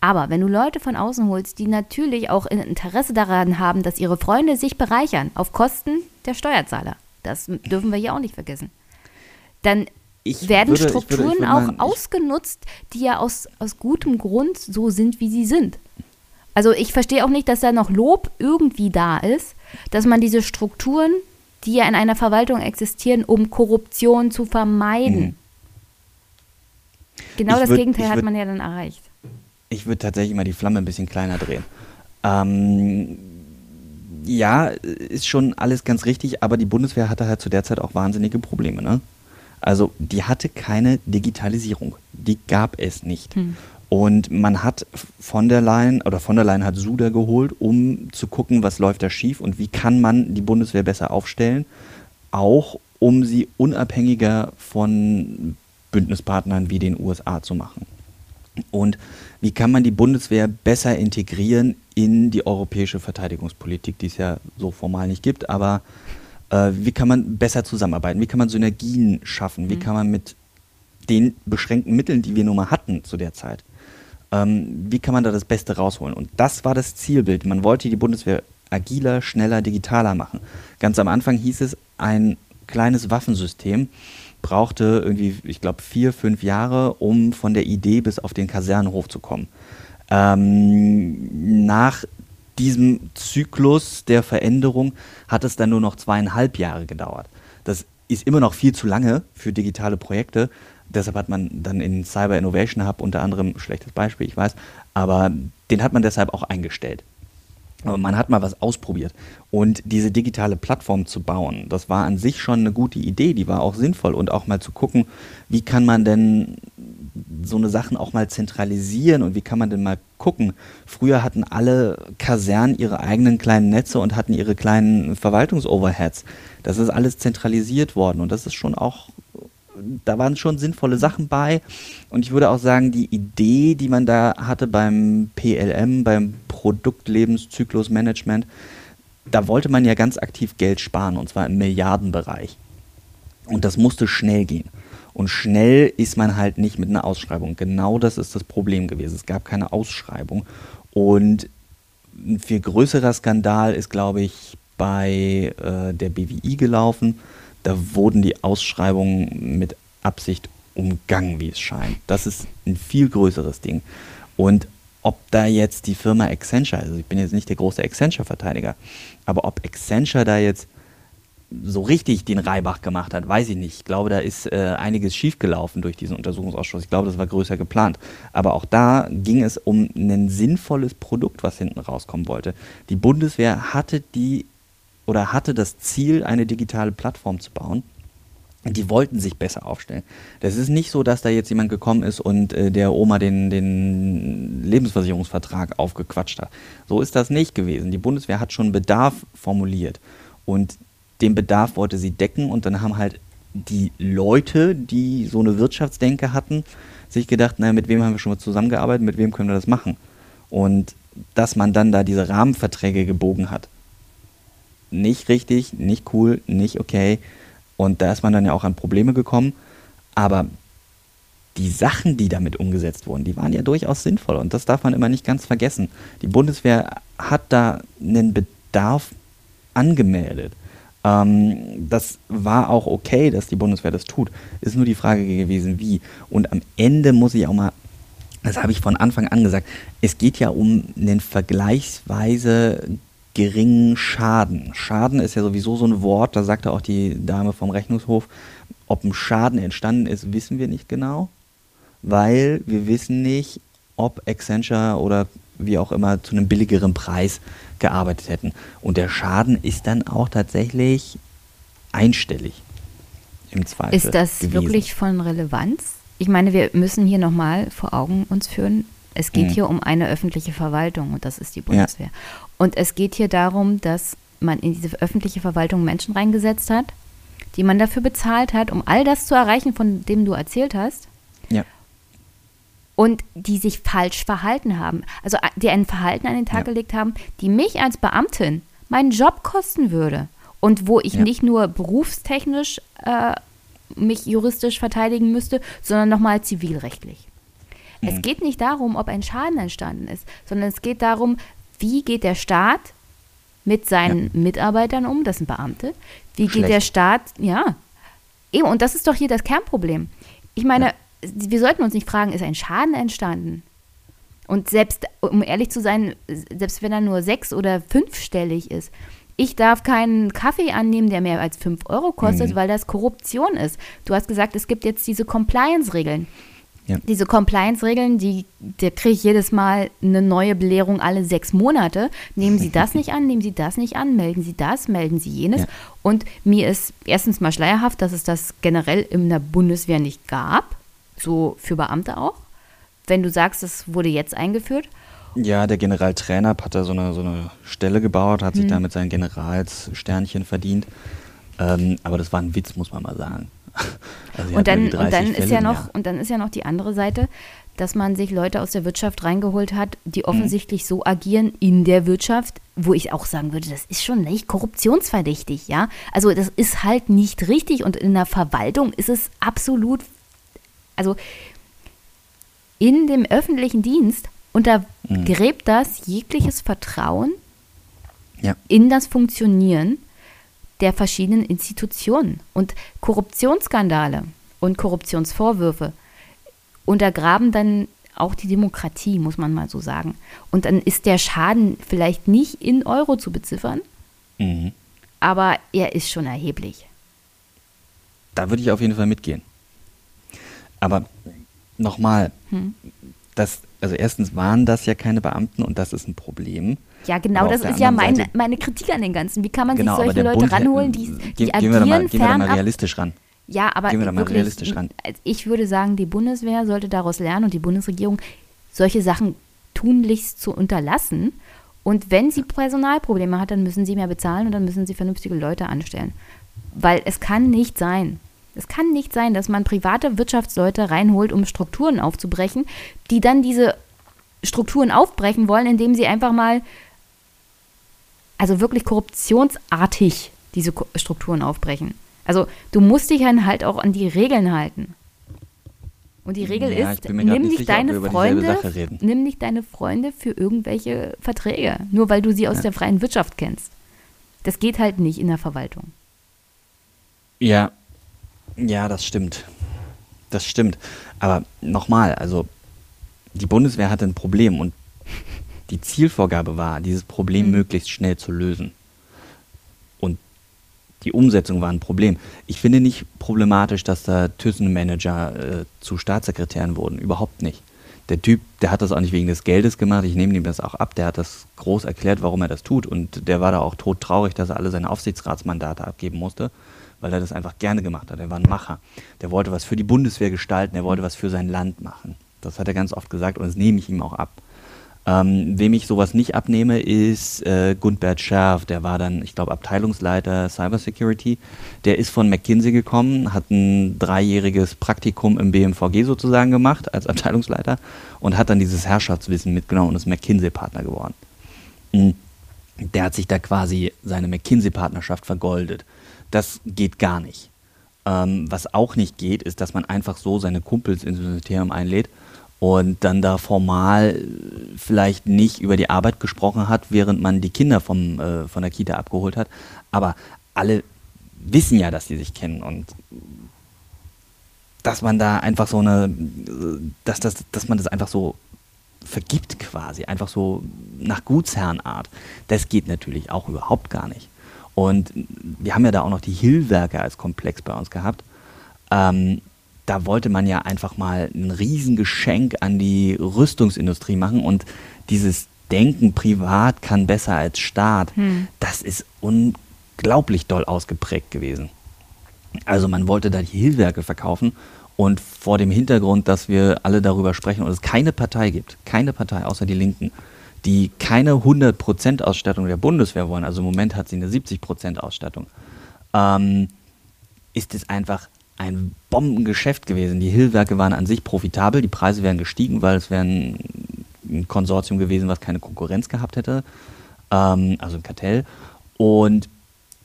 Aber wenn du Leute von außen holst, die natürlich auch Interesse daran haben, dass ihre Freunde sich bereichern auf Kosten der Steuerzahler, das dürfen wir hier auch nicht vergessen, dann ich werden würde, Strukturen ich würde, ich würde auch ausgenutzt, die ja aus, aus gutem Grund so sind, wie sie sind. Also ich verstehe auch nicht, dass da noch Lob irgendwie da ist, dass man diese Strukturen, die ja in einer Verwaltung existieren, um Korruption zu vermeiden. Mhm. Genau ich das würd, Gegenteil hat man ja dann erreicht. Ich würde tatsächlich mal die Flamme ein bisschen kleiner drehen. Ähm, ja, ist schon alles ganz richtig, aber die Bundeswehr hatte halt zu der Zeit auch wahnsinnige Probleme. Ne? Also die hatte keine Digitalisierung. Die gab es nicht. Hm. Und man hat von der Leyen oder von der Leyen hat Suda geholt, um zu gucken, was läuft da schief und wie kann man die Bundeswehr besser aufstellen, auch um sie unabhängiger von Bündnispartnern wie den USA zu machen. Und wie kann man die Bundeswehr besser integrieren in die europäische Verteidigungspolitik, die es ja so formal nicht gibt, aber äh, wie kann man besser zusammenarbeiten, wie kann man Synergien schaffen, wie mhm. kann man mit den beschränkten Mitteln, die wir nun mal hatten zu der Zeit, ähm, wie kann man da das Beste rausholen? Und das war das Zielbild. Man wollte die Bundeswehr agiler, schneller, digitaler machen. Ganz am Anfang hieß es, ein kleines Waffensystem brauchte irgendwie, ich glaube, vier, fünf Jahre, um von der Idee bis auf den Kasernenhof zu kommen. Ähm, nach diesem Zyklus der Veränderung hat es dann nur noch zweieinhalb Jahre gedauert. Das ist immer noch viel zu lange für digitale Projekte. Deshalb hat man dann in Cyber Innovation Hub unter anderem, schlechtes Beispiel, ich weiß, aber den hat man deshalb auch eingestellt. Aber man hat mal was ausprobiert. Und diese digitale Plattform zu bauen, das war an sich schon eine gute Idee, die war auch sinnvoll. Und auch mal zu gucken, wie kann man denn so eine Sachen auch mal zentralisieren und wie kann man denn mal gucken. Früher hatten alle Kasernen ihre eigenen kleinen Netze und hatten ihre kleinen Verwaltungsoverheads. Das ist alles zentralisiert worden und das ist schon auch da waren schon sinnvolle Sachen bei. Und ich würde auch sagen, die Idee, die man da hatte beim PLM, beim Produktlebenszyklusmanagement, da wollte man ja ganz aktiv Geld sparen, und zwar im Milliardenbereich. Und das musste schnell gehen. Und schnell ist man halt nicht mit einer Ausschreibung. Genau das ist das Problem gewesen. Es gab keine Ausschreibung. Und ein viel größerer Skandal ist, glaube ich, bei äh, der BWI gelaufen da wurden die Ausschreibungen mit Absicht umgangen, wie es scheint. Das ist ein viel größeres Ding. Und ob da jetzt die Firma Accenture, also ich bin jetzt nicht der große Accenture-Verteidiger, aber ob Accenture da jetzt so richtig den Reibach gemacht hat, weiß ich nicht. Ich glaube, da ist äh, einiges schiefgelaufen durch diesen Untersuchungsausschuss. Ich glaube, das war größer geplant. Aber auch da ging es um ein sinnvolles Produkt, was hinten rauskommen wollte. Die Bundeswehr hatte die oder hatte das Ziel, eine digitale Plattform zu bauen. Die wollten sich besser aufstellen. Das ist nicht so, dass da jetzt jemand gekommen ist und äh, der Oma den, den Lebensversicherungsvertrag aufgequatscht hat. So ist das nicht gewesen. Die Bundeswehr hat schon Bedarf formuliert und den Bedarf wollte sie decken und dann haben halt die Leute, die so eine Wirtschaftsdenke hatten, sich gedacht, naja, mit wem haben wir schon mal zusammengearbeitet, mit wem können wir das machen? Und dass man dann da diese Rahmenverträge gebogen hat, nicht richtig, nicht cool, nicht okay. Und da ist man dann ja auch an Probleme gekommen. Aber die Sachen, die damit umgesetzt wurden, die waren ja durchaus sinnvoll. Und das darf man immer nicht ganz vergessen. Die Bundeswehr hat da einen Bedarf angemeldet. Ähm, das war auch okay, dass die Bundeswehr das tut. Ist nur die Frage gewesen, wie. Und am Ende muss ich auch mal, das habe ich von Anfang an gesagt, es geht ja um einen vergleichsweise geringen Schaden. Schaden ist ja sowieso so ein Wort, da sagte auch die Dame vom Rechnungshof, ob ein Schaden entstanden ist, wissen wir nicht genau, weil wir wissen nicht, ob Accenture oder wie auch immer zu einem billigeren Preis gearbeitet hätten. Und der Schaden ist dann auch tatsächlich einstellig im Zweifel. Ist das gewesen. wirklich von Relevanz? Ich meine, wir müssen hier nochmal vor Augen uns führen, es geht mhm. hier um eine öffentliche Verwaltung und das ist die Bundeswehr. Ja. Und es geht hier darum, dass man in diese öffentliche Verwaltung Menschen reingesetzt hat, die man dafür bezahlt hat, um all das zu erreichen, von dem du erzählt hast. Ja. Und die sich falsch verhalten haben. Also die ein Verhalten an den Tag ja. gelegt haben, die mich als Beamtin meinen Job kosten würde. Und wo ich ja. nicht nur berufstechnisch äh, mich juristisch verteidigen müsste, sondern nochmal zivilrechtlich. Es hm. geht nicht darum, ob ein Schaden entstanden ist, sondern es geht darum, wie geht der Staat mit seinen ja. Mitarbeitern um, das sind Beamte, wie Schlecht. geht der Staat, ja, eben, und das ist doch hier das Kernproblem. Ich meine, ja. wir sollten uns nicht fragen, ist ein Schaden entstanden? Und selbst, um ehrlich zu sein, selbst wenn er nur sechs- oder fünfstellig ist, ich darf keinen Kaffee annehmen, der mehr als fünf Euro kostet, mhm. weil das Korruption ist. Du hast gesagt, es gibt jetzt diese Compliance-Regeln. Ja. Diese Compliance-Regeln, die, da kriege ich jedes Mal eine neue Belehrung alle sechs Monate. Nehmen Sie das nicht an, nehmen Sie das nicht an, melden Sie das, melden Sie jenes. Ja. Und mir ist erstens mal schleierhaft, dass es das generell in der Bundeswehr nicht gab, so für Beamte auch. Wenn du sagst, es wurde jetzt eingeführt. Ja, der Generaltrainer hat da so eine, so eine Stelle gebaut, hat hm. sich mhm. damit sein Generalssternchen verdient. Ähm, aber das war ein Witz, muss man mal sagen. <laughs> Also und dann, und dann ist ja noch und dann ist ja noch die andere Seite, dass man sich Leute aus der Wirtschaft reingeholt hat, die mhm. offensichtlich mhm. so agieren in der Wirtschaft, wo ich auch sagen würde, das ist schon nicht korruptionsverdächtig, ja? Also das ist halt nicht richtig und in der Verwaltung ist es absolut also in dem öffentlichen Dienst untergräbt mhm. das jegliches Vertrauen ja. in das Funktionieren der verschiedenen Institutionen. Und Korruptionsskandale und Korruptionsvorwürfe untergraben dann auch die Demokratie, muss man mal so sagen. Und dann ist der Schaden vielleicht nicht in Euro zu beziffern, mhm. aber er ist schon erheblich. Da würde ich auf jeden Fall mitgehen. Aber nochmal, hm. das, also erstens waren das ja keine Beamten und das ist ein Problem. Ja, genau, das ist ja meine, meine Kritik an den Ganzen. Wie kann man genau, sich solche Leute Bund, ranholen, die, die gehen, agieren gehen wir mal, gehen wir da mal realistisch ran. Ja, aber gehen wir da mal realistisch ran. ich würde sagen, die Bundeswehr sollte daraus lernen und die Bundesregierung solche Sachen tunlichst zu unterlassen. Und wenn sie Personalprobleme hat, dann müssen sie mehr bezahlen und dann müssen sie vernünftige Leute anstellen. Weil es kann nicht sein, es kann nicht sein, dass man private Wirtschaftsleute reinholt, um Strukturen aufzubrechen, die dann diese Strukturen aufbrechen wollen, indem sie einfach mal also wirklich korruptionsartig diese Strukturen aufbrechen. Also du musst dich dann halt auch an die Regeln halten. Und die Regel ja, ist, nimm nicht, sicher, deine Freunde, nimm nicht deine Freunde für irgendwelche Verträge, nur weil du sie aus ja. der freien Wirtschaft kennst. Das geht halt nicht in der Verwaltung. Ja, ja, das stimmt. Das stimmt. Aber nochmal, also die Bundeswehr hatte ein Problem und die Zielvorgabe war, dieses Problem mhm. möglichst schnell zu lösen. Und die Umsetzung war ein Problem. Ich finde nicht problematisch, dass da Thyssen-Manager äh, zu Staatssekretären wurden. Überhaupt nicht. Der Typ, der hat das auch nicht wegen des Geldes gemacht. Ich nehme ihm das auch ab. Der hat das groß erklärt, warum er das tut. Und der war da auch todtraurig, dass er alle seine Aufsichtsratsmandate abgeben musste, weil er das einfach gerne gemacht hat. Er war ein Macher. Der wollte was für die Bundeswehr gestalten. Er wollte was für sein Land machen. Das hat er ganz oft gesagt und das nehme ich ihm auch ab. Ähm, wem ich sowas nicht abnehme, ist äh, Gundbert Scherf. Der war dann, ich glaube, Abteilungsleiter Cybersecurity. Der ist von McKinsey gekommen, hat ein dreijähriges Praktikum im BMVG sozusagen gemacht als Abteilungsleiter und hat dann dieses Herrschaftswissen mitgenommen und ist McKinsey-Partner geworden. Mhm. Der hat sich da quasi seine McKinsey-Partnerschaft vergoldet. Das geht gar nicht. Ähm, was auch nicht geht, ist, dass man einfach so seine Kumpels ins Ministerium einlädt und dann da formal vielleicht nicht über die Arbeit gesprochen hat, während man die Kinder vom, äh, von der Kita abgeholt hat. Aber alle wissen ja, dass sie sich kennen und dass man da einfach so eine, dass, das, dass man das einfach so vergibt quasi, einfach so nach Gutsherrenart. Das geht natürlich auch überhaupt gar nicht. Und wir haben ja da auch noch die Hillwerke als Komplex bei uns gehabt. Ähm, da wollte man ja einfach mal ein Riesengeschenk an die Rüstungsindustrie machen und dieses Denken privat kann besser als Staat, hm. das ist unglaublich doll ausgeprägt gewesen. Also man wollte da die Hilfswerke verkaufen und vor dem Hintergrund, dass wir alle darüber sprechen und es keine Partei gibt, keine Partei außer die Linken, die keine 100% Ausstattung der Bundeswehr wollen, also im Moment hat sie eine 70% Ausstattung, ähm, ist es einfach ein Bombengeschäft gewesen. Die Hillwerke waren an sich profitabel, die Preise wären gestiegen, weil es wäre ein, Konsortium gewesen, was keine Konkurrenz gehabt hätte, ähm, also ein Kartell. Und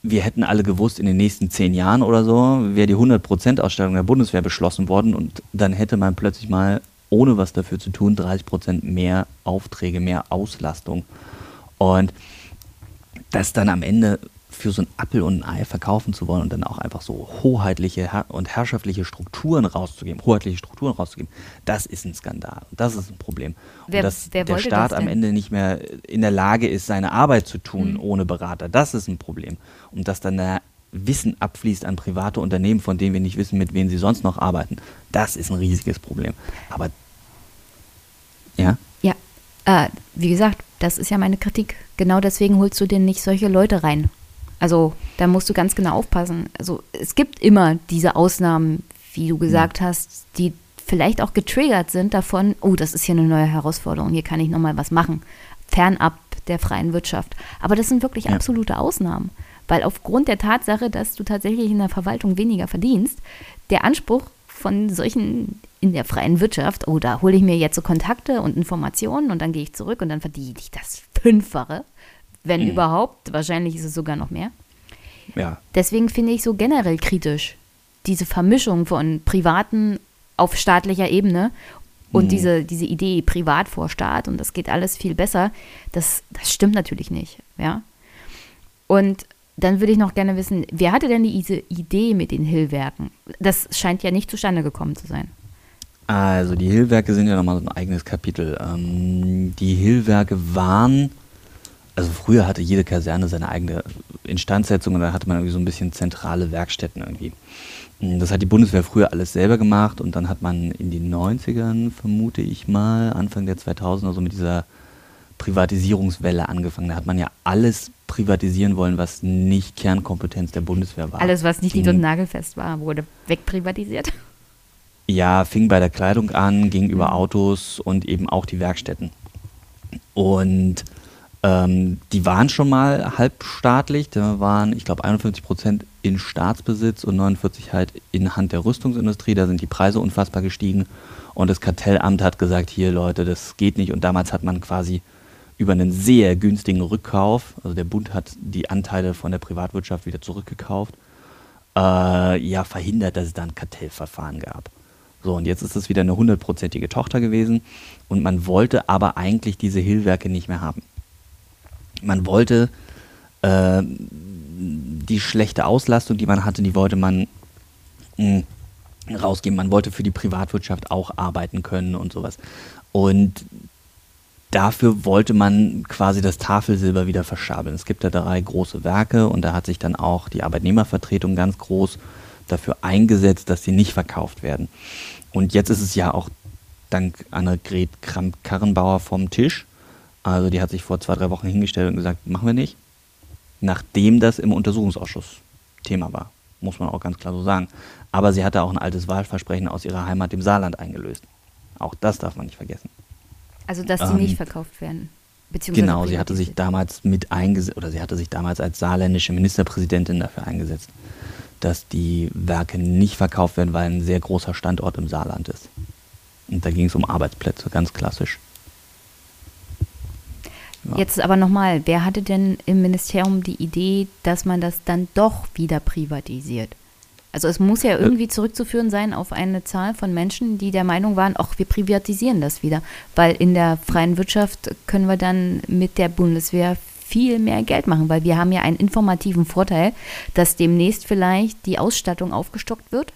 wir hätten alle gewusst, in den nächsten zehn Jahren oder so wäre die 100% Ausstattung der Bundeswehr beschlossen worden und dann hätte man plötzlich mal, ohne was dafür zu tun, 30% mehr Aufträge, mehr Auslastung. Und das dann am Ende für so ein Appel und ein Ei verkaufen zu wollen und dann auch einfach so hoheitliche und herrschaftliche Strukturen rauszugeben, hoheitliche Strukturen rauszugeben, das ist ein Skandal. Das ist ein Problem. Wer, und dass der Staat am Ende nicht mehr in der Lage ist, seine Arbeit zu tun mhm. ohne Berater, das ist ein Problem. Und dass dann der Wissen abfließt an private Unternehmen, von denen wir nicht wissen, mit wem sie sonst noch arbeiten. Das ist ein riesiges Problem. Aber ja? Ja, äh, wie gesagt, das ist ja meine Kritik. Genau deswegen holst du dir nicht solche Leute rein. Also da musst du ganz genau aufpassen. Also es gibt immer diese Ausnahmen, wie du gesagt mhm. hast, die vielleicht auch getriggert sind davon, oh, das ist hier eine neue Herausforderung, hier kann ich nochmal was machen, fernab der freien Wirtschaft. Aber das sind wirklich ja. absolute Ausnahmen, weil aufgrund der Tatsache, dass du tatsächlich in der Verwaltung weniger verdienst, der Anspruch von solchen in der freien Wirtschaft, oh, da hole ich mir jetzt so Kontakte und Informationen und dann gehe ich zurück und dann verdiene ich das Fünffache, wenn mhm. überhaupt. Wahrscheinlich ist es sogar noch mehr. Ja. Deswegen finde ich so generell kritisch diese Vermischung von privaten auf staatlicher Ebene und mhm. diese, diese Idee privat vor Staat und das geht alles viel besser, das, das stimmt natürlich nicht, ja. Und dann würde ich noch gerne wissen, wer hatte denn diese Idee mit den Hillwerken? Das scheint ja nicht zustande gekommen zu sein. Also die Hillwerke sind ja nochmal so ein eigenes Kapitel. Ähm, die Hillwerke waren, also früher hatte jede Kaserne seine eigene Instandsetzung und da hatte man irgendwie so ein bisschen zentrale Werkstätten irgendwie. Das hat die Bundeswehr früher alles selber gemacht und dann hat man in den 90ern, vermute ich mal, Anfang der 2000er so mit dieser Privatisierungswelle angefangen. Da hat man ja alles privatisieren wollen, was nicht Kernkompetenz der Bundeswehr war. Alles, was nicht nied- und nagelfest war, wurde wegprivatisiert. Ja, fing bei der Kleidung an, ging über mhm. Autos und eben auch die Werkstätten. Und ähm, die waren schon mal halbstaatlich, da waren, ich glaube, 51 Prozent in Staatsbesitz und 49 halt in Hand der Rüstungsindustrie. Da sind die Preise unfassbar gestiegen. Und das Kartellamt hat gesagt, hier Leute, das geht nicht. Und damals hat man quasi über einen sehr günstigen Rückkauf, also der Bund hat die Anteile von der Privatwirtschaft wieder zurückgekauft, äh, ja, verhindert, dass es da ein Kartellverfahren gab. So, und jetzt ist es wieder eine hundertprozentige Tochter gewesen und man wollte aber eigentlich diese Hillwerke nicht mehr haben. Man wollte äh, die schlechte Auslastung, die man hatte, die wollte man mh, hm, rausgeben. Man wollte für die Privatwirtschaft auch arbeiten können und sowas. Und dafür wollte man quasi das Tafelsilber wieder verschabeln. Es gibt da drei große Werke und da hat sich dann auch die Arbeitnehmervertretung ganz groß dafür eingesetzt, dass sie nicht verkauft werden. Und jetzt ist es ja auch dank Annegret Kramp-Karrenbauer vom Tisch. Also die hat sich vor zwei, drei Wochen hingestellt und gesagt, machen wir nicht. Nachdem das im Untersuchungsausschuss Thema war, muss man auch ganz klar so sagen. Aber sie hatte auch ein altes Wahlversprechen aus ihrer Heimat, dem Saarland, eingelöst. Auch das darf man nicht vergessen. Also, dass sie ähm, nicht verkauft werden. Genau, sie hatte sich damals mit eingesetzt, oder sie hatte sich damals als saarländische Ministerpräsidentin dafür eingesetzt, dass die Werke nicht verkauft werden, weil ein sehr großer Standort im Saarland ist. Und da ging es um Arbeitsplätze, ganz klassisch. Ja. Jetzt aber nochmal, wer hatte denn im Ministerium die Idee, dass man das dann doch wieder privatisiert? Also es muss ja äh. irgendwie zurückzuführen sein auf eine Zahl von Menschen, die der Meinung waren, ach, wir privatisieren das wieder. Weil in der freien Wirtschaft können wir dann mit der Bundeswehr viel mehr Geld machen, weil wir haben ja einen informativen Vorteil, dass demnächst vielleicht die Ausstattung aufgestockt wird.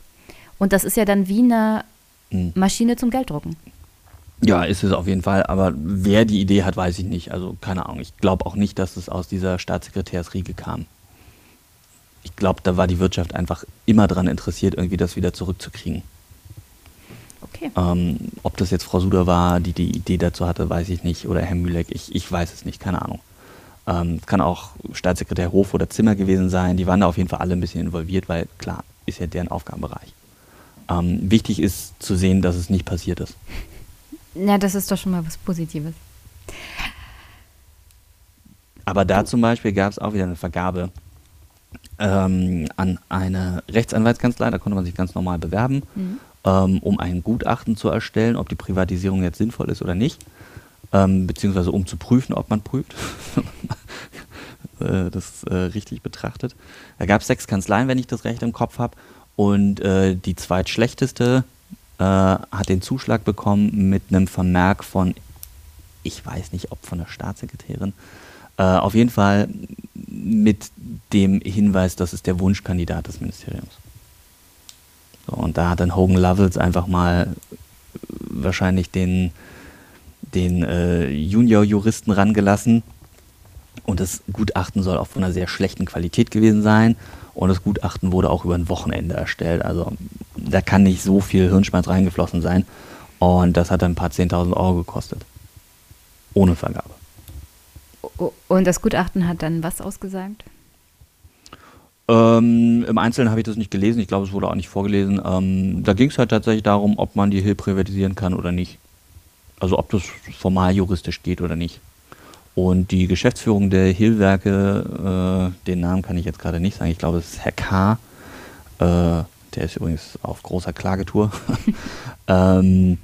Und das ist ja dann wie eine hm. Maschine zum Gelddrucken. Ja, ist es auf jeden Fall. Aber wer die Idee hat, weiß ich nicht. Also keine Ahnung. Ich glaube auch nicht, dass es aus dieser Staatssekretärsriege kam. Ich glaube, da war die Wirtschaft einfach immer daran interessiert, irgendwie das wieder zurückzukriegen. Okay. Ähm, ob das jetzt Frau Suder war, die die Idee dazu hatte, weiß ich nicht. Oder Herr Mühleck, ich, ich weiß es nicht, keine Ahnung. Ähm, kann auch Staatssekretär Hof oder Zimmer gewesen sein. Die waren da auf jeden Fall alle ein bisschen involviert, weil klar, ist ja deren Aufgabenbereich. Ähm, wichtig ist zu sehen, dass es nicht passiert ist. Na, das ist doch schon mal was Positives. Aber da zum Beispiel gab es auch wieder eine Vergabe ähm, an eine Rechtsanwaltskanzlei, da konnte man sich ganz normal bewerben, mhm. ähm, um ein Gutachten zu erstellen, ob die Privatisierung jetzt sinnvoll ist oder nicht ähm, beziehungsweise um zu prüfen, ob man prüft, <laughs> äh, das äh, richtig betrachtet. Da gab es sechs Kanzleien, wenn ich das recht im Kopf habe, und äh, die zweitschlechteste äh, hat den Zuschlag bekommen mit einem Vermerk von, ich weiß nicht, ob von der Staatssekretärin, äh, auf jeden Fall mit dem Hinweis, das ist der Wunschkandidat des Ministeriums. So, und da hat dann Hogan Lovells einfach mal wahrscheinlich den den äh, Junior-Juristen rangelassen Und das Gutachten soll auch von einer sehr schlechten Qualität gewesen sein. Und das Gutachten wurde auch über ein Wochenende erstellt. Also da kann nicht so viel Hirnschmerz reingeflossen sein. Und das hat dann ein paar 10.000 Euro gekostet. Ohne Vergabe. Und das Gutachten hat dann was ausgesagt? Ähm, Im Einzelnen habe ich das nicht gelesen. Ich glaube, es wurde auch nicht vorgelesen. Ähm, da ging es halt tatsächlich darum, ob man die Hill privatisieren kann oder nicht. Also ob das formal juristisch geht oder nicht. Und die Geschäftsführung der Hill-Werke, äh, den Namen kann ich jetzt gerade nicht sagen, ich glaube, es ist Herr K. Äh, der ist übrigens auf großer Klagetour. <laughs> ähm,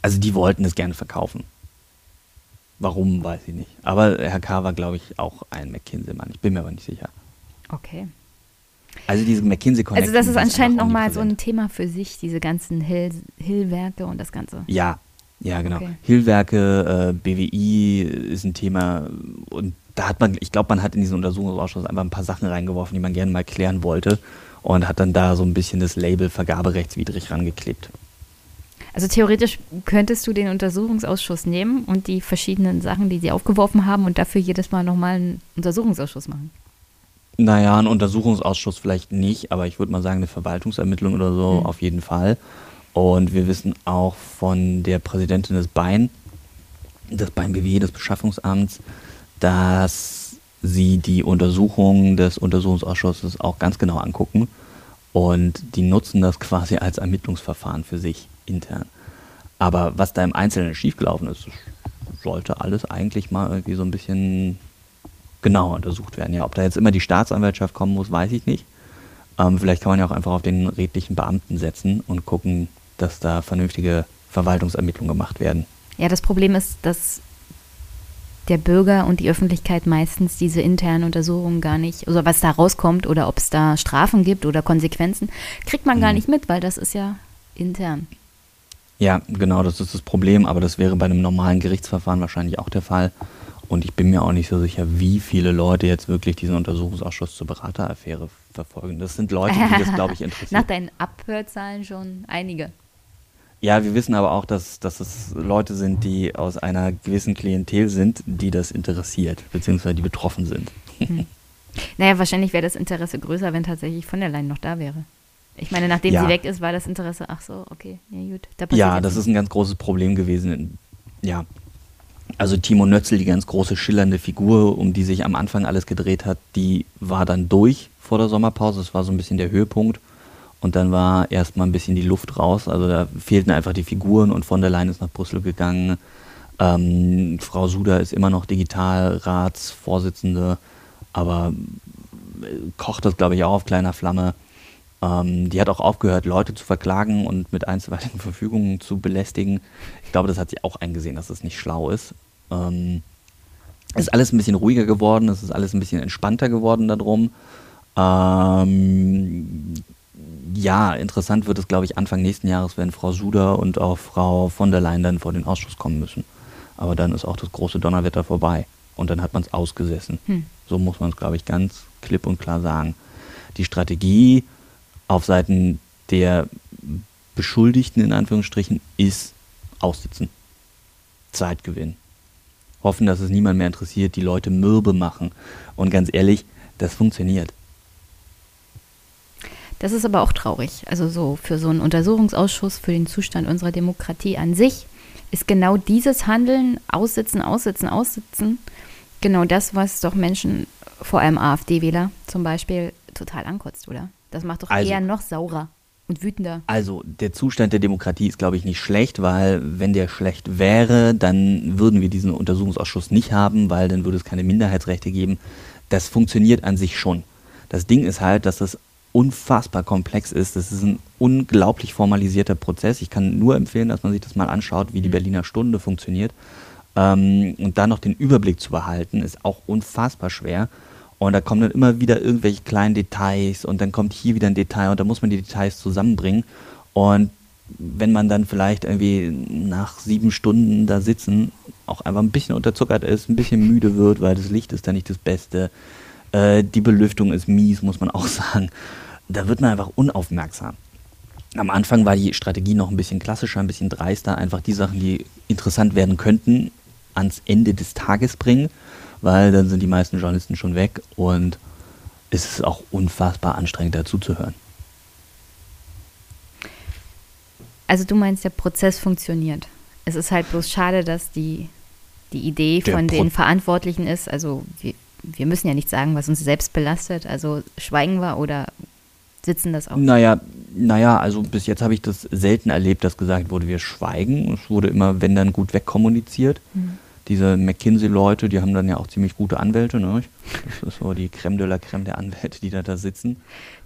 also die wollten es gerne verkaufen. Warum, weiß ich nicht. Aber Herr K. war, glaube ich, auch ein McKinsey-Mann. Ich bin mir aber nicht sicher. Okay. Also diese mckinsey Also das ist anscheinend nochmal so ein Thema für sich, diese ganzen Hill-Werke Hill und das Ganze. Ja, ja, genau. Okay. Hill-Werke, äh, BWI ist ein Thema und da hat man, ich glaube, man hat in diesen Untersuchungsausschuss einfach ein paar Sachen reingeworfen, die man gerne mal klären wollte und hat dann da so ein bisschen das Label vergaberechtswidrig rangeklebt. Also theoretisch könntest du den Untersuchungsausschuss nehmen und die verschiedenen Sachen, die sie aufgeworfen haben und dafür jedes Mal nochmal einen Untersuchungsausschuss machen. Naja, ein Untersuchungsausschuss vielleicht nicht, aber ich würde mal sagen, eine Verwaltungsermittlung oder so mhm. auf jeden Fall. Und wir wissen auch von der Präsidentin des BEIN, des BEIN BW, des Beschaffungsamts, dass sie die Untersuchungen des Untersuchungsausschusses auch ganz genau angucken. Und die nutzen das quasi als Ermittlungsverfahren für sich intern. Aber was da im Einzelnen schiefgelaufen ist, sollte alles eigentlich mal irgendwie so ein bisschen genauer untersucht werden. Ja, ob da jetzt immer die Staatsanwaltschaft kommen muss, weiß ich nicht. Ähm, vielleicht kann man ja auch einfach auf den redlichen Beamten setzen und gucken, dass da vernünftige Verwaltungsermittlungen gemacht werden. Ja, das Problem ist, dass der Bürger und die Öffentlichkeit meistens diese internen Untersuchungen gar nicht, also was da rauskommt oder ob es da Strafen gibt oder Konsequenzen, kriegt man mhm. gar nicht mit, weil das ist ja intern. Ja, genau, das ist das Problem, aber das wäre bei einem normalen Gerichtsverfahren wahrscheinlich auch der Fall. Und ich bin mir auch nicht so sicher, wie viele Leute jetzt wirklich diesen Untersuchungsausschuss zur Berateraffäre verfolgen. Das sind Leute, die das, <laughs> glaube ich, interessieren. Nach deinen Abhörzahlen schon einige. Ja, wir wissen aber auch, dass, dass es Leute sind, die aus einer gewissen Klientel sind, die das interessiert, beziehungsweise die betroffen sind. Hm. Naja, wahrscheinlich wäre das Interesse größer, wenn tatsächlich von der Leyen noch da wäre. Ich meine, nachdem ja. sie weg ist, war das Interesse, ach so, okay, ja gut. Da ja, das ist ein ganz großes Problem gewesen. Ja. Also Timo Nötzel, die ganz große schillernde Figur, um die sich am Anfang alles gedreht hat, die war dann durch vor der Sommerpause. Das war so ein bisschen der Höhepunkt. Und dann war erstmal ein bisschen die Luft raus. Also da fehlten einfach die Figuren und von der Leyen ist nach Brüssel gegangen. Ähm, Frau Suda ist immer noch Digitalratsvorsitzende, aber äh, kocht das, glaube ich, auch auf kleiner Flamme. Ähm, die hat auch aufgehört, Leute zu verklagen und mit einstweiligen <laughs> Verfügungen zu belästigen. Ich glaube, das hat sie auch eingesehen, dass das nicht schlau ist. Ähm, ist alles ein bisschen ruhiger geworden, es ist alles ein bisschen entspannter geworden darum. Ähm, ja, interessant wird es, glaube ich, Anfang nächsten Jahres, wenn Frau Suder und auch Frau von der Leyen dann vor den Ausschuss kommen müssen. Aber dann ist auch das große Donnerwetter vorbei und dann hat man es ausgesessen. Hm. So muss man es, glaube ich, ganz klipp und klar sagen. Die Strategie auf Seiten der Beschuldigten in Anführungsstrichen ist aussitzen. Zeit gewinnen. Hoffen, dass es niemand mehr interessiert, die Leute mürbe machen. Und ganz ehrlich, das funktioniert. Das ist aber auch traurig. Also so für so einen Untersuchungsausschuss für den Zustand unserer Demokratie an sich ist genau dieses Handeln, aussitzen, aussitzen, aussitzen, genau das, was doch Menschen, vor allem AfD-Wähler zum Beispiel, total ankotzt, oder? Das macht doch also, eher noch saurer und wütender. Also der Zustand der Demokratie ist, glaube ich, nicht schlecht, weil wenn der schlecht wäre, dann würden wir diesen Untersuchungsausschuss nicht haben, weil dann würde es keine Minderheitsrechte geben. Das funktioniert an sich schon. Das Ding ist halt, dass das unfassbar komplex ist. Das ist ein unglaublich formalisierter Prozess. Ich kann nur empfehlen, dass man sich das mal anschaut, wie die mhm. Berliner Stunde funktioniert. Ähm, und da noch den Überblick zu behalten, ist auch unfassbar schwer. Und da kommen dann immer wieder irgendwelche kleinen Details und dann kommt hier wieder ein Detail und da muss man die Details zusammenbringen. Und wenn man dann vielleicht irgendwie nach sieben Stunden da sitzen, auch einfach ein bisschen unterzuckert ist, ein bisschen müde wird, weil das Licht ist da nicht das Beste, äh, die Belüftung ist mies, muss man auch <laughs> sagen, da wird man einfach unaufmerksam. Am Anfang war die Strategie noch ein bisschen klassischer, ein bisschen dreister, einfach die Sachen, die interessant werden könnten, ans Ende des Tages bringen, weil dann sind die meisten Journalisten schon weg und es ist auch unfassbar anstrengend dazu zu hören. Also du meinst, der Prozess funktioniert. Es ist halt bloß schade, dass die, die Idee Der von Pro- den Verantwortlichen ist, also wir, wir müssen ja nicht sagen, was uns selbst belastet, also schweigen wir oder sitzen das auch. Naja, naja, also bis jetzt habe ich das selten erlebt, dass gesagt wurde, wir schweigen. Es wurde immer, wenn dann gut wegkommuniziert. Hm. Diese McKinsey-Leute, die haben dann ja auch ziemlich gute Anwälte, ne? Das ist so die Creme de la Creme der Anwälte, die da, da sitzen.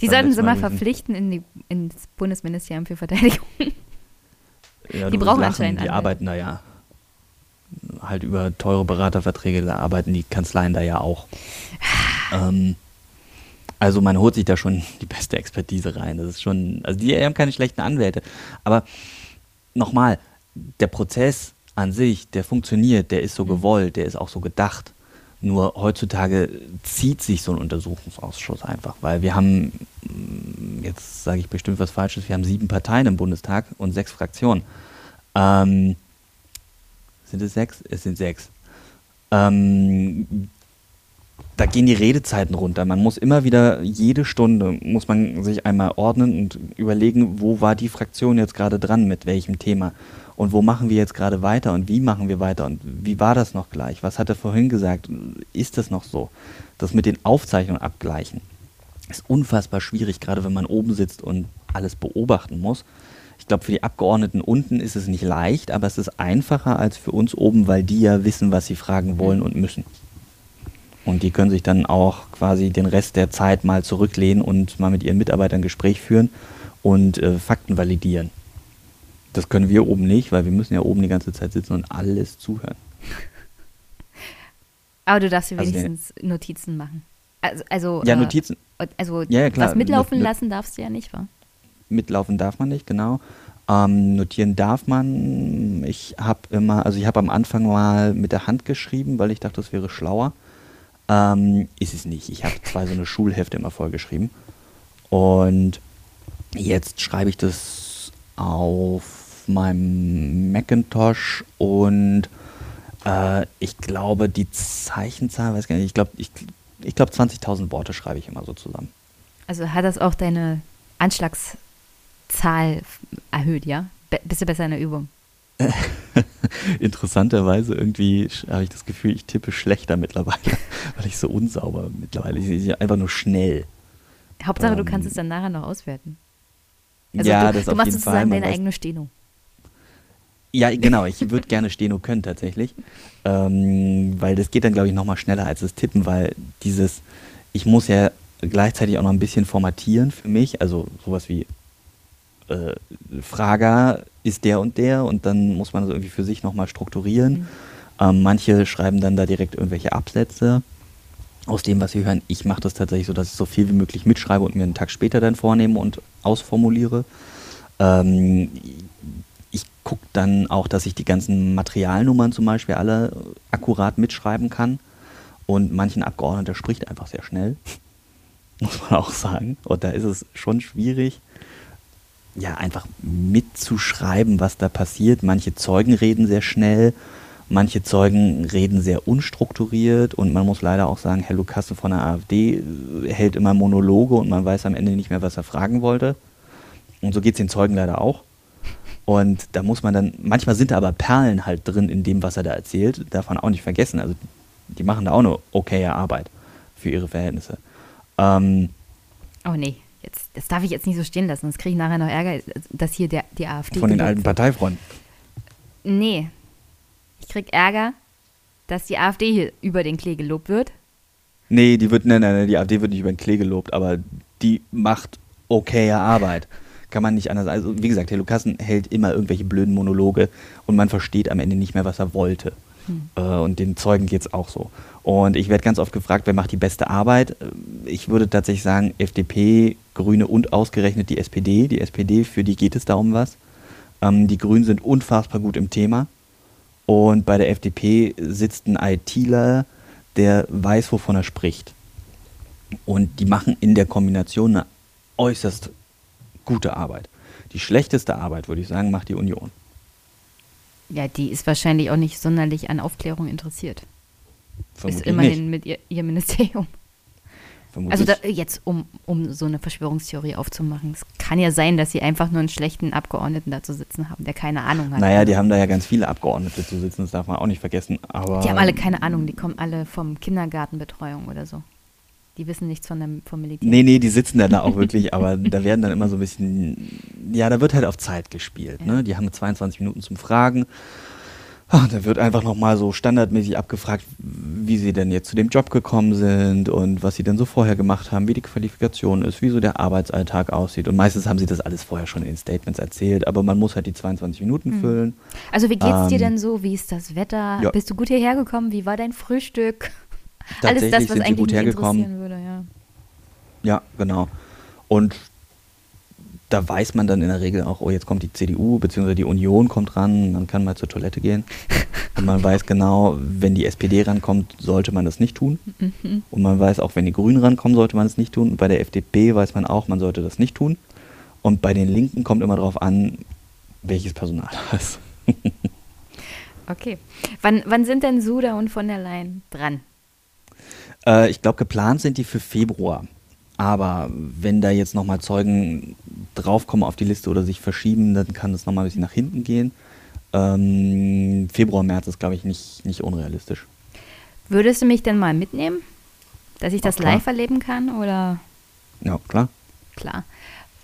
Die Beim sollten sie mal verpflichten in die, ins Bundesministerium für Verteidigung. Ja, Die brauchen lachen, anscheinend Die Anwälte. arbeiten da ja halt über teure Beraterverträge, da arbeiten die Kanzleien da ja auch. <sighs> ähm, also man holt sich da schon die beste Expertise rein. Das ist schon, also die haben keine schlechten Anwälte. Aber nochmal, der Prozess an sich, der funktioniert, der ist so gewollt, der ist auch so gedacht. Nur heutzutage zieht sich so ein Untersuchungsausschuss einfach, weil wir haben, mm, jetzt sage ich bestimmt was Falsches, wir haben sieben Parteien im Bundestag und sechs Fraktionen. Ähm, sind es sechs? Es sind sechs. Ähm, da gehen die Redezeiten runter. Man muss immer wieder, jede Stunde muss man sich einmal ordnen und überlegen, wo war die Fraktion jetzt gerade dran, mit welchem Thema. Und wo machen wir jetzt gerade weiter und wie machen wir weiter und wie war das noch gleich? Was hat er vorhin gesagt? Ist das noch so? Das mit den Aufzeichnungen abgleichen ist unfassbar schwierig, gerade wenn man oben sitzt und alles beobachten muss. Ich glaube, für die Abgeordneten unten ist es nicht leicht, aber es ist einfacher als für uns oben, weil die ja wissen, was sie fragen wollen und müssen. Und die können sich dann auch quasi den Rest der Zeit mal zurücklehnen und mal mit ihren Mitarbeitern ein Gespräch führen und äh, Fakten validieren. Das können wir oben nicht, weil wir müssen ja oben die ganze Zeit sitzen und alles zuhören. <laughs> Aber du darfst dir Also wenigstens Notizen machen. Also, also, Ja, äh, Notizen Also Ja, ja, klar. was mitlaufen not- lassen darfst du ja nicht, wa? mitlaufen darf man nicht, genau. Ähm, notieren darf man. Ich habe immer, also ich habe am Anfang mal mit der Hand geschrieben, weil ich dachte, das wäre schlauer. Ähm, ist es nicht. Ich habe zwei so eine Schulhefte immer vollgeschrieben. Und jetzt schreibe ich das auf meinem Macintosh und äh, ich glaube, die Zeichenzahl, weiß gar nicht, ich glaube, ich, ich glaube 20.000 Worte schreibe ich immer so zusammen. Also hat das auch deine Anschlagszahl erhöht, ja? Be bist du besser in der Übung? <laughs> Interessanterweise irgendwie habe ich das Gefühl, ich tippe schlechter mittlerweile, <laughs> weil ich so unsauber mittlerweile. Ich ich einfach nur schnell. Hauptsache, du Ähm, kannst es dann nachher noch auswerten. Also ja, du, das du auf machst jeden Fall. sozusagen man deine eigene Steno. Ja, genau. Ich würde gerne Steno können tatsächlich, ähm, weil das geht dann glaube ich nochmal schneller als das Tippen, weil dieses, ich muss ja gleichzeitig auch noch ein bisschen formatieren für mich, also sowas wie äh, Frager ist der und der und dann muss man das irgendwie für sich nochmal strukturieren. Ähm, manche schreiben dann da direkt irgendwelche Absätze aus dem, was sie hören. Ich mache das tatsächlich so, dass ich so viel wie möglich mitschreibe und mir einen Tag später dann vornehme und ausformuliere. Ähm, ich gucke dann auch, dass ich die ganzen Materialnummern zum Beispiel alle akkurat mitschreiben kann. Und manchen Abgeordneter spricht einfach sehr schnell, <laughs> muss man auch sagen. Und da ist es schon schwierig, ja, einfach mitzuschreiben, was da passiert. Manche Zeugen reden sehr schnell, manche Zeugen reden sehr unstrukturiert und man muss leider auch sagen, Herr Lukasse von der AfD äh, hält immer Monologe und man weiß am Ende nicht mehr, was er fragen wollte. Und so geht es den Zeugen leider auch. Und da muss man dann, manchmal sind da aber Perlen halt drin in dem, was er da erzählt, man auch nicht vergessen. Also die machen da auch eine okaye Arbeit für ihre Verhältnisse. Ähm, Oh nee, jetzt, das darf ich jetzt nicht so stehen lassen, sonst kriege ich nachher noch Ärger, dass hier der, die AfD. von den alten. Parteifreunden. Nee. Ich krieg Ärger, dass die AfD hier über den Klee gelobt wird. Nee, die wird, nein, nein, nein, die AfD wird nicht über den Klee gelobt, aber die macht okaye Arbeit. Kann man nicht anders. Also, wie gesagt, Herr Lukassen hält immer irgendwelche blöden Monologe und man versteht am Ende nicht mehr, was er wollte. Äh, und den Zeugen geht es auch so. Und ich werde ganz oft gefragt, wer macht die beste Arbeit? Äh, Ich würde tatsächlich sagen, FDP, Grüne und ausgerechnet die SPD. Die SPD, für die geht es da um was. Ähm, die Grünen sind unfassbar gut im Thema. Und bei der FDP sitzt ein ITler, der weiß, wovon er spricht. Und die machen in der Kombination eine äußerst gute Arbeit. Die schlechteste Arbeit, würde ich sagen, macht die Union. Ja, die ist wahrscheinlich auch nicht sonderlich an Aufklärung interessiert. Vermutlich ist immerhin nicht. mit ihr, ihr Ministerium. Vermutlich. Also da, jetzt, um, um so eine Verschwörungstheorie aufzumachen. Es kann ja sein, dass sie einfach nur einen schlechten Abgeordneten da zu sitzen haben, der keine Ahnung hat. naja, die haben da ja ganz viele Abgeordnete zu sitzen, das darf man auch nicht vergessen. Aber Die haben alle keine Ahnung, die kommen alle vom Kindergartenbetreuung oder so. Die wissen nichts von dem, vom Militär. Nee, nee, die sitzen dann da auch wirklich, aber da werden dann immer so ein bisschen, ja, da wird halt auf Zeit gespielt. Ja. Ne? Die haben 22 Minuten zum Fragen. Ah, Da wird einfach nochmal so standardmäßig abgefragt, wie sie denn jetzt zu dem Job gekommen sind und was sie denn so vorher gemacht haben, wie die Qualifikation ist, wie so der Arbeitsalltag aussieht. Und meistens haben sie das alles vorher schon in den Statements erzählt, aber man muss halt die 22 Minuten Mhm. füllen. Also wie geht's dir Ähm, denn so? Wie ist das Wetter? ja. Bist du gut hierher gekommen? Wie war dein Frühstück? Alles Tatsächlich das, was sind sie eigentlich gut hergekommen. würde, ja. Ja, genau. Und da weiß man dann in der Regel auch, oh, jetzt kommt die CDU bzw. die Union kommt ran, man kann mal zur Toilette gehen. <laughs> Und man weiß genau, wenn die SPD rankommt, sollte man das nicht tun. Mhm. Und man weiß auch, wenn die Grünen rankommen, sollte man es nicht tun. Und bei der FDP weiß man auch, man sollte das nicht tun. Und bei den Linken kommt immer darauf an, welches Personal <laughs> da ist. Okay. Wann, wann sind denn Suda und von der Leyen dran? Äh, ich glaube, geplant sind die für Februar. Aber wenn da jetzt nochmal Zeugen draufkommen auf die Liste oder sich verschieben, dann kann das nochmal ein bisschen nach hinten gehen. Ähm, Februar, März ist, glaube ich, nicht, nicht unrealistisch. Würdest du mich denn mal mitnehmen? Dass ich das klar. live erleben kann? Oder Ja, klar. klar?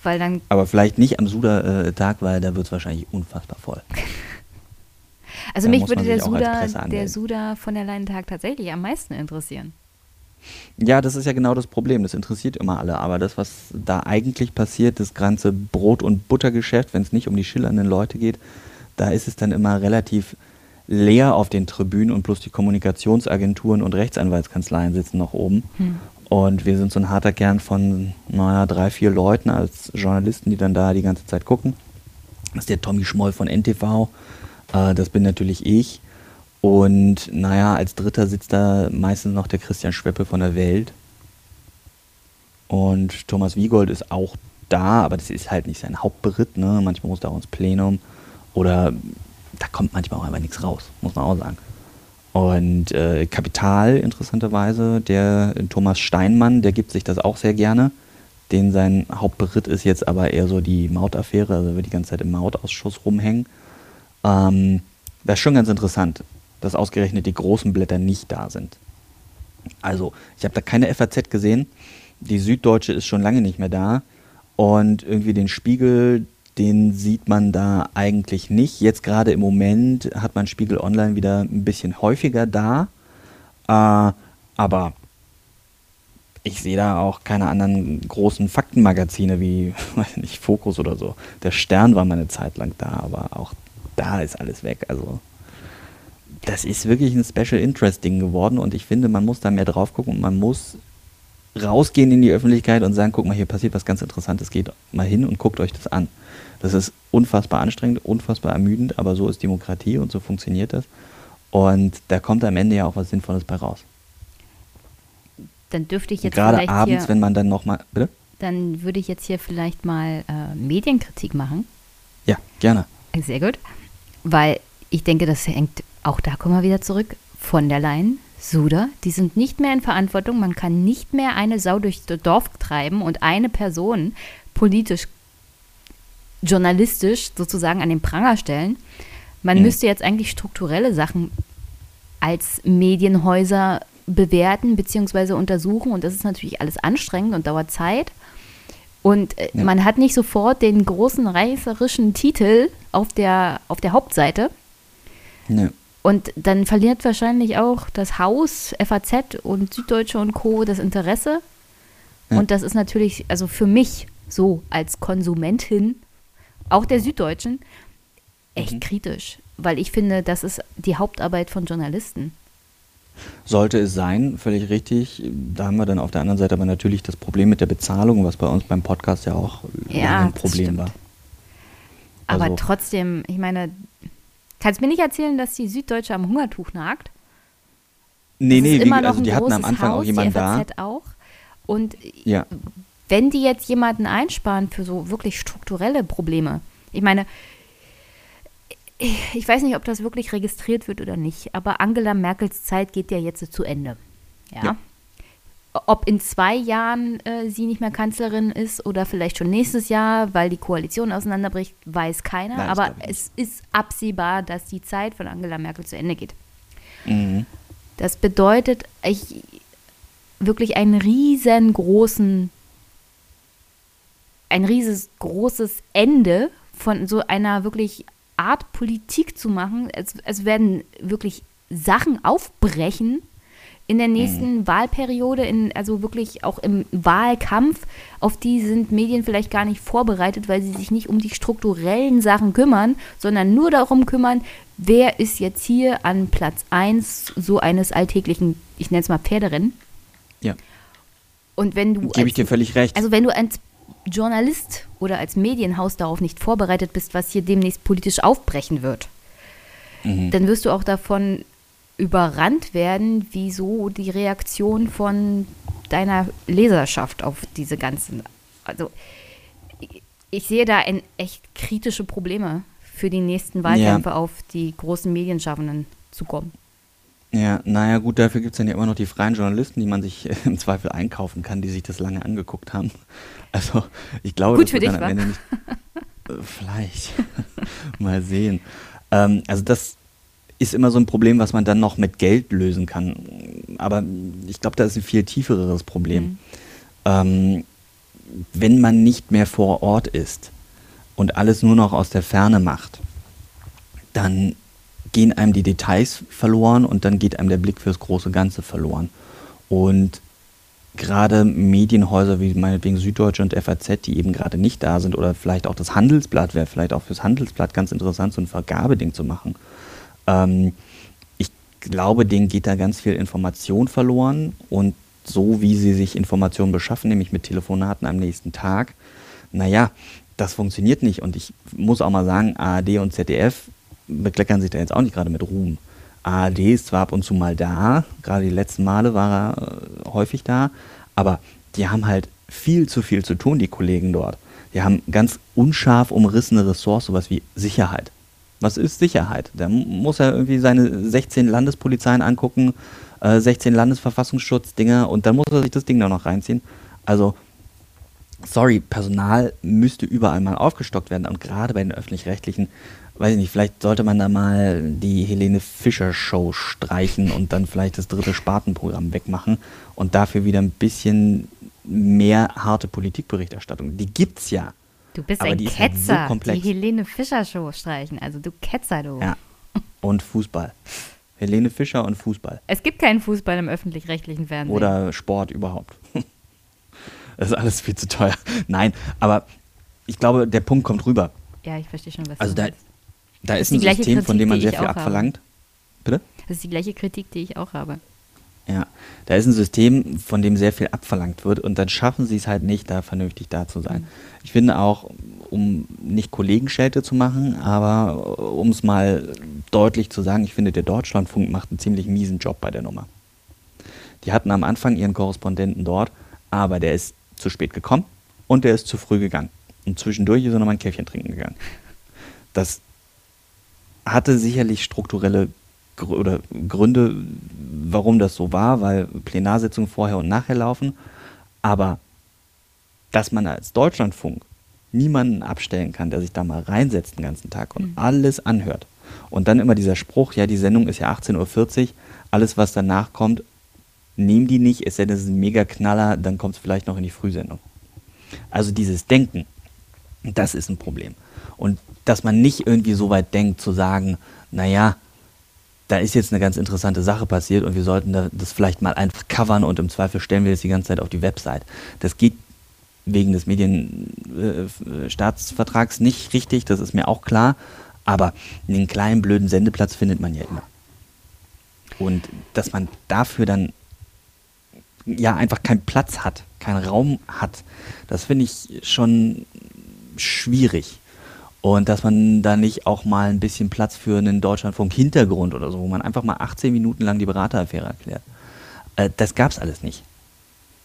Weil dann, Aber vielleicht nicht am Suda-Tag, weil da wird es wahrscheinlich unfassbar voll. <laughs> also Da mich würde der Suda, der. Suda von der Leyen-Tag tatsächlich am meisten interessieren. Ja, das ist ja genau das Problem. Das interessiert immer alle. Aber das, was da eigentlich passiert, das ganze Brot- und Buttergeschäft, wenn es nicht um die schillernden Leute geht, da ist es dann immer relativ leer auf den Tribünen und bloß die Kommunikationsagenturen und Rechtsanwaltskanzleien sitzen noch oben. Und wir sind so ein harter Kern von, naja, drei, vier Leuten als Journalisten, die dann da die ganze Zeit gucken. Das ist der Tommy Schmoll von NTV. Äh, das bin natürlich ich. Und naja, als Dritter sitzt da meistens noch der Christian Schweppe von der Welt. Und Thomas Wiegold ist auch da, aber das ist halt nicht sein Hauptberitt. Ne? Manchmal muss er auch ins Plenum. Oder da kommt manchmal auch einfach nichts raus, muss man auch sagen. Und äh, Kapital, interessanterweise, der Thomas Steinmann, der gibt sich das auch sehr gerne. Den sein Hauptberitt ist jetzt aber eher so die Mautaffäre, also wird die ganze Zeit im Mautausschuss rumhängen. Ähm, das ist schon ganz interessant, dass ausgerechnet die großen Blätter nicht da sind. Also, ich habe da keine FAZ gesehen. Die Süddeutsche ist schon lange nicht mehr da. Und irgendwie den Spiegel, den sieht man da eigentlich nicht. Jetzt gerade im Moment hat man Spiegel Online wieder ein bisschen häufiger da. Äh, aber ich sehe da auch keine anderen großen Faktenmagazine wie, <laughs> weiß nicht, Fokus oder so. Der Stern war mal eine Zeit lang da, aber auch da ist alles weg. Also das ist wirklich ein Special Interest Ding geworden und ich finde, man muss da mehr drauf gucken und man muss rausgehen in die Öffentlichkeit und sagen, guck mal, hier passiert was ganz Interessantes, geht mal hin und guckt euch das an. Das ist unfassbar anstrengend, unfassbar ermüdend, aber so ist Demokratie und so funktioniert das. Und da kommt am Ende ja auch was Sinnvolles bei raus. Dann dürfte ich jetzt Gerade vielleicht abends, hier, wenn man dann nochmal. Bitte? dann würde ich jetzt hier vielleicht mal äh, Medienkritik machen. Ja, gerne. Sehr gut. Weil ich denke, das hängt, auch da kommen wir wieder zurück, von der Leyen, Suda, die sind nicht mehr in Verantwortung. Man kann nicht mehr eine Sau durchs Dorf treiben und eine Person politisch, journalistisch sozusagen an den Pranger stellen. Man Mhm. müsste jetzt eigentlich strukturelle Sachen als Medienhäuser bewerten bzw. untersuchen und das ist natürlich alles anstrengend und dauert Zeit. Und äh, Ja. man hat nicht sofort den großen reißerischen Titel auf der, auf der Hauptseite. Ja. Und dann verliert wahrscheinlich auch das Haus, FAZ und Süddeutsche und Co. das Interesse. Ja. Und das ist natürlich, also für mich so als Konsumentin, auch der Süddeutschen, echt Mhm. kritisch. Weil ich finde, das ist die Hauptarbeit von Journalisten. Sollte es sein, völlig richtig. Da haben wir dann auf der anderen Seite aber natürlich das Problem mit der Bezahlung, was bei uns beim Podcast ja auch Ja, ein Problem war. Aber Also- trotzdem, ich meine, kannst mir nicht erzählen, dass die Süddeutsche am Hungertuch nagt? Nee, nee, wie, also die hatten am Anfang Haus, auch jemanden die da. FAZ auch. Und Ja, wenn die jetzt jemanden einsparen für so wirklich strukturelle Probleme, ich meine, ich weiß nicht, ob das wirklich registriert wird oder nicht, aber Angela Merkels Zeit geht ja jetzt zu Ende. Ja. ja. Ob in zwei Jahren äh, sie nicht mehr Kanzlerin ist oder vielleicht schon nächstes Jahr, weil die Koalition auseinanderbricht, weiß keiner. Nein, aber es ist absehbar, dass die Zeit von Angela Merkel zu Ende geht. Mhm. Das bedeutet ich, wirklich einen riesengroßen, ein riesengroßes Ende von so einer wirklich Art Politik zu machen. Es, es werden wirklich Sachen aufbrechen in der nächsten mhm. Wahlperiode, in, also wirklich auch im Wahlkampf. Auf die sind Medien vielleicht gar nicht vorbereitet, weil sie sich nicht um die strukturellen Sachen kümmern, sondern nur darum kümmern, wer ist jetzt hier an Platz 1 so eines alltäglichen, ich nenne es mal Pferderennen. Ja. Und wenn du. Gebe ich dir völlig recht. Also wenn du als Journalist oder als Medienhaus darauf nicht vorbereitet bist, was hier demnächst politisch aufbrechen wird, mhm. dann wirst du auch davon überrannt werden, wieso die Reaktion von deiner Leserschaft auf diese ganzen. Also ich, ich sehe da ein, echt kritische Probleme für die nächsten Wahlkämpfe ja. auf die großen Medienschaffenden zu kommen. Ja, naja, gut, dafür gibt es dann ja immer noch die freien Journalisten, die man sich im Zweifel einkaufen kann, die sich das lange angeguckt haben. Also, ich glaube, Gut das für dich, dann am Ende nicht. Äh, vielleicht. <laughs> Mal sehen. Ähm, also, das ist immer so ein Problem, was man dann noch mit Geld lösen kann. Aber ich glaube, da ist ein viel tieferes Problem. Mhm. Ähm, wenn man nicht mehr vor Ort ist und alles nur noch aus der Ferne macht, dann gehen einem die Details verloren und dann geht einem der Blick fürs große Ganze verloren. Und gerade Medienhäuser wie meinetwegen Süddeutsche und FAZ, die eben gerade nicht da sind, oder vielleicht auch das Handelsblatt, wäre vielleicht auch fürs Handelsblatt ganz interessant, so ein Vergabeding zu machen. Ähm, ich glaube, denen geht da ganz viel Information verloren und so wie sie sich Informationen beschaffen, nämlich mit Telefonaten am nächsten Tag, naja, das funktioniert nicht. Und ich muss auch mal sagen, ARD und ZDF bekleckern sich da jetzt auch nicht gerade mit Ruhm. ARD ist zwar ab und zu mal da, gerade die letzten Male war er äh, häufig da, aber die haben halt viel zu viel zu tun, die Kollegen dort. Die haben ganz unscharf umrissene Ressorts, sowas wie Sicherheit. Was ist Sicherheit? Da muss er irgendwie seine 16 Landespolizeien angucken, äh, 16 Landesverfassungsschutzdinger und dann muss er sich das Ding da noch reinziehen. Also, sorry, Personal müsste überall mal aufgestockt werden und gerade bei den öffentlich-rechtlichen weiß ich nicht, vielleicht sollte man da mal die Helene Fischer Show streichen und dann vielleicht das dritte Spartenprogramm wegmachen und dafür wieder ein bisschen mehr harte Politikberichterstattung. Die gibt's ja. Du bist ein Ketzer. Halt so die Helene Fischer Show streichen. Also du Ketzer, du. Ja. Und Fußball. Helene Fischer und Fußball. Es gibt keinen Fußball im öffentlich-rechtlichen Fernsehen. Oder Sport überhaupt. <laughs> Das ist alles viel zu teuer. Nein, aber ich glaube, der Punkt kommt rüber. Ja, ich verstehe schon, was also du da, da ist, ist ein System, Kritik, von dem man sehr viel abverlangt. Habe. Bitte? Das ist die gleiche Kritik, die ich auch habe. Ja, da ist ein System, von dem sehr viel abverlangt wird und dann schaffen sie es halt nicht, da vernünftig da zu sein. Mhm. Ich finde auch, um nicht Kollegenschelte zu machen, aber um es mal deutlich zu sagen, ich finde, der Deutschlandfunk macht einen ziemlich miesen Job bei der Nummer. Die hatten am Anfang ihren Korrespondenten dort, aber der ist zu spät gekommen und der ist zu früh gegangen. Und zwischendurch ist er nochmal ein Käffchen trinken gegangen. Das hatte sicherlich strukturelle oder Gründe, warum das so war, weil Plenarsitzungen vorher und nachher laufen. Aber dass man als Deutschlandfunk niemanden abstellen kann, der sich da mal reinsetzt den ganzen Tag und mhm. alles anhört. Und dann immer dieser Spruch, ja, die Sendung ist ja 18.40 Uhr, alles, was danach kommt, nehmen die nicht, es sei denn, es ist ein Mega-Knaller, dann kommt es vielleicht noch in die Frühsendung. Also dieses Denken, das ist ein Problem. Und dass man nicht irgendwie so weit denkt zu sagen, naja, da ist jetzt eine ganz interessante Sache passiert und wir sollten das vielleicht mal einfach covern und im Zweifel stellen wir das die ganze Zeit auf die Website. Das geht wegen des Medienstaatsvertrags äh, nicht richtig, das ist mir auch klar, aber einen kleinen blöden Sendeplatz findet man ja immer. Und dass man dafür dann ja einfach keinen Platz hat, keinen Raum hat, das finde ich schon schwierig. Und dass man da nicht auch mal ein bisschen Platz für einen Deutschlandfunk-Hintergrund oder so, wo man einfach mal 18 Minuten lang die Berateraffäre erklärt. Äh, das gab es alles nicht.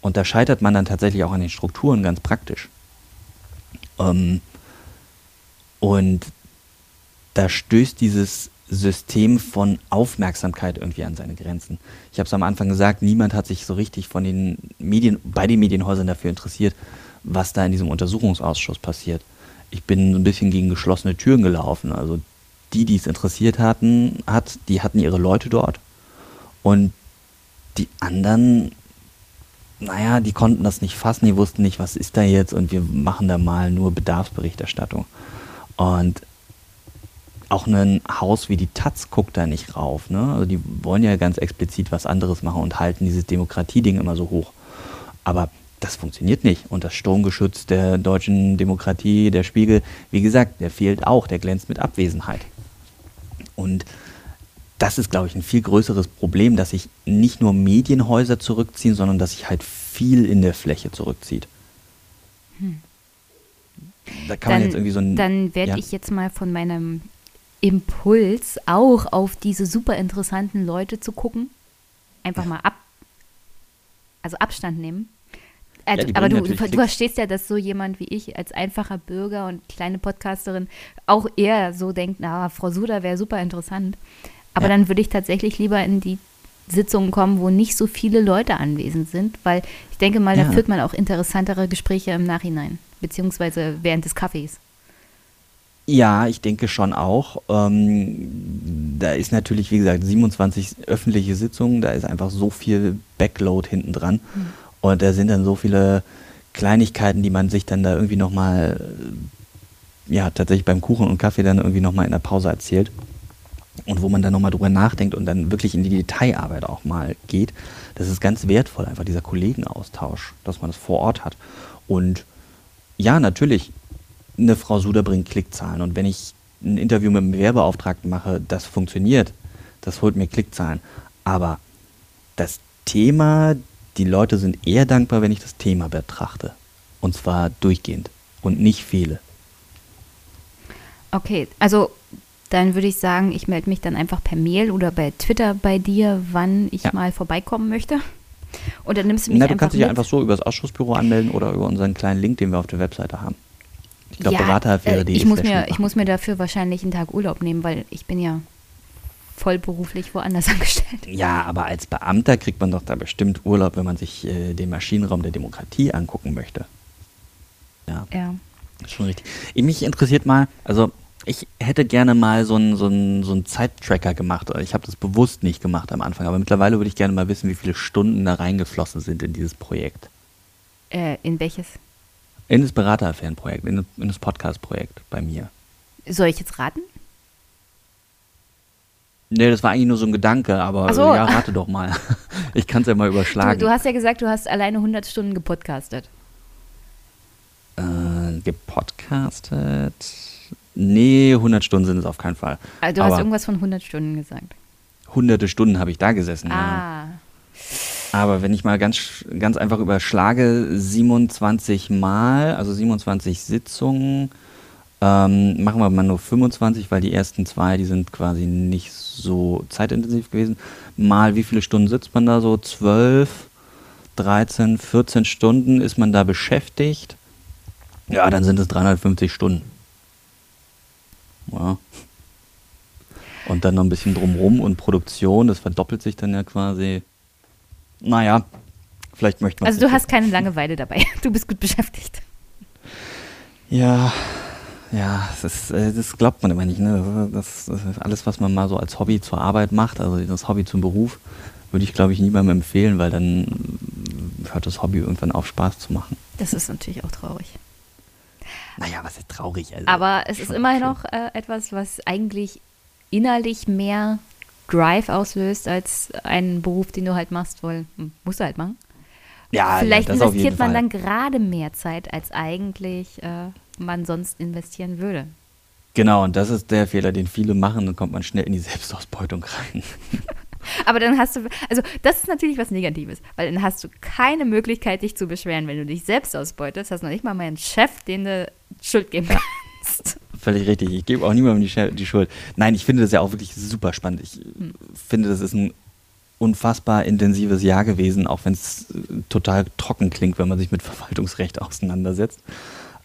Und da scheitert man dann tatsächlich auch an den Strukturen ganz praktisch. Ähm, und da stößt dieses System von Aufmerksamkeit irgendwie an seine Grenzen. Ich habe es am Anfang gesagt, niemand hat sich so richtig von den Medien, bei den Medienhäusern dafür interessiert, was da in diesem Untersuchungsausschuss passiert. Ich bin ein bisschen gegen geschlossene Türen gelaufen. Also die, die es interessiert hatten, hat, die hatten ihre Leute dort. Und die anderen, naja, die konnten das nicht fassen, die wussten nicht, was ist da jetzt und wir machen da mal nur Bedarfsberichterstattung. Und auch ein Haus wie die Taz guckt da nicht rauf. Ne? Also die wollen ja ganz explizit was anderes machen und halten dieses Demokratieding immer so hoch. Aber das funktioniert nicht. Und das Sturmgeschütz der deutschen Demokratie, der Spiegel, wie gesagt, der fehlt auch, der glänzt mit Abwesenheit. Und das ist, glaube ich, ein viel größeres Problem, dass sich nicht nur Medienhäuser zurückziehen, sondern dass sich halt viel in der Fläche zurückzieht. Hm. Da kann dann, man jetzt irgendwie so ein. Dann werde ja. ich jetzt mal von meinem Impuls auch auf diese super interessanten Leute zu gucken, einfach mal ab, also Abstand nehmen also, ja, aber du, du verstehst ja, dass so jemand wie ich als einfacher Bürger und kleine Podcasterin auch eher so denkt, na, Frau Suda wäre super interessant. Aber ja. dann würde ich tatsächlich lieber in die Sitzungen kommen, wo nicht so viele Leute anwesend sind, weil ich denke mal, da führt man auch interessantere Gespräche im Nachhinein, beziehungsweise während des Kaffees. Ja, ich denke schon auch. Ähm, da ist natürlich, wie gesagt, 27 öffentliche Sitzungen, da ist einfach so viel Backload hinten dran. Mhm. Und da sind dann so viele Kleinigkeiten, die man sich dann da irgendwie nochmal, äh, ja, tatsächlich beim Kuchen und Kaffee dann irgendwie nochmal in der Pause erzählt. Und wo man dann nochmal drüber nachdenkt und dann wirklich in die Detailarbeit auch mal geht. Das ist ganz wertvoll, einfach dieser Kollegenaustausch, dass man das vor Ort hat. Und ja, natürlich, eine Frau Suder bringt Klickzahlen. Und wenn ich ein Interview mit einem Werbeauftragten mache, das funktioniert. Das holt mir Klickzahlen. Aber das Thema, die Leute sind eher dankbar, wenn ich das Thema betrachte. Und zwar durchgehend und nicht fehle. Okay, also dann würde ich sagen, ich melde mich dann einfach per Mail oder bei Twitter bei dir, wann ich ja. mal vorbeikommen möchte. Und dann nimmst du mich Na, du kannst dich ja einfach so über das Ausschussbüro anmelden oder über unseren kleinen Link, den wir auf der Webseite haben. Ich glaube, ja, Beraterfähre.de äh, ich, muss mir, ich muss mir dafür wahrscheinlich einen Tag Urlaub nehmen, weil ich bin ja vollberuflich woanders <laughs> angestellt. Ja, aber als Beamter kriegt man doch da bestimmt Urlaub, wenn man sich äh, den Maschinenraum der Demokratie angucken möchte. Ja. Ja. Schon richtig. Mich interessiert mal, also ich hätte gerne mal so einen so so einen Zeittracker gemacht. Ich habe das bewusst nicht gemacht am Anfang, aber mittlerweile würde ich gerne mal wissen, wie viele Stunden da reingeflossen sind in dieses Projekt. Äh, in welches? In das Berateraffärenprojekt, in, in das Podcast-Projekt bei mir. Soll ich jetzt raten? Nee, das war eigentlich nur so ein Gedanke, aber so. ja, rate doch mal. <laughs> Ich kann es ja mal überschlagen. Du, du, hast ja gesagt, du hast alleine 100 Stunden gepodcastet. Äh, gepodcastet? Nee, 100 Stunden sind es auf keinen Fall. Also du aber hast irgendwas von 100 Stunden gesagt. Hunderte Stunden habe ich da gesessen. Ah. Ja. Aber wenn ich mal ganz, ganz einfach überschlage, 27 Mal, also 27 Sitzungen, ähm, machen wir mal nur 25, weil die ersten zwei, die sind quasi nicht so zeitintensiv gewesen. Mal wie viele Stunden sitzt man da so? 12, 13, 14 Stunden ist man da beschäftigt. Ja, dann sind es 350 Stunden. Ja. Und dann noch ein bisschen drumrum und Produktion, das verdoppelt sich dann ja quasi. Naja, vielleicht möchte man. Also du hast keine Langeweile dabei. <laughs> Du bist gut beschäftigt. Ja, ja, das, ist, äh, das glaubt man immer nicht. Ne? Das, das alles, was man mal so als Hobby zur Arbeit macht, also das Hobby zum Beruf, würde ich, glaube ich, niemandem empfehlen, weil dann hört das Hobby irgendwann auf, Spaß zu machen. Das ist natürlich auch traurig. Naja, was ist traurig? Also, Aber es ist immerhin noch äh, etwas, was eigentlich innerlich mehr Drive auslöst als einen Beruf, den du halt machst, weil hm, musst du halt machen. Ja, Vielleicht ja, investiert man Fall. dann gerade mehr Zeit, als eigentlich äh, man sonst investieren würde. Genau, und das ist der Fehler, den viele machen, dann kommt man schnell in die Selbstausbeutung rein. <laughs> Aber dann hast du, also das ist natürlich was Negatives, weil dann hast du keine Möglichkeit, dich zu beschweren, wenn du dich selbst ausbeutest. Hast noch nicht mal meinen Chef, den du Schuld geben kannst. <laughs> Völlig richtig. Ich gebe auch niemandem die, die, Schuld. Nein, ich finde das ja auch wirklich super spannend. Ich hm. finde, das ist ein unfassbar intensives Jahr gewesen, auch wenn es total trocken klingt, wenn man sich mit Verwaltungsrecht auseinandersetzt.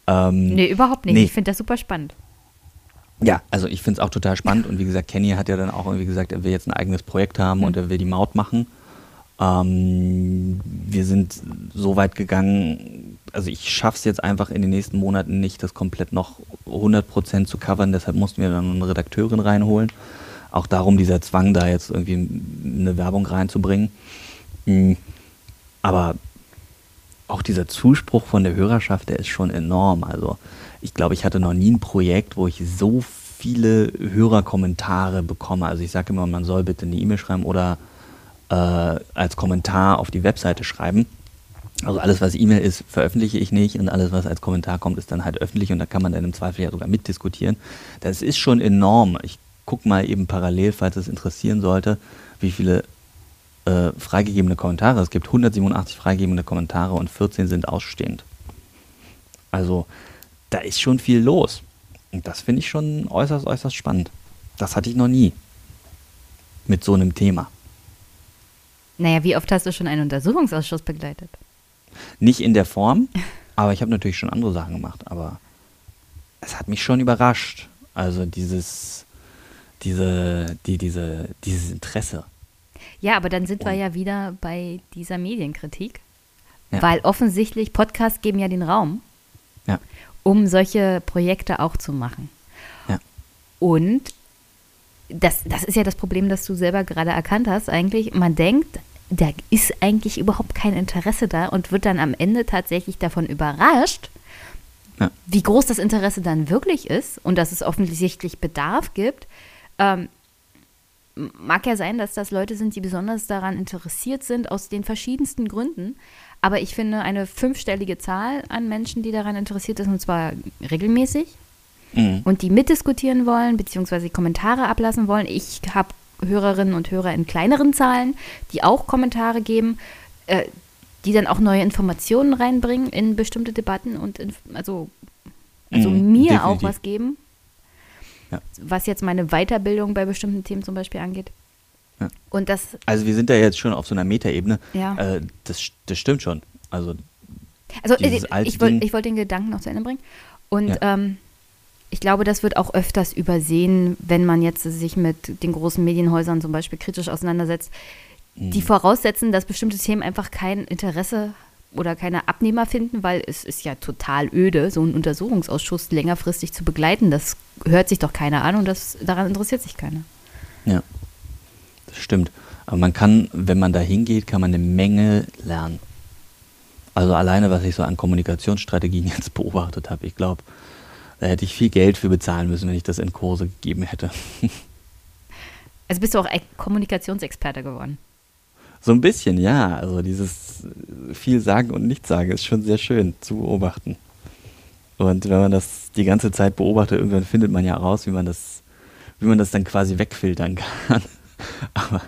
Ähm, nee, überhaupt nicht. Nee. Ich finde das super spannend. Ja, also ich finde es auch total spannend und wie gesagt, Kenny hat ja dann auch irgendwie gesagt, er will jetzt ein eigenes Projekt haben mhm. und er will die Maut machen. Ähm, wir sind so weit gegangen, also ich schaffe es jetzt einfach in den nächsten Monaten nicht, das komplett noch 100% zu covern, deshalb mussten wir dann eine Redakteurin reinholen. Auch darum dieser Zwang, da jetzt irgendwie eine Werbung reinzubringen. Mhm. Aber auch dieser Zuspruch von der Hörerschaft, der ist schon enorm. Also ich glaube, ich hatte noch nie ein Projekt, wo ich so viele Hörerkommentare bekomme. Also ich sage immer, man soll bitte eine E-Mail schreiben oder äh, als Kommentar auf die Webseite schreiben. Also alles, was E-Mail ist, veröffentliche ich nicht und alles, was als Kommentar kommt, ist dann halt öffentlich und da kann man dann im Zweifel ja sogar mitdiskutieren. Das ist schon enorm. Ich gucke mal eben parallel, falls es interessieren sollte, wie viele äh, freigegebene Kommentare. Es gibt 187 freigegebene Kommentare und 14 sind ausstehend. Also da ist schon viel los. Und das finde ich schon äußerst, äußerst spannend. Das hatte ich noch nie mit so einem Thema. Naja, wie oft hast du schon einen Untersuchungsausschuss begleitet? Nicht in der Form, <laughs> aber ich habe natürlich schon andere Sachen gemacht. Aber es hat mich schon überrascht. Also dieses, diese, die, diese, dieses Interesse. Ja, aber dann sind wir ja wieder bei dieser Medienkritik. Ja. Weil offensichtlich Podcasts geben ja den Raum, ja. um solche Projekte auch zu machen. Ja. Und das, das ist ja das Problem, das du selber gerade erkannt hast. Eigentlich, man denkt, da ist eigentlich überhaupt kein Interesse da und wird dann am Ende tatsächlich davon überrascht, ja. wie groß das Interesse dann wirklich ist und dass es offensichtlich Bedarf gibt. Ähm, mag ja sein, dass das Leute sind, die besonders daran interessiert sind, aus den verschiedensten Gründen. Aber ich finde eine fünfstellige Zahl an Menschen, die daran interessiert ist, und zwar regelmäßig, mhm. und die mitdiskutieren wollen, beziehungsweise Kommentare ablassen wollen. Ich habe Hörerinnen und Hörer in kleineren Zahlen, die auch Kommentare geben, äh, die dann auch neue Informationen reinbringen in bestimmte Debatten und in, also, also mhm, mir definitiv. auch was geben. Ja. Was jetzt meine Weiterbildung bei bestimmten Themen zum Beispiel angeht. Ja. Und das, also wir sind da jetzt schon auf so einer Metaebene. Ja. Äh, das, das stimmt schon. Also, also äh, ich, wollte ich wollt den Gedanken noch zu Ende bringen. Und ja. ähm, ich glaube, das wird auch öfters übersehen, wenn man jetzt sich mit den großen Medienhäusern zum Beispiel kritisch auseinandersetzt. Mhm. Die voraussetzen, dass bestimmte Themen einfach kein Interesse oder keine Abnehmer finden, weil es ist ja total öde, so einen Untersuchungsausschuss längerfristig zu begleiten. Das hört sich doch keiner an und das, daran interessiert sich keiner. Ja, das stimmt. Aber man kann, wenn man da hingeht, kann man eine Menge lernen. Also alleine, was ich so an Kommunikationsstrategien <laughs> jetzt beobachtet habe, ich glaube, da hätte ich viel Geld für bezahlen müssen, wenn ich das in Kurse gegeben hätte. <laughs> Also bist du auch Kommunikationsexperte geworden? So ein bisschen, ja. Also dieses viel sagen und nichts sagen ist schon sehr schön zu beobachten. Und wenn man das die ganze Zeit beobachtet, irgendwann findet man ja raus, wie man das, wie man das dann quasi wegfiltern <laughs> kann. Aber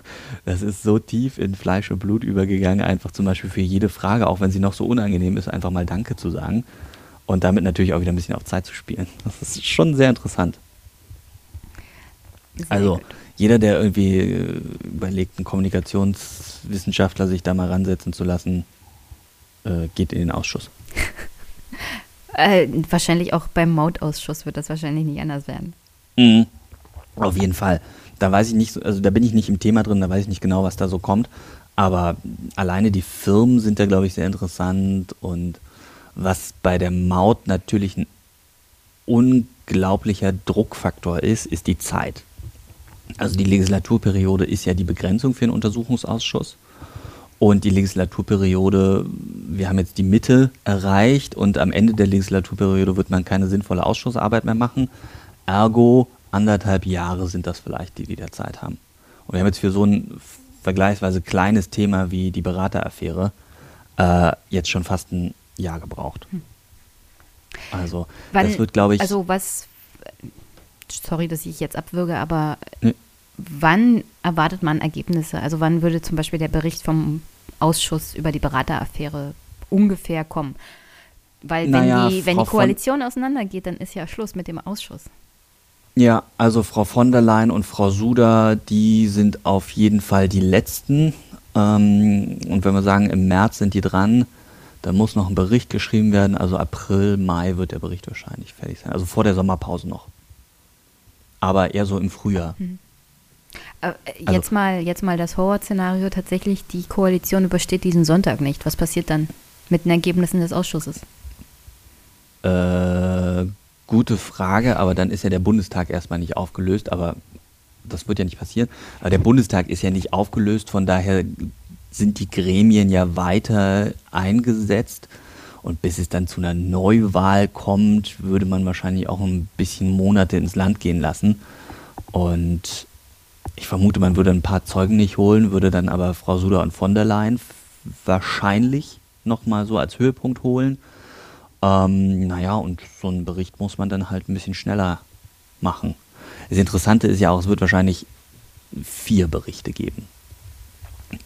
das ist so tief in Fleisch und Blut übergegangen, einfach zum Beispiel für jede Frage, auch wenn sie noch so unangenehm ist, einfach mal Danke zu sagen und damit natürlich auch wieder ein bisschen auf Zeit zu spielen. Das ist schon sehr interessant. Sehr also gut. Jeder, der irgendwie äh, überlegt, einen Kommunikationswissenschaftler sich da mal ransetzen zu lassen, äh, geht in den Ausschuss. <laughs> äh, wahrscheinlich auch beim Mautausschuss wird das wahrscheinlich nicht anders werden. Mhm. Auf jeden Fall. Da weiß ich nicht, also da bin ich nicht im Thema drin, da weiß ich nicht genau, was da so kommt. Aber alleine die Firmen sind da, glaube ich, sehr interessant und was bei der Maut natürlich ein unglaublicher Druckfaktor ist, ist die Zeit. Also die Legislaturperiode ist ja die Begrenzung für einen Untersuchungsausschuss. Und die Legislaturperiode, wir haben jetzt die Mitte erreicht und am Ende der Legislaturperiode wird man keine sinnvolle Ausschussarbeit mehr machen. Ergo, anderthalb Jahre sind das vielleicht, die die da Zeit haben. Und wir haben jetzt für so ein vergleichsweise kleines Thema wie die Berateraffäre äh, jetzt schon fast ein Jahr gebraucht. Hm. Also, Wann, das wird, glaube ich. Also, was. Sorry, dass ich jetzt abwürge, aber ne. wann erwartet man Ergebnisse? Also, wann würde zum Beispiel der Bericht vom Ausschuss über die Berateraffäre ungefähr kommen? Weil, wenn, naja, die, wenn die Koalition auseinandergeht, dann ist ja Schluss mit dem Ausschuss. Ja, also Frau von der Leyen und Frau Suda, die sind auf jeden Fall die Letzten. Ähm, und wenn wir sagen, im März sind die dran, da muss noch ein Bericht geschrieben werden. Also April, Mai wird der Bericht wahrscheinlich fertig sein. Also vor der Sommerpause noch. Aber eher so im Frühjahr. Hm. Äh, jetzt, also, mal, jetzt mal das Horrorszenario tatsächlich, die Koalition übersteht diesen Sonntag nicht. Was passiert dann mit den Ergebnissen des Ausschusses? Äh, gute Frage, aber dann ist ja der Bundestag erstmal nicht aufgelöst, aber das wird ja nicht passieren. Aber der Bundestag ist ja nicht aufgelöst, von daher sind die Gremien ja weiter eingesetzt. Und bis es dann zu einer Neuwahl kommt, würde man wahrscheinlich auch ein bisschen Monate ins Land gehen lassen. Und ich vermute, man würde ein paar Zeugen nicht holen, würde dann aber Frau Suda und von der Leyen wahrscheinlich nochmal so als Höhepunkt holen. Ähm, naja, und so einen Bericht muss man dann halt ein bisschen schneller machen. Das Interessante ist ja auch, es wird wahrscheinlich vier Berichte geben.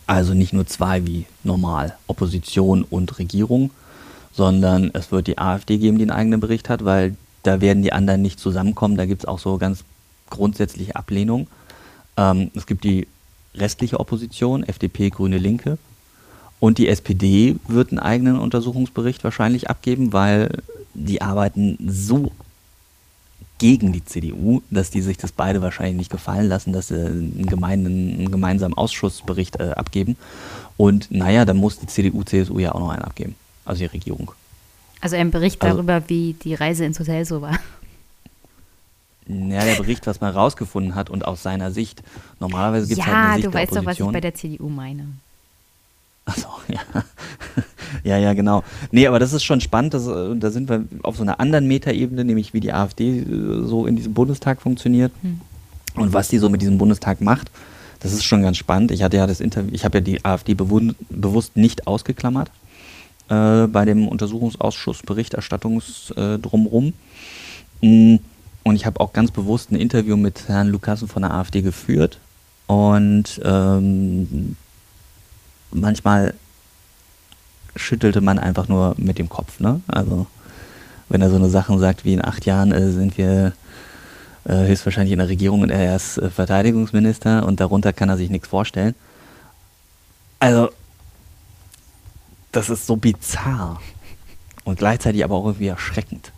Also nicht nur zwei wie normal, Opposition und Regierung, sondern es wird die AfD geben, die einen eigenen Bericht hat, weil da werden die anderen nicht zusammenkommen. Da gibt es auch so ganz grundsätzliche Ablehnung. Ähm, es gibt die restliche Opposition, FDP, Grüne, Linke. Und die SPD wird einen eigenen Untersuchungsbericht wahrscheinlich abgeben, weil die arbeiten so gegen die CDU, dass die sich das beide wahrscheinlich nicht gefallen lassen, dass sie einen, gemeinen, einen gemeinsamen Ausschussbericht äh, abgeben. Und naja, dann muss die CDU, CSU ja auch noch einen abgeben. Also die Regierung. Also ein Bericht also, darüber, wie die Reise ins Hotel so war. Ja, der Bericht, was man rausgefunden hat und aus seiner Sicht. Normalerweise gibt es ja, halt eine Sicht du weißt doch, was ich bei der CDU meine. Achso, ja. <laughs> ja, ja, genau. Nee, aber das ist schon spannend. Das, äh, da sind wir auf so einer anderen Metaebene, nämlich wie die AfD äh, so in diesem Bundestag funktioniert hm. und was die so mit diesem Bundestag macht. Das ist schon ganz spannend. Ich hatte ja das Interview, ich habe ja die AfD bewusst nicht ausgeklammert äh, bei dem Untersuchungsausschuss Berichterstattungs äh, drumrum. Mm, und ich habe auch ganz bewusst ein Interview mit Herrn Lukassen von der AfD geführt. Und ähm, manchmal schüttelte man einfach nur mit dem Kopf. Ne? Also wenn er so eine Sachen sagt wie in acht Jahren äh, sind wir äh, höchstwahrscheinlich in der Regierung und er ist äh, Verteidigungsminister und darunter kann er sich nichts vorstellen. Also das ist so bizarr und gleichzeitig aber auch irgendwie erschreckend.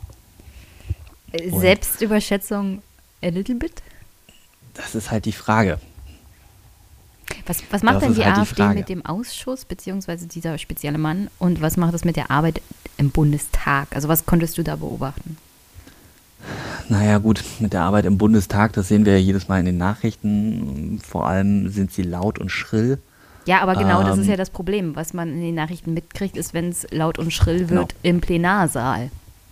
Und Selbstüberschätzung a little bit? Das ist halt die Frage. Was, was macht das denn die halt AfD die mit dem Ausschuss, beziehungsweise dieser spezielle Mann? Und was macht es mit der Arbeit im Bundestag? Also was konntest du da beobachten? Naja gut, mit der Arbeit im Bundestag, das sehen wir ja jedes Mal in den Nachrichten. Vor allem sind sie laut und schrill. Ja, aber genau ähm, das ist ja ähm, das Problem. Was man in den Nachrichten mitkriegt, ist, wenn es laut und schrill wird genau. im Plenarsaal.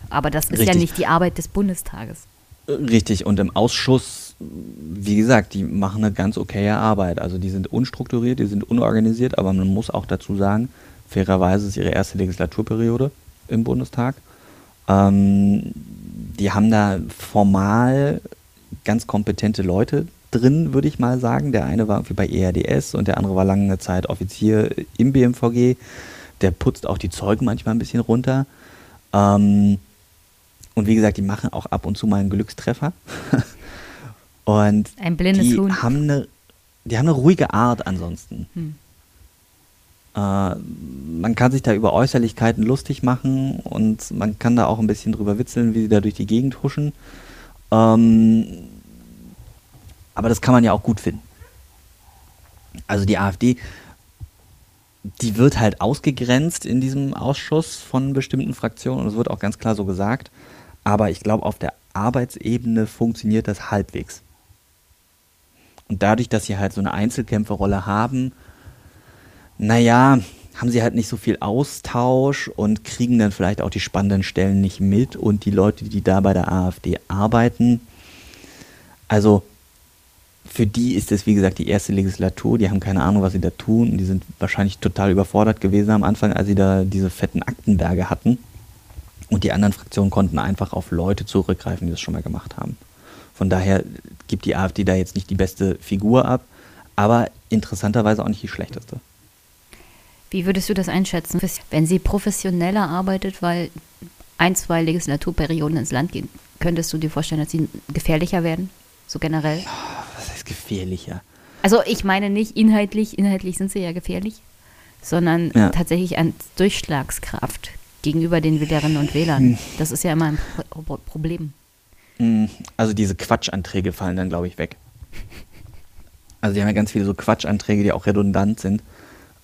Aber das ist Richtig. ja nicht die Arbeit des Bundestages. Richtig, und im Ausschuss, wie gesagt, die machen eine ganz okaye Arbeit. Also die sind unstrukturiert, die sind unorganisiert, aber man muss auch dazu sagen, fairerweise ist ihre erste Legislaturperiode im Bundestag. Ähm, die haben da formal ganz kompetente Leute drin, würde ich mal sagen. Der eine war irgendwie bei ERDS und der andere war lange Zeit Offizier im BMVG. Der putzt auch die Zeugen manchmal ein bisschen runter. Ähm, und wie gesagt, die machen auch ab und zu mal einen Glückstreffer. <laughs> und ein blindes die Huhn. haben eine, die haben eine ruhige Art ansonsten. Hm. Äh, man kann sich da über Äußerlichkeiten lustig machen und man kann da auch ein bisschen drüber witzeln, wie sie da durch die Gegend huschen. Ähm, aber das kann man ja auch gut finden. Also die AfD, die wird halt ausgegrenzt in diesem Ausschuss von bestimmten Fraktionen und es wird auch ganz klar so gesagt. Aber ich glaube, auf der Arbeitsebene funktioniert das halbwegs. Und dadurch, dass sie halt so eine Einzelkämpferrolle haben, naja, haben sie halt nicht so viel Austausch und kriegen dann vielleicht auch die spannenden Stellen nicht mit und die Leute, die da bei der AfD arbeiten. Also für die ist es, wie gesagt, die erste Legislatur. Die haben keine Ahnung, was sie da tun. Die sind wahrscheinlich total überfordert gewesen am Anfang, als sie da diese fetten Aktenberge hatten. Und die anderen Fraktionen konnten einfach auf Leute zurückgreifen, die das schon mal gemacht haben. Von daher gibt die AfD da jetzt nicht die beste Figur ab, aber interessanterweise auch nicht die schlechteste. Wie würdest du das einschätzen, wenn sie professioneller arbeitet, weil ein, zwei Legislaturperioden ins Land gehen? Könntest du dir vorstellen, dass sie gefährlicher werden? So generell? Was heißt gefährlicher? Also ich meine nicht inhaltlich, inhaltlich sind sie ja gefährlich, sondern ja. tatsächlich an Durchschlagskraft gegenüber den Wählerinnen und Wählern. Hm. Das ist ja immer ein Pro Problem. Hm, also diese Quatschanträge fallen dann, glaube ich, weg. Also die haben ja ganz viele so Quatschanträge, die auch redundant sind.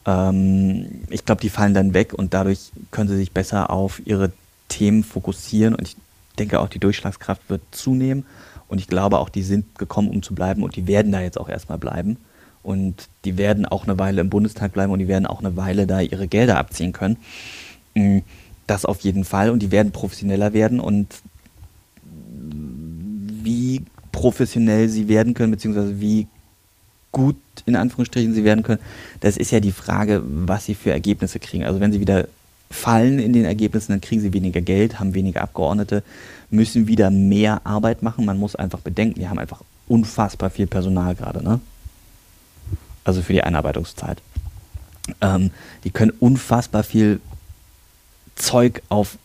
Ähm, ich glaube, die fallen dann weg und dadurch können sie sich besser auf ihre Themen fokussieren und ich denke auch, die Durchschlagskraft wird zunehmen und ich glaube auch, die sind gekommen, um zu bleiben. Und die werden da jetzt auch erstmal bleiben. Und die werden auch eine Weile im Bundestag bleiben. Und die werden auch eine Weile da ihre Gelder abziehen können. Hm, das auf jeden Fall. Und die werden professioneller werden. Und wie professionell sie werden können, beziehungsweise wie gut in Anführungsstrichen sie werden können, das ist ja die Frage, was sie für Ergebnisse kriegen. Also wenn sie wieder fallen in den Ergebnissen, dann kriegen sie weniger Geld, haben weniger Abgeordnete, müssen wieder mehr Arbeit machen. Man muss einfach bedenken, die haben einfach unfassbar viel Personal gerade, ne? Also für die Einarbeitungszeit. Ähm, die können unfassbar viel Zeug auf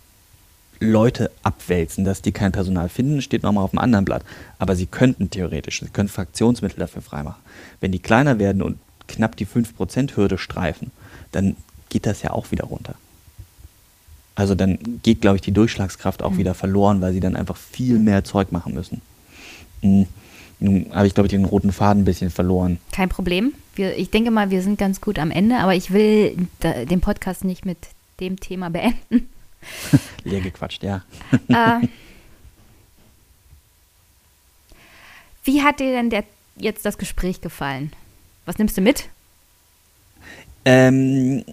Leute abwälzen, dass die kein Personal finden, steht nochmal auf einem anderen Blatt. Aber sie könnten theoretisch, sie können Fraktionsmittel dafür freimachen. Wenn die kleiner werden und knapp die 5%-Hürde streifen, dann geht das ja auch wieder runter. Also dann geht, glaube ich, die Durchschlagskraft auch mhm. wieder verloren, weil sie dann einfach viel mehr Zeug machen müssen. Hm. Nun habe ich, glaube ich, den roten Faden ein bisschen verloren. Kein Problem. Wir, ich denke mal, wir sind ganz gut am Ende, aber ich will da, den Podcast nicht mit dem Thema beenden. <laughs> Leer gequatscht, ja. <laughs> Äh, wie hat dir denn der, jetzt das Gespräch gefallen? Was nimmst du mit? Ähm,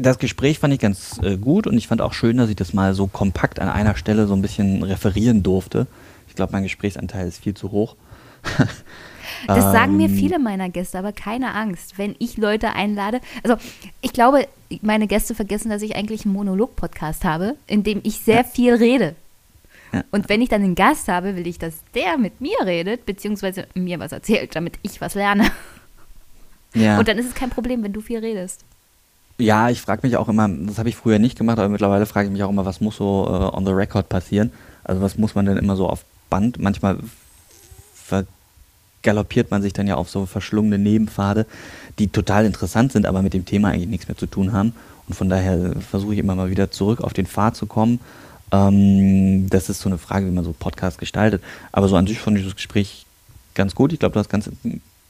das Gespräch fand ich ganz äh, gut und ich fand auch schön, dass ich das mal so kompakt an einer Stelle so ein bisschen referieren durfte. Ich glaube, mein Gesprächsanteil ist viel zu hoch. <laughs> Das ähm, sagen mir ähm. viele meiner Gäste, aber keine Angst, wenn ich Leute einlade. Also ich glaube, meine Gäste vergessen, dass ich eigentlich einen Monolog-Podcast habe, in dem ich sehr ja. viel rede. Ja. Und wenn ich dann einen Gast habe, will ich, dass der mit mir redet, beziehungsweise mir was erzählt, damit ich was lerne. Ja. Und dann ist es kein Problem, wenn du viel redest. Ja, ich frage mich auch immer, das habe ich früher nicht gemacht, aber mittlerweile frage ich mich auch immer, was muss so uh, on the record passieren? Also was muss man denn immer so auf Band? Manchmal galoppiert man sich dann ja auf so verschlungene Nebenpfade, die total interessant sind, aber mit dem Thema eigentlich nichts mehr zu tun haben. Und von daher versuche ich immer mal wieder zurück auf den Pfad zu kommen. Ähm, das ist so eine Frage, wie man so Podcast gestaltet. Aber so an sich fand ich das Gespräch ganz gut. Ich glaube, du hast ganz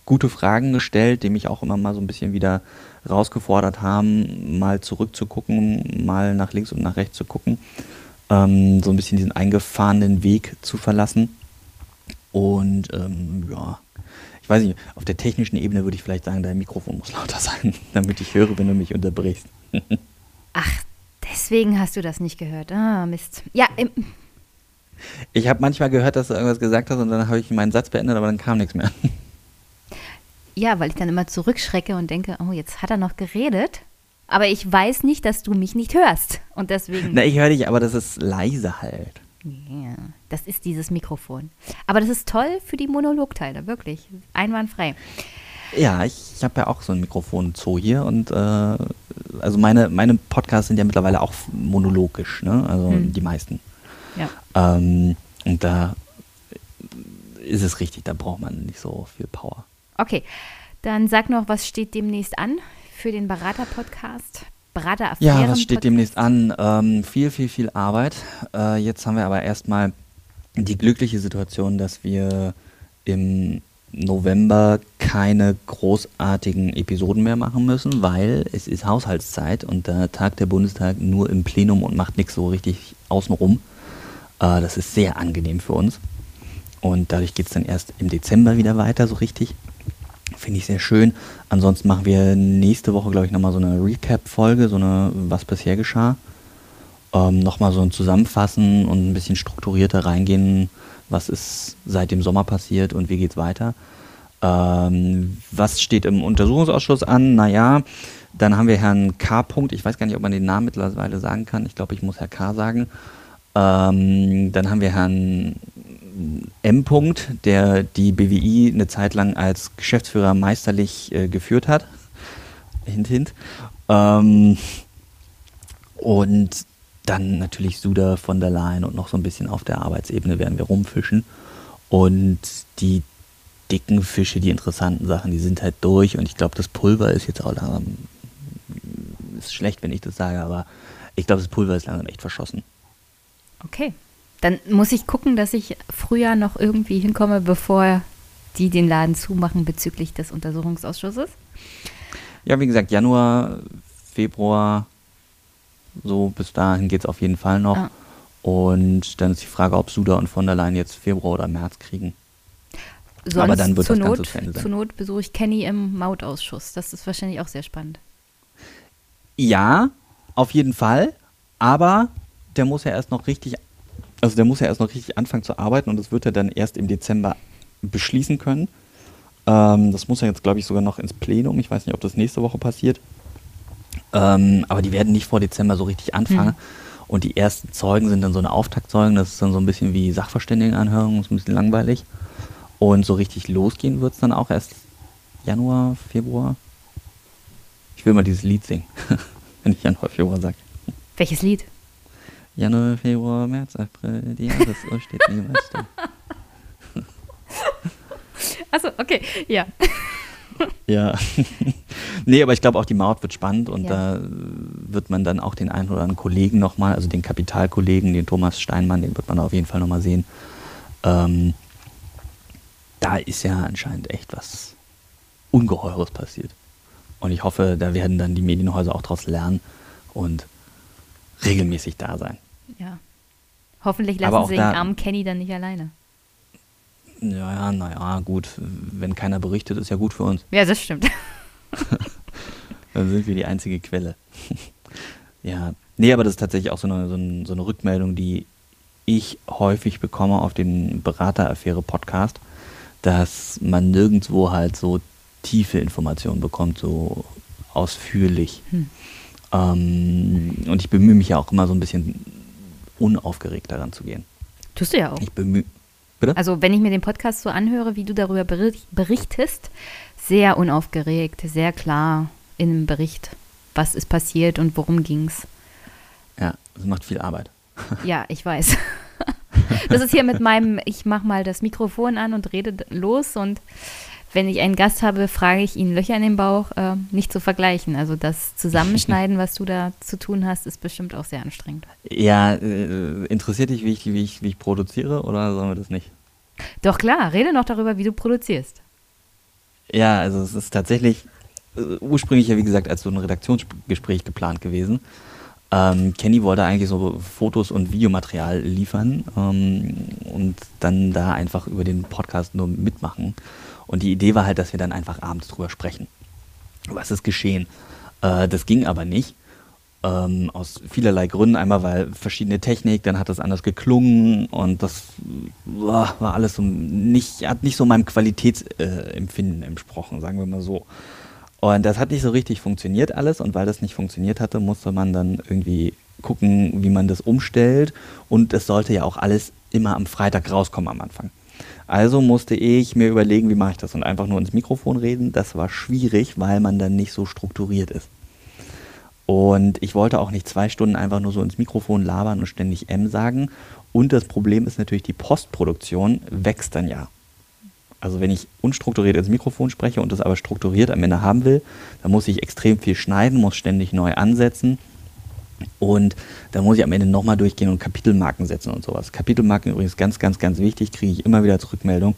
gute Fragen gestellt, die mich auch immer mal so ein bisschen wieder rausgefordert haben, mal zurückzugucken, mal nach links und nach rechts zu gucken, ähm, so ein bisschen diesen eingefahrenen Weg zu verlassen. Und ähm, ja, ich weiß nicht, auf der technischen Ebene würde ich vielleicht sagen, dein Mikrofon muss lauter sein, <laughs> damit ich höre, wenn du mich unterbrichst. <laughs> Ach, deswegen hast du das nicht gehört. Ah, Mist. Ja, im ich habe manchmal gehört, dass du irgendwas gesagt hast und dann habe ich meinen Satz beendet, aber dann kam nichts mehr. <laughs> Ja, weil ich dann immer zurückschrecke und denke, oh, jetzt hat er noch geredet. Aber ich weiß nicht, dass du mich nicht hörst. Und deswegen. Na, ich höre dich, aber das ist leise halt. Ja, das ist dieses Mikrofon. Aber das ist toll für die Monologteile, wirklich. Einwandfrei. Ja, ich, ich habe ja auch so ein Mikrofon-Zoo hier und äh, also meine, meine Podcasts sind ja mittlerweile auch monologisch, ne? Also hm. die meisten. Ja. Ähm, und da ist es richtig, da braucht man nicht so viel Power. Okay, dann sag noch, was steht demnächst an für den Berater-Podcast? Berateraffären. Ja, was steht demnächst an? Ähm, viel, viel, viel Arbeit. Äh, jetzt haben wir aber erstmal die glückliche Situation, dass wir im November keine großartigen Episoden mehr machen müssen, weil es ist Haushaltszeit und da tagt der Bundestag nur im Plenum und macht nichts so richtig außenrum. Äh, das ist sehr angenehm für uns. Und dadurch geht es dann erst im Dezember wieder weiter, so richtig. Finde ich sehr schön. Ansonsten machen wir nächste Woche, glaube ich, nochmal so eine Recap-Folge, so eine Was bisher geschah. Ähm, nochmal so ein Zusammenfassen und ein bisschen strukturierter reingehen, was ist seit dem Sommer passiert und wie geht's weiter. Ähm, was steht im Untersuchungsausschuss an? Naja, dann haben wir Herrn K. -Punkt. Ich weiß gar nicht, ob man den Namen mittlerweile sagen kann. Ich glaube, ich muss Herr K. sagen. Ähm, dann haben wir Herrn M. -Punkt, der die BWI eine Zeit lang als Geschäftsführer meisterlich äh, geführt hat. Hint, hint. Ähm, und dann natürlich Suda von der Leyen und noch so ein bisschen auf der Arbeitsebene werden wir rumfischen. Und die dicken Fische, die interessanten Sachen, die sind halt durch. Und ich glaube, das Pulver ist jetzt auch langsam, ist schlecht, wenn ich das sage, aber ich glaube, das Pulver ist langsam echt verschossen. Okay, Dann muss ich gucken, dass ich früher noch irgendwie hinkomme, bevor die den Laden zumachen bezüglich des Untersuchungsausschusses. Ja, wie gesagt, Januar, Februar, so bis dahin geht es auf jeden Fall noch. Ah. Und dann ist die Frage, ob Suda und von der Leyen jetzt Februar oder März kriegen. Sonst Aber dann wird zur das Ganze Not, zu Ende sein. Zur Not besuche ich Kenny im Mautausschuss. Das ist wahrscheinlich auch sehr spannend. Ja, auf jeden Fall. Aber der muss ja erst noch richtig, also der muss ja erst noch richtig anfangen zu arbeiten und das wird er dann erst im Dezember beschließen können. Ähm, das muss ja jetzt, glaube ich, sogar noch ins Plenum. Ich weiß nicht, ob das nächste Woche passiert. Ähm, aber die werden nicht vor Dezember so richtig anfangen. Mhm. Und die ersten Zeugen sind dann so eine Auftaktzeugen. Das ist dann so ein bisschen wie Sachverständigenanhörung, ist ein bisschen langweilig. Und so richtig losgehen wird es dann auch erst Januar, Februar. Ich will mal dieses Lied singen, <laughs> wenn ich Januar, Februar sage. Welches Lied? Januar, Februar, März, April, die Jahresuhr steht niemals da. <laughs> Achso, okay, ja. <laughs> ja. nee, aber ich glaube auch die Maut wird spannend und ja. da wird man dann auch den einen oder anderen Kollegen nochmal, also den Kapitalkollegen, den Thomas Steinmann, den wird man auf jeden Fall nochmal sehen. Ähm, da ist ja anscheinend echt was Ungeheures passiert. Und ich hoffe, da werden dann die Medienhäuser auch daraus lernen und regelmäßig da sein. Ja. Hoffentlich lassen sie den armen Kenny dann nicht alleine. Ja, naja, gut. Wenn keiner berichtet, ist ja gut für uns. Ja, das stimmt. <laughs> Dann sind wir die einzige Quelle. <laughs> ja. Nee, aber das ist tatsächlich auch so eine, so eine, so eine Rückmeldung, die ich häufig bekomme auf den Berateraffäre-Podcast, dass man nirgendwo halt so tiefe Informationen bekommt, so ausführlich. Hm. Ähm, und ich bemühe mich ja auch immer so ein bisschen unaufgeregt daran zu gehen. Tust du ja auch. Ich bemühe Bitte? Also wenn ich mir den Podcast so anhöre, wie du darüber berichtest, sehr unaufgeregt, sehr klar im Bericht, was ist passiert und worum ging's. Ja, das macht viel Arbeit. <laughs> Ja, ich weiß. <laughs> Das ist hier mit meinem, ich mach mal das Mikrofon an und rede los und wenn ich einen Gast habe, frage ich ihn Löcher in den Bauch, äh, nicht zu vergleichen. Also das Zusammenschneiden, was du da zu tun hast, ist bestimmt auch sehr anstrengend. Ja, äh, interessiert dich, wie ich, wie, ich, wie ich produziere oder sollen wir das nicht? Doch klar, rede noch darüber, wie du produzierst. Ja, also es ist tatsächlich äh, ursprünglich ja wie gesagt als so ein Redaktionsgespräch geplant gewesen. Ähm, Kenny wollte eigentlich so Fotos und Videomaterial liefern ähm, und dann da einfach über den Podcast nur mitmachen. Und die Idee war halt, dass wir dann einfach abends drüber sprechen. Was ist geschehen? Äh, das ging aber nicht. Ähm, aus vielerlei Gründen. Einmal, weil verschiedene Technik, dann hat das anders geklungen und das boah, war alles so nicht, hat nicht so meinem Qualitätsempfinden äh, entsprochen, sagen wir mal so. Und das hat nicht so richtig funktioniert alles und weil das nicht funktioniert hatte, musste man dann irgendwie gucken, wie man das umstellt und es sollte ja auch alles immer am Freitag rauskommen am Anfang. Also musste ich mir überlegen, wie mache ich das und einfach nur ins Mikrofon reden. Das war schwierig, weil man dann nicht so strukturiert ist. Und ich wollte auch nicht zwei Stunden einfach nur so ins Mikrofon labern und ständig M sagen. Und das Problem ist natürlich, die Postproduktion wächst dann ja. Also wenn ich unstrukturiert ins Mikrofon spreche und das aber strukturiert am Ende haben will, dann muss ich extrem viel schneiden, muss ständig neu ansetzen und da muss ich am Ende nochmal durchgehen und Kapitelmarken setzen und sowas. Kapitelmarken übrigens ganz, ganz, ganz wichtig, kriege ich immer wieder zur Rückmeldung.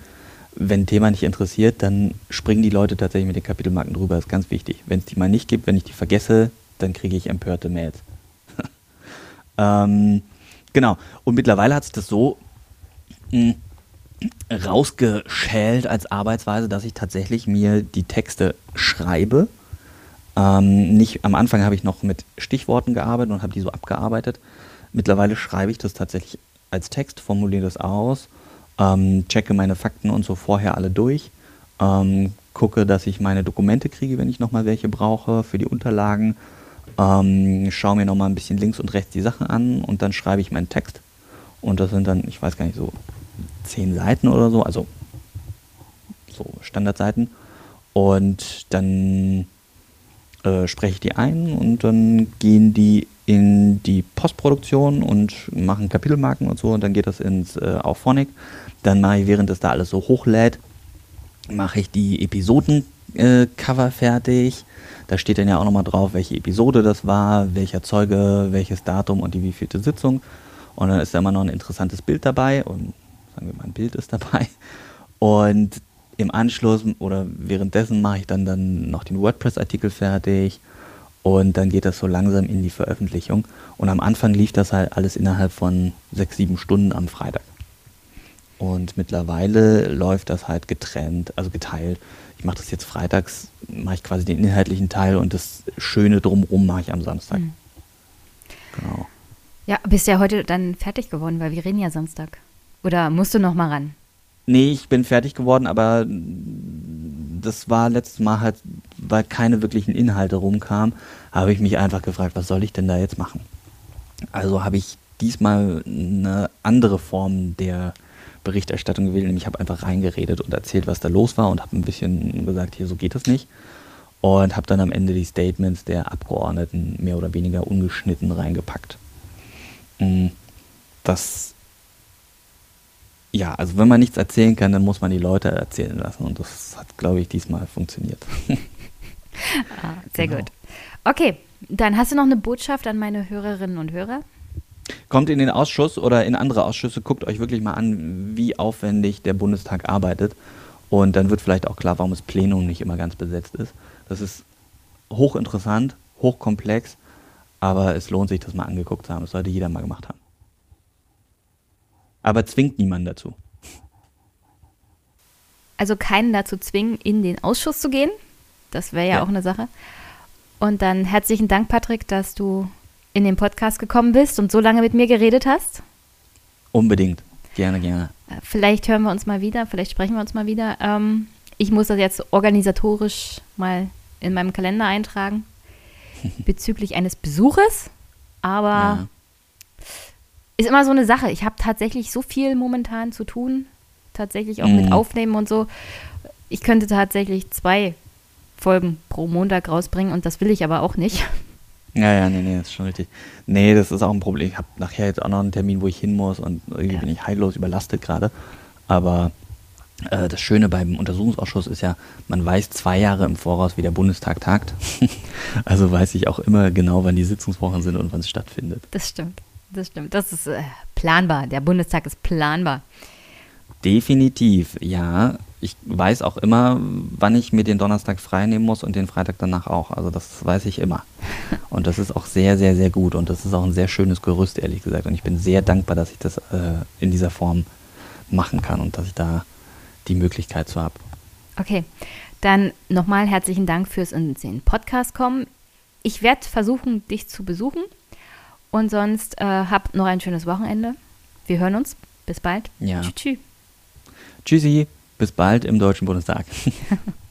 Wenn ein Thema nicht interessiert, dann springen die Leute tatsächlich mit den Kapitelmarken drüber. Das ist ganz wichtig. Wenn es die mal nicht gibt, wenn ich die vergesse, dann kriege ich empörte Mails. <laughs> ähm, genau. Und mittlerweile hat es das so mh, hm, rausgeschält als Arbeitsweise, dass ich tatsächlich mir die Texte schreibe ähm, nicht, am Anfang habe ich noch mit Stichworten gearbeitet und habe die so abgearbeitet. Mittlerweile schreibe ich das tatsächlich als Text, formuliere das aus, ähm, checke meine Fakten und so vorher alle durch, ähm, gucke, dass ich meine Dokumente kriege, wenn ich nochmal welche brauche für die Unterlagen, ähm, schaue mir nochmal ein bisschen links und rechts die Sachen an und dann schreibe ich meinen Text. Und das sind dann, ich weiß gar nicht, so zehn Seiten oder so, also so Standardseiten. Und dann äh, spreche ich die ein und dann gehen die in die Postproduktion und machen Kapitelmarken und so und dann geht das ins äh, Auphonic. Dann mache ich, während das da alles so hochlädt, mache ich die Episodencover äh, fertig. Da steht dann ja auch nochmal drauf, welche Episode das war, welcher Zeuge, welches Datum und die wievielte Sitzung. Und dann ist da immer noch ein interessantes Bild dabei und sagen wir mal, ein Bild ist dabei. Und im Anschluss oder währenddessen mache ich dann, dann noch den WordPress-Artikel fertig und dann geht das so langsam in die Veröffentlichung. Und am Anfang lief das halt alles innerhalb von sechs, sieben Stunden am Freitag. Und mittlerweile läuft das halt getrennt, also geteilt. Ich mache das jetzt freitags, mache ich quasi den inhaltlichen Teil und das Schöne drumherum mache ich am Samstag. Mhm. Genau. Ja, bist ja heute dann fertig geworden, weil wir reden ja Samstag. Oder musst du noch mal ran? Nee, ich bin fertig geworden, aber das war letztes Mal halt, weil keine wirklichen Inhalte rumkamen, habe ich mich einfach gefragt, was soll ich denn da jetzt machen? Also habe ich diesmal eine andere Form der Berichterstattung gewählt, nämlich ich habe einfach reingeredet und erzählt, was da los war und habe ein bisschen gesagt, hier so geht das nicht. Und habe dann am Ende die Statements der Abgeordneten mehr oder weniger ungeschnitten reingepackt. Mm, das ja, also wenn man nichts erzählen kann, dann muss man die Leute erzählen lassen. Und das hat, glaube ich, diesmal funktioniert. <laughs> ah, sehr genau. gut. Okay, dann hast du noch eine Botschaft an meine Hörerinnen und Hörer? Kommt in den Ausschuss oder in andere Ausschüsse, guckt euch wirklich mal an, wie aufwendig der Bundestag arbeitet. Und dann wird vielleicht auch klar, warum das Plenum nicht immer ganz besetzt ist. Das ist hochinteressant, hochkomplex, aber es lohnt sich, das mal angeguckt zu haben. Das sollte jeder mal gemacht haben aber zwingt niemanden dazu. Also keinen dazu zwingen, in den Ausschuss zu gehen. Das wäre ja, ja, auch eine Sache. Und dann herzlichen Dank, Patrick, dass du in den Podcast gekommen bist und so lange mit mir geredet hast. Unbedingt. Gerne, gerne. Äh, vielleicht hören wir uns mal wieder, vielleicht sprechen wir uns mal wieder. Ähm, ich muss das jetzt organisatorisch mal in meinem Kalender eintragen <laughs> bezüglich eines Besuches. Aber ja ist immer so eine Sache. Ich habe tatsächlich so viel momentan zu tun, tatsächlich auch mhm. mit Aufnehmen und so. Ich könnte tatsächlich zwei Folgen pro Montag rausbringen und das will ich aber auch nicht. Ja, ja, nee, nee, das ist schon richtig. Nee, das ist auch ein Problem. Ich habe nachher jetzt auch noch einen Termin, wo ich hin muss und irgendwie ja. bin ich heillos überlastet gerade. Aber äh, das Schöne beim Untersuchungsausschuss ist ja, man weiß zwei Jahre im Voraus, wie der Bundestag tagt. <laughs> also weiß ich auch immer genau, wann die Sitzungswochen sind und wann es stattfindet. Das stimmt das stimmt. Das ist äh, planbar. Der Bundestag ist planbar. Definitiv, ja. Ich weiß auch immer, wann ich mir den Donnerstag frei nehmen muss und den Freitag danach auch. Also das weiß ich immer. <laughs> Und das ist auch sehr, sehr, sehr gut. Und das ist auch ein sehr schönes Gerüst, ehrlich gesagt. Und ich bin sehr dankbar, dass ich das äh, in dieser Form machen kann und dass ich da die Möglichkeit zu habe. Okay, dann nochmal herzlichen Dank fürs in den Podcast kommen. Ich werde versuchen, dich zu besuchen. Und sonst äh, habt noch ein schönes Wochenende. Wir hören uns. Bis bald. Ja. Tschüss. Tschüssi. Bis bald im Deutschen Bundestag. <laughs>